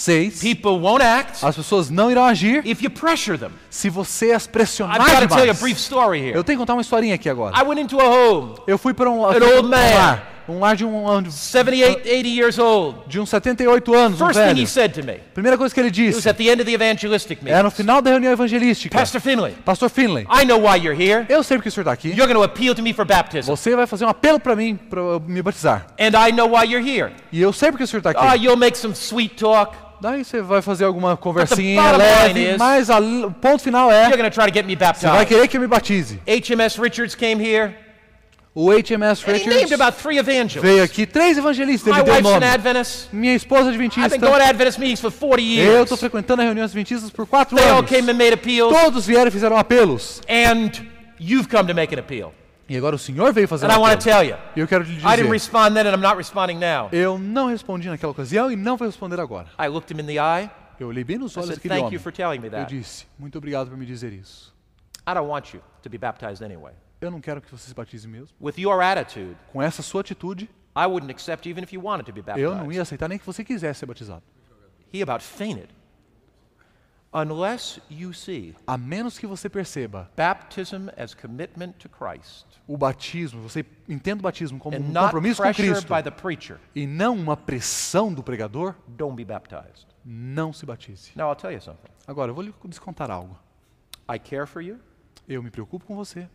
[SPEAKER 1] Seis,
[SPEAKER 2] people won't act
[SPEAKER 1] as pessoas não irão agir
[SPEAKER 2] if you pressure them.
[SPEAKER 1] se você as pressionar
[SPEAKER 2] I've got to tell you a
[SPEAKER 1] demais.
[SPEAKER 2] brief story here.
[SPEAKER 1] Eu tenho que contar uma historinha aqui agora.
[SPEAKER 2] I went into a home,
[SPEAKER 1] Eu fui para um,
[SPEAKER 2] An old
[SPEAKER 1] um
[SPEAKER 2] man.
[SPEAKER 1] lar, um lar de um ano
[SPEAKER 2] 78, 80 years old.
[SPEAKER 1] de uns 78 anos, um
[SPEAKER 2] First thing
[SPEAKER 1] velho.
[SPEAKER 2] he said to me,
[SPEAKER 1] Primeira coisa que ele
[SPEAKER 2] it was
[SPEAKER 1] disse,
[SPEAKER 2] at the end of the evangelistic meeting.
[SPEAKER 1] no final da reunião evangelística.
[SPEAKER 2] Pastor Finley,
[SPEAKER 1] Pastor Finley,
[SPEAKER 2] I know why you're here.
[SPEAKER 1] eu sei porque o senhor está aqui.
[SPEAKER 2] You're going to appeal to me for baptism.
[SPEAKER 1] Você vai fazer um apelo para mim, para me batizar.
[SPEAKER 2] And I know why you're here.
[SPEAKER 1] E eu sei porque o senhor está
[SPEAKER 2] Ah,
[SPEAKER 1] aqui.
[SPEAKER 2] you'll make some sweet talk.
[SPEAKER 1] Daí você vai fazer alguma conversinha leve,
[SPEAKER 2] is-
[SPEAKER 1] mas a- o ponto final é, você vai querer que eu me batize.
[SPEAKER 2] HMS Richards came here.
[SPEAKER 1] O HMS Richards veio aqui, três evangelistas,
[SPEAKER 2] My
[SPEAKER 1] ele deu
[SPEAKER 2] wife's
[SPEAKER 1] nome.
[SPEAKER 2] an Adventist.
[SPEAKER 1] Minha esposa é adventista.
[SPEAKER 2] been going to Adventist meetings for 40
[SPEAKER 1] Eu estou frequentando as reuniões adventistas por quatro
[SPEAKER 2] They
[SPEAKER 1] anos. Todos vieram e fizeram apelos.
[SPEAKER 2] and you've come to make an appeal.
[SPEAKER 1] E agora o senhor veio fazer
[SPEAKER 2] And I want to
[SPEAKER 1] apelo.
[SPEAKER 2] tell you,
[SPEAKER 1] E eu quero lhe
[SPEAKER 2] I didn't
[SPEAKER 1] dizer,
[SPEAKER 2] respond then, and I'm not responding now.
[SPEAKER 1] eu não respondi naquela ocasião e não vou responder agora.
[SPEAKER 2] I looked him in the eye.
[SPEAKER 1] Eu olhei bem nos
[SPEAKER 2] I
[SPEAKER 1] olhos
[SPEAKER 2] said,
[SPEAKER 1] daquele
[SPEAKER 2] Thank
[SPEAKER 1] homem.
[SPEAKER 2] you for telling me
[SPEAKER 1] Eu
[SPEAKER 2] that.
[SPEAKER 1] disse, muito obrigado por me dizer isso.
[SPEAKER 2] I don't want you to be baptized anyway.
[SPEAKER 1] Eu não quero que você se batize mesmo.
[SPEAKER 2] With your attitude,
[SPEAKER 1] Com essa sua atitude,
[SPEAKER 2] I wouldn't accept you even if you wanted to be
[SPEAKER 1] eu não
[SPEAKER 2] baptized.
[SPEAKER 1] ia aceitar nem que você quisesse ser batizado.
[SPEAKER 2] He about fainted. Unless you see
[SPEAKER 1] A menos que você perceba
[SPEAKER 2] baptism as commitment to Christ
[SPEAKER 1] o batismo, você entenda o batismo como um compromisso com Cristo
[SPEAKER 2] by the preacher,
[SPEAKER 1] e não uma pressão do pregador,
[SPEAKER 2] don't be baptized.
[SPEAKER 1] não se batize.
[SPEAKER 2] Now, I'll tell you something.
[SPEAKER 1] Agora, eu vou lhe descontar algo.
[SPEAKER 2] I care for you.
[SPEAKER 1] Eu me preocupo com você,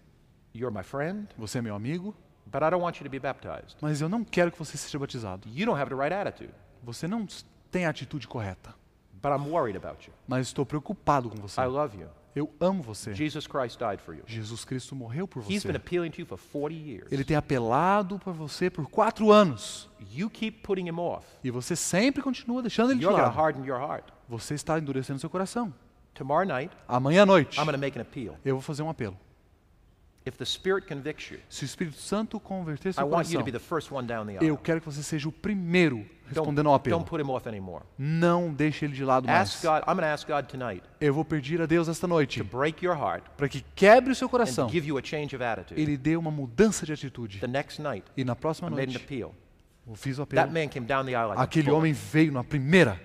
[SPEAKER 2] You're my friend.
[SPEAKER 1] você é meu amigo,
[SPEAKER 2] But I don't want you to be baptized.
[SPEAKER 1] mas eu não quero que você seja batizado.
[SPEAKER 2] You don't have the right attitude.
[SPEAKER 1] Você não tem a atitude correta,
[SPEAKER 2] But I'm worried about you.
[SPEAKER 1] mas estou preocupado com você.
[SPEAKER 2] I love you.
[SPEAKER 1] Eu amo você.
[SPEAKER 2] Jesus Christ died for you.
[SPEAKER 1] Jesus Cristo morreu por
[SPEAKER 2] He's
[SPEAKER 1] você.
[SPEAKER 2] been appealing to you for 40 years.
[SPEAKER 1] Ele tem apelado por você por quatro anos.
[SPEAKER 2] You keep putting him off.
[SPEAKER 1] E você sempre continua deixando ele de lado.
[SPEAKER 2] harden your heart.
[SPEAKER 1] Você está endurecendo seu coração.
[SPEAKER 2] Tomorrow night,
[SPEAKER 1] Amanhã à noite,
[SPEAKER 2] I'm going to make an appeal.
[SPEAKER 1] eu vou fazer um apelo.
[SPEAKER 2] If the Spirit convicts you,
[SPEAKER 1] Se o Espírito Santo converter
[SPEAKER 2] I
[SPEAKER 1] seu
[SPEAKER 2] want you
[SPEAKER 1] coração,
[SPEAKER 2] to be the first one down the
[SPEAKER 1] eu
[SPEAKER 2] aisle.
[SPEAKER 1] quero que você seja o primeiro respondendo ao apelo.
[SPEAKER 2] don't put him off anymore.
[SPEAKER 1] Não deixe ele de lado mais.
[SPEAKER 2] God, I'm going to ask God tonight
[SPEAKER 1] Eu vou pedir a Deus esta noite
[SPEAKER 2] to break your heart
[SPEAKER 1] para que quebre o seu coração.
[SPEAKER 2] to give you a change of attitude.
[SPEAKER 1] Ele dê uma mudança de atitude.
[SPEAKER 2] The next night,
[SPEAKER 1] E na próxima noite,
[SPEAKER 2] appeal.
[SPEAKER 1] eu fiz o
[SPEAKER 2] That
[SPEAKER 1] apelo.
[SPEAKER 2] man came down the aisle like a
[SPEAKER 1] Aquele homem veio na primeira.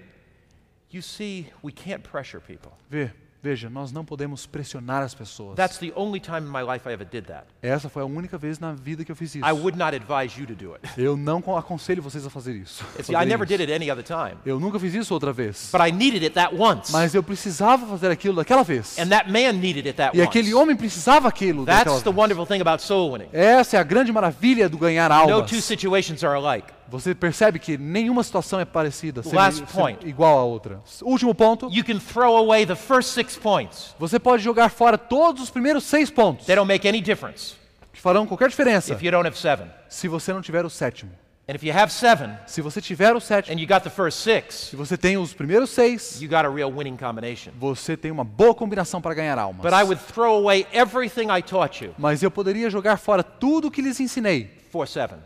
[SPEAKER 2] You see, we can't pressure people.
[SPEAKER 1] Vê, veja, nós não podemos pressionar as pessoas.
[SPEAKER 2] That's the only time in my life I ever did that.
[SPEAKER 1] Essa foi a única vez na vida que eu fiz isso.
[SPEAKER 2] I would not advise you to do it.
[SPEAKER 1] Eu não con- aconselho vocês a fazer isso.
[SPEAKER 2] See, I never did it any other time.
[SPEAKER 1] Eu nunca fiz isso outra vez.
[SPEAKER 2] But I needed it that once.
[SPEAKER 1] Mas eu precisava fazer aquilo daquela vez.
[SPEAKER 2] And that man needed it that
[SPEAKER 1] E
[SPEAKER 2] once.
[SPEAKER 1] aquele homem precisava aquilo daquela
[SPEAKER 2] That's the
[SPEAKER 1] vez.
[SPEAKER 2] wonderful thing about soul winning.
[SPEAKER 1] Essa é a grande maravilha do ganhar
[SPEAKER 2] No
[SPEAKER 1] almas.
[SPEAKER 2] two situations are alike.
[SPEAKER 1] Você percebe que nenhuma situação é parecida,
[SPEAKER 2] Last point.
[SPEAKER 1] igual à outra. Último ponto.
[SPEAKER 2] You can throw away the first six points.
[SPEAKER 1] Você pode jogar fora todos os primeiros seis pontos,
[SPEAKER 2] They don't make any difference
[SPEAKER 1] que farão qualquer diferença,
[SPEAKER 2] if you don't have seven.
[SPEAKER 1] se você não tiver o sétimo.
[SPEAKER 2] And if you have seven
[SPEAKER 1] Se você tiver o sétimo,
[SPEAKER 2] and you got the first six,
[SPEAKER 1] se você tem os primeiros seis,
[SPEAKER 2] you got a real winning combination.
[SPEAKER 1] você tem uma boa combinação para ganhar almas.
[SPEAKER 2] But I would throw away everything I taught you
[SPEAKER 1] Mas eu poderia jogar fora tudo o que lhes ensinei
[SPEAKER 2] for seven.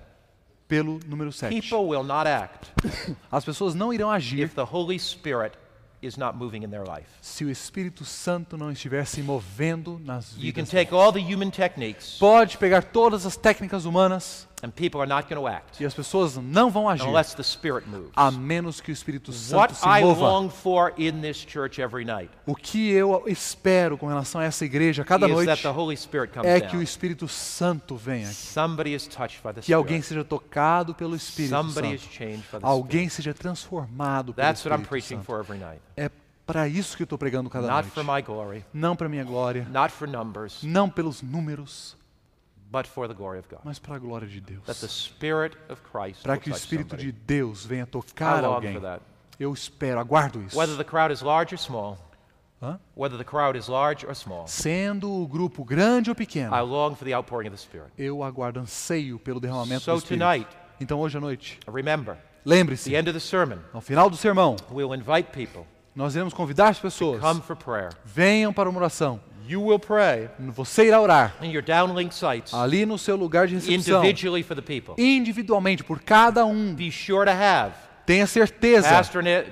[SPEAKER 1] Pelo número 7.
[SPEAKER 2] People will not act
[SPEAKER 1] As pessoas não irão agir
[SPEAKER 2] if the Holy Spirit is not moving in their life.
[SPEAKER 1] se o Espírito Santo não estiver se movendo nas
[SPEAKER 2] You can
[SPEAKER 1] vidas.
[SPEAKER 2] take all the human techniques
[SPEAKER 1] Pode pegar todas as técnicas humanas
[SPEAKER 2] and people are not going to act
[SPEAKER 1] e as pessoas não vão agir
[SPEAKER 2] unless the Spirit moves.
[SPEAKER 1] a menos que o Espírito Santo
[SPEAKER 2] What
[SPEAKER 1] se
[SPEAKER 2] I
[SPEAKER 1] mova.
[SPEAKER 2] long for in this church every night
[SPEAKER 1] O que eu espero com relação a essa igreja cada
[SPEAKER 2] is that
[SPEAKER 1] noite
[SPEAKER 2] the Holy Spirit comes
[SPEAKER 1] é que o. Espírito Santo venha,
[SPEAKER 2] Somebody is touched by the
[SPEAKER 1] que alguém
[SPEAKER 2] Spirit.
[SPEAKER 1] seja tocado pelo Espírito
[SPEAKER 2] Somebody is
[SPEAKER 1] Santo,
[SPEAKER 2] changed by the
[SPEAKER 1] alguém
[SPEAKER 2] Spirit.
[SPEAKER 1] seja transformado pelo
[SPEAKER 2] That's what I'm
[SPEAKER 1] Espírito
[SPEAKER 2] preaching
[SPEAKER 1] Santo.
[SPEAKER 2] for every night.
[SPEAKER 1] É para isso que eu estou pregando cada
[SPEAKER 2] Not
[SPEAKER 1] noite.
[SPEAKER 2] for my glory,
[SPEAKER 1] Não para minha glória,
[SPEAKER 2] not for numbers,
[SPEAKER 1] não pelos números,
[SPEAKER 2] but for the glory of God.
[SPEAKER 1] mas para a glória de
[SPEAKER 2] That the
[SPEAKER 1] Deus.
[SPEAKER 2] Spirit of Christ
[SPEAKER 1] Para que o Espírito de. Deus venha tocar alguém.
[SPEAKER 2] for that.
[SPEAKER 1] Eu espero, aguardo isso.
[SPEAKER 2] Whether the crowd is large or small,
[SPEAKER 1] Hã?
[SPEAKER 2] whether the crowd is large or small,
[SPEAKER 1] Sendo o grupo grande ou pequeno,
[SPEAKER 2] I long for the outpouring of the Spirit.
[SPEAKER 1] eu aguardo anseio pelo derramamento
[SPEAKER 2] So
[SPEAKER 1] do Espírito.
[SPEAKER 2] tonight,
[SPEAKER 1] Então hoje à noite,
[SPEAKER 2] remember,
[SPEAKER 1] lembre-se,
[SPEAKER 2] the end of the sermon,
[SPEAKER 1] ao final do sermão,
[SPEAKER 2] we'll invite people
[SPEAKER 1] nós iremos convidar as pessoas.
[SPEAKER 2] come for prayer.
[SPEAKER 1] Venham para uma oração.
[SPEAKER 2] You will pray
[SPEAKER 1] Você irá orar
[SPEAKER 2] in your downlink sites
[SPEAKER 1] ali no seu lugar de recepção,
[SPEAKER 2] individually for the people.
[SPEAKER 1] individualmente, por cada um.
[SPEAKER 2] Be sure to have
[SPEAKER 1] Tenha certeza.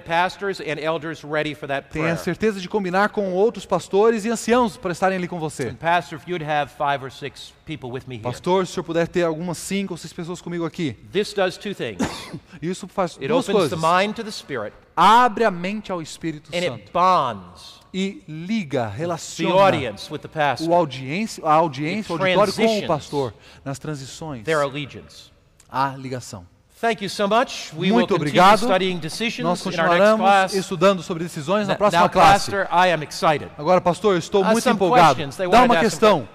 [SPEAKER 2] pastors and elders ready for that
[SPEAKER 1] Tenha
[SPEAKER 2] prayer.
[SPEAKER 1] certeza de combinar com outros pastores e anciãos para estarem ali com você.
[SPEAKER 2] And pastor, if you'd have five or six people with me here.
[SPEAKER 1] Pastor, se o senhor puder ter algumas cinco ou seis pessoas comigo aqui.
[SPEAKER 2] This does two things.
[SPEAKER 1] Isso faz
[SPEAKER 2] It
[SPEAKER 1] duas
[SPEAKER 2] opens the
[SPEAKER 1] coisas.
[SPEAKER 2] mind to the Spirit
[SPEAKER 1] Abre a mente ao Espírito
[SPEAKER 2] and it
[SPEAKER 1] Santo
[SPEAKER 2] bonds
[SPEAKER 1] e liga, relaciona
[SPEAKER 2] audience with the
[SPEAKER 1] o audiência, a audiência, o
[SPEAKER 2] It
[SPEAKER 1] auditório com o pastor nas transições.
[SPEAKER 2] their allegiance.
[SPEAKER 1] A ligação.
[SPEAKER 2] Thank you so much. We will
[SPEAKER 1] Muito obrigado.
[SPEAKER 2] studying decisions
[SPEAKER 1] Nós
[SPEAKER 2] in our next
[SPEAKER 1] continuaremos
[SPEAKER 2] class.
[SPEAKER 1] estudando sobre decisões na próxima classe.
[SPEAKER 2] pastor, I am excited.
[SPEAKER 1] Agora, pastor, eu estou muito empolgado. Dá uma questão.